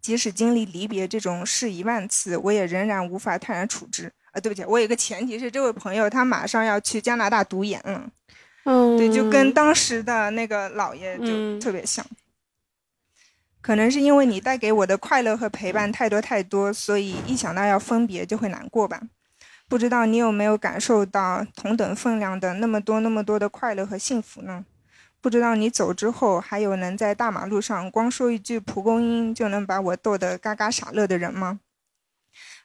即使经历离别这种事一万次，我也仍然无法泰然处之。啊，对不起，我有个前提是，这位朋友他马上要去加拿大读研了。嗯，对，就跟当时的那个姥爷就特别像。可能是因为你带给我的快乐和陪伴太多太多，所以一想到要分别就会难过吧。不知道你有没有感受到同等分量的那么多那么多的快乐和幸福呢？不知道你走之后还有能在大马路上光说一句蒲公英就能把我逗得嘎嘎傻乐的人吗？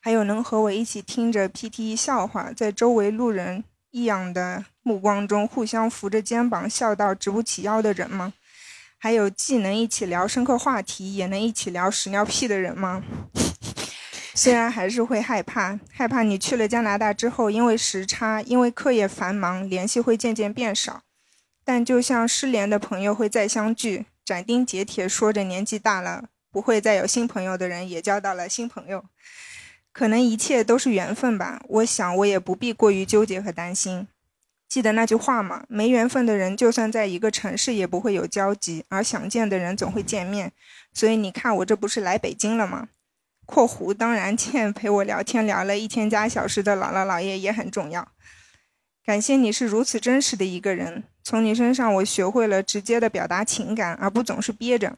还有能和我一起听着 PTE 笑话，在周围路人异样的目光中互相扶着肩膀笑到直不起腰的人吗？还有既能一起聊深刻话题，也能一起聊屎尿屁的人吗？虽然还是会害怕，害怕你去了加拿大之后，因为时差，因为课业繁忙，联系会渐渐变少。但就像失联的朋友会再相聚，斩钉截铁说着年纪大了不会再有新朋友的人，也交到了新朋友。可能一切都是缘分吧。我想我也不必过于纠结和担心。记得那句话吗？没缘分的人，就算在一个城市也不会有交集，而想见的人总会见面。所以你看，我这不是来北京了吗？（括弧当然见陪我聊天聊了一千加小时的姥姥姥爷也很重要。感谢你是如此真实的一个人，从你身上我学会了直接的表达情感，而不总是憋着。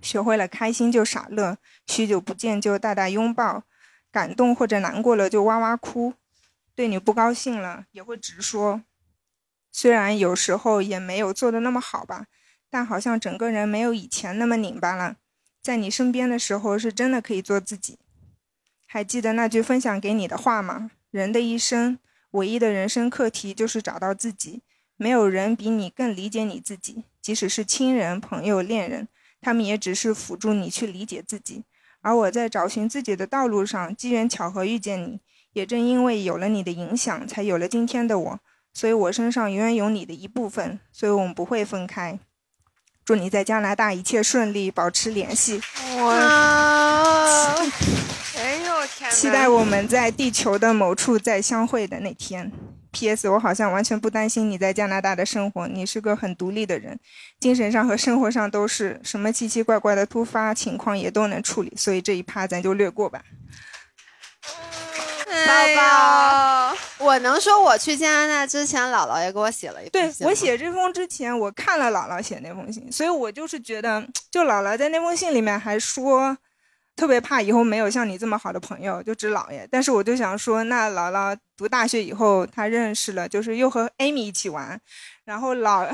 学会了开心就傻乐，许久不见就大大拥抱，感动或者难过了就哇哇哭。对你不高兴了也会直说，虽然有时候也没有做的那么好吧，但好像整个人没有以前那么拧巴了。在你身边的时候，是真的可以做自己。还记得那句分享给你的话吗？人的一生，唯一的人生课题就是找到自己。没有人比你更理解你自己，即使是亲人、朋友、恋人，他们也只是辅助你去理解自己。而我在找寻自己的道路上，机缘巧合遇见你。也正因为有了你的影响，才有了今天的我。所以我身上永远有你的一部分，所以我们不会分开。祝你在加拿大一切顺利，保持联系。哇！哎呦！期待我们在地球的某处再相会的那天。P.S. 我好像完全不担心你在加拿大的生活，你是个很独立的人，精神上和生活上都是，什么奇奇怪怪的突发情况也都能处理，所以这一趴咱就略过吧。宝宝，我能说我去加拿大之前，姥姥也给我写了一封对信。我写这封之前，我看了姥姥写那封信，所以我就是觉得，就姥姥在那封信里面还说，特别怕以后没有像你这么好的朋友，就指姥爷。但是我就想说，那姥姥读大学以后，她认识了，就是又和 Amy 一起玩，然后姥，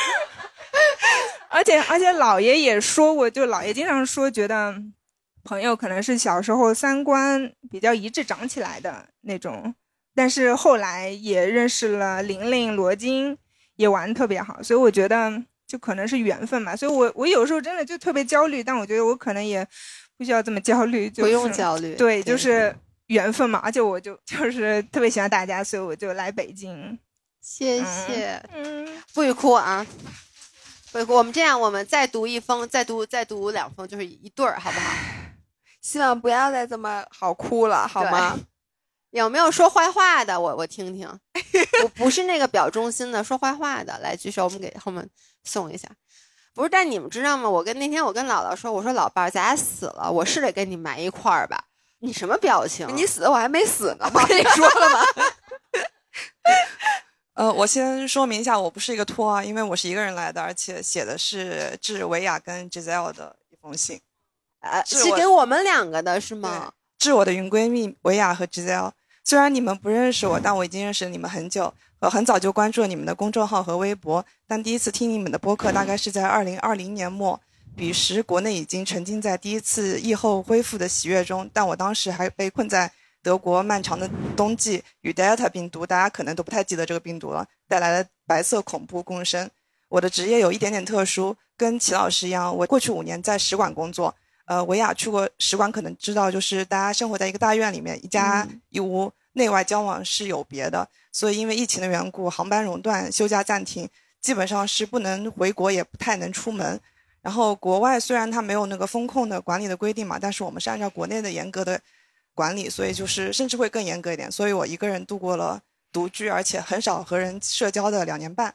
而且而且姥爷也说过，就姥爷经常说，觉得。朋友可能是小时候三观比较一致长起来的那种，但是后来也认识了玲玲、罗金，也玩特别好，所以我觉得就可能是缘分吧。所以我我有时候真的就特别焦虑，但我觉得我可能也不需要这么焦虑，就是、不用焦虑对，对就是缘分嘛。而且我就就是特别喜欢大家，所以我就来北京。谢谢，嗯，不许哭啊！不许哭。我们这样，我们再读一封，再读再读两封，就是一对儿，好不好？希望不要再这么好哭了，好吗？有没有说坏话的？我我听听。我不是那个表忠心的，说坏话的，来举手，我们给后面送一下。不是，但你们知道吗？我跟那天我跟姥姥说，我说老伴儿，咱俩死了，我是得跟你埋一块儿吧。你什么表情？你死我还没死呢，不跟你说了吗？呃，我先说明一下，我不是一个托啊，因为我是一个人来的，而且写的是致维亚跟 Giselle 的一封信。呃，是给我们两个的是吗？致我的云闺蜜维亚和 Giselle。虽然你们不认识我，但我已经认识了你们很久。我很早就关注了你们的公众号和微博，但第一次听你们的播客大概是在二零二零年末。彼时国内已经沉浸在第一次疫后恢复的喜悦中，但我当时还被困在德国漫长的冬季与 Delta 病毒，大家可能都不太记得这个病毒了，带来了白色恐怖共生。我的职业有一点点特殊，跟齐老师一样，我过去五年在使馆工作。呃，维亚去过使馆，可能知道，就是大家生活在一个大院里面，一家一屋，内外交往是有别的。所以因为疫情的缘故，航班熔断，休假暂停，基本上是不能回国，也不太能出门。然后国外虽然它没有那个风控的管理的规定嘛，但是我们是按照国内的严格的管理，所以就是甚至会更严格一点。所以我一个人度过了独居，而且很少和人社交的两年半，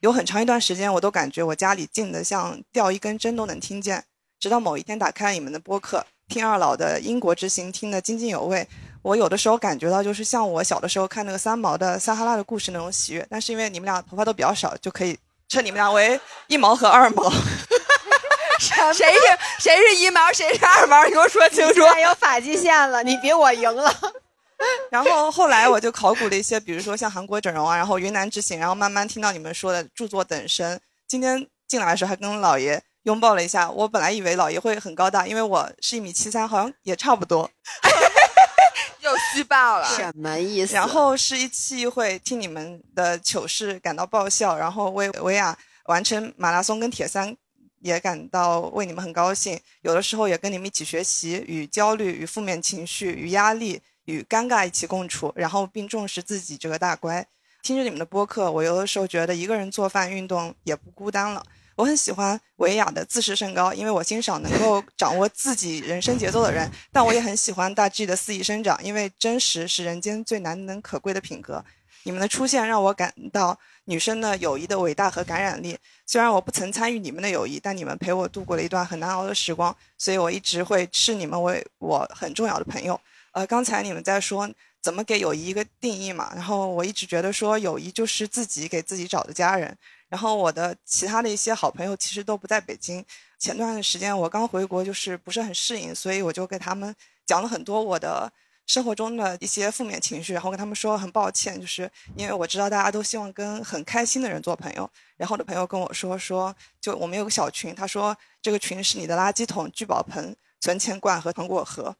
有很长一段时间我都感觉我家里静得像掉一根针都能听见。直到某一天打开了你们的播客，听二老的英国之行听得津津有味，我有的时候感觉到就是像我小的时候看那个三毛的《撒哈拉的故事》那种喜悦。但是因为你们俩头发都比较少，就可以称你们俩为一毛和二毛。谁是谁是一毛，谁是二毛？你给我说清楚。有发际线了，你比我赢了。然后后来我就考古了一些，比如说像韩国整容啊，然后云南之行，然后慢慢听到你们说的著作等身。今天进来的时候还跟老爷拥抱了一下。我本来以为老爷会很高大，因为我是一米七三，好像也差不多。又虚报了，什么意思？然后是一期会听你们的糗事感到爆笑，然后为维亚完成马拉松跟铁三。也感到为你们很高兴，有的时候也跟你们一起学习，与焦虑、与负面情绪、与压力、与尴尬一起共处，然后并重视自己这个大乖。听着你们的播客，我有的时候觉得一个人做饭、运动也不孤单了。我很喜欢维亚的自视甚高，因为我欣赏能够 掌握自己人生节奏的人。但我也很喜欢大 G 的肆意生长，因为真实是人间最难能可贵的品格。你们的出现让我感到女生的友谊的伟大和感染力。虽然我不曾参与你们的友谊，但你们陪我度过了一段很难熬的时光，所以我一直会视你们为我很重要的朋友。呃，刚才你们在说怎么给友谊一个定义嘛，然后我一直觉得说友谊就是自己给自己找的家人。然后我的其他的一些好朋友其实都不在北京。前段时间我刚回国，就是不是很适应，所以我就给他们讲了很多我的。生活中的一些负面情绪，然后跟他们说很抱歉，就是因为我知道大家都希望跟很开心的人做朋友。然后我的朋友跟我说说，就我们有个小群，他说这个群是你的垃圾桶、聚宝盆、存钱罐和糖果盒，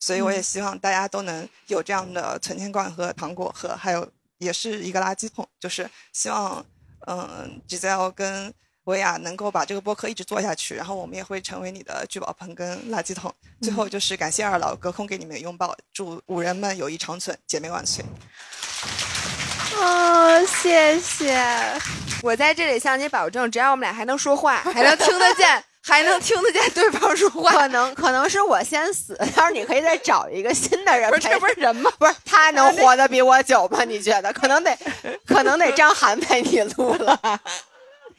所以我也希望大家都能有这样的存钱罐和糖果盒，还有也是一个垃圾桶，就是希望嗯吉泽奥跟。维娅能够把这个播客一直做下去，然后我们也会成为你的聚宝盆跟垃圾桶。最后就是感谢二老隔空给你们拥抱，祝五人们友谊长存，姐妹万岁。哦，谢谢！我在这里向你保证，只要我们俩还能说话，还能听得见，还能听得见对方说话，可能可能是我先死，到时候你可以再找一个新的人。不是，这不是人吗？不是，他能活得比我久吗？你觉得？可能得，可能得张涵陪你录了。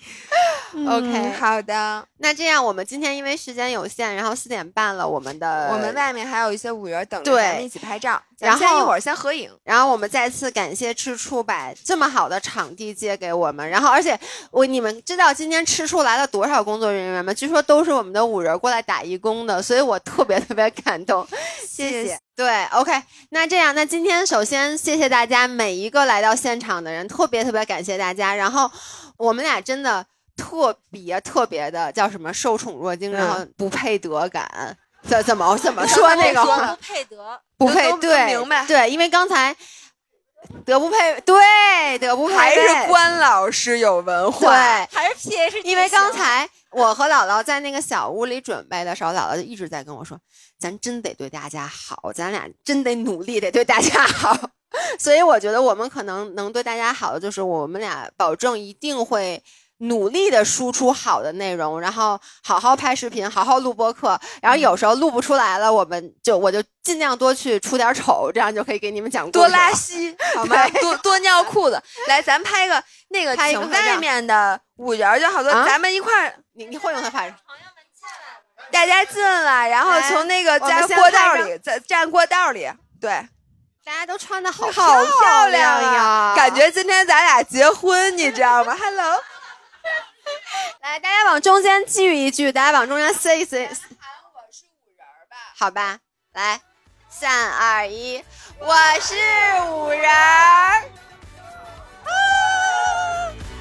OK，好的。那这样，我们今天因为时间有限，然后四点半了，我们的我们外面还有一些五人等着咱们一起拍照。然后一会儿先合影。然后我们再次感谢吃醋把这么好的场地借给我们。然后，而且我你们知道今天吃醋来了多少工作人员吗？据说都是我们的五人过来打义工的，所以我特别特别感动。谢谢。对，OK。那这样，那今天首先谢谢大家每一个来到现场的人，特别特别感谢大家。然后我们俩真的。特别特别的叫什么受宠若惊，然后不配得感，怎怎么怎么说那个话？不配得，不配对，明白对，因为刚才德不配对德不配，还是关老师有文化，对，还是 P H。因为刚才我和姥姥在那个小屋里准备的时候，姥姥就一直在跟我说：“咱真得对大家好，咱俩真得努力，得对大家好。”所以我觉得我们可能能对大家好的，就是我们俩保证一定会。努力的输出好的内容，然后好好拍视频，好好录播课，然后有时候录不出来了，我们就我就尽量多去出点丑，这样就可以给你们讲多拉稀，好吗？多多尿裤子，来，咱拍个那个请外面的五人就好多，咱们一块儿，你你会用它拍？朋友们进来大家进来，然后从那个在过道里，在站过道里，对，大家都穿的好 好漂亮呀，感觉今天咱俩结婚，你知道吗？Hello。来，大家往中间聚一聚，大家往中间塞一塞。喊我是五人吧？好吧，来，三二一，我是五人儿。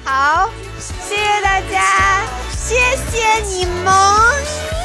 好，谢谢大家，谢谢你们。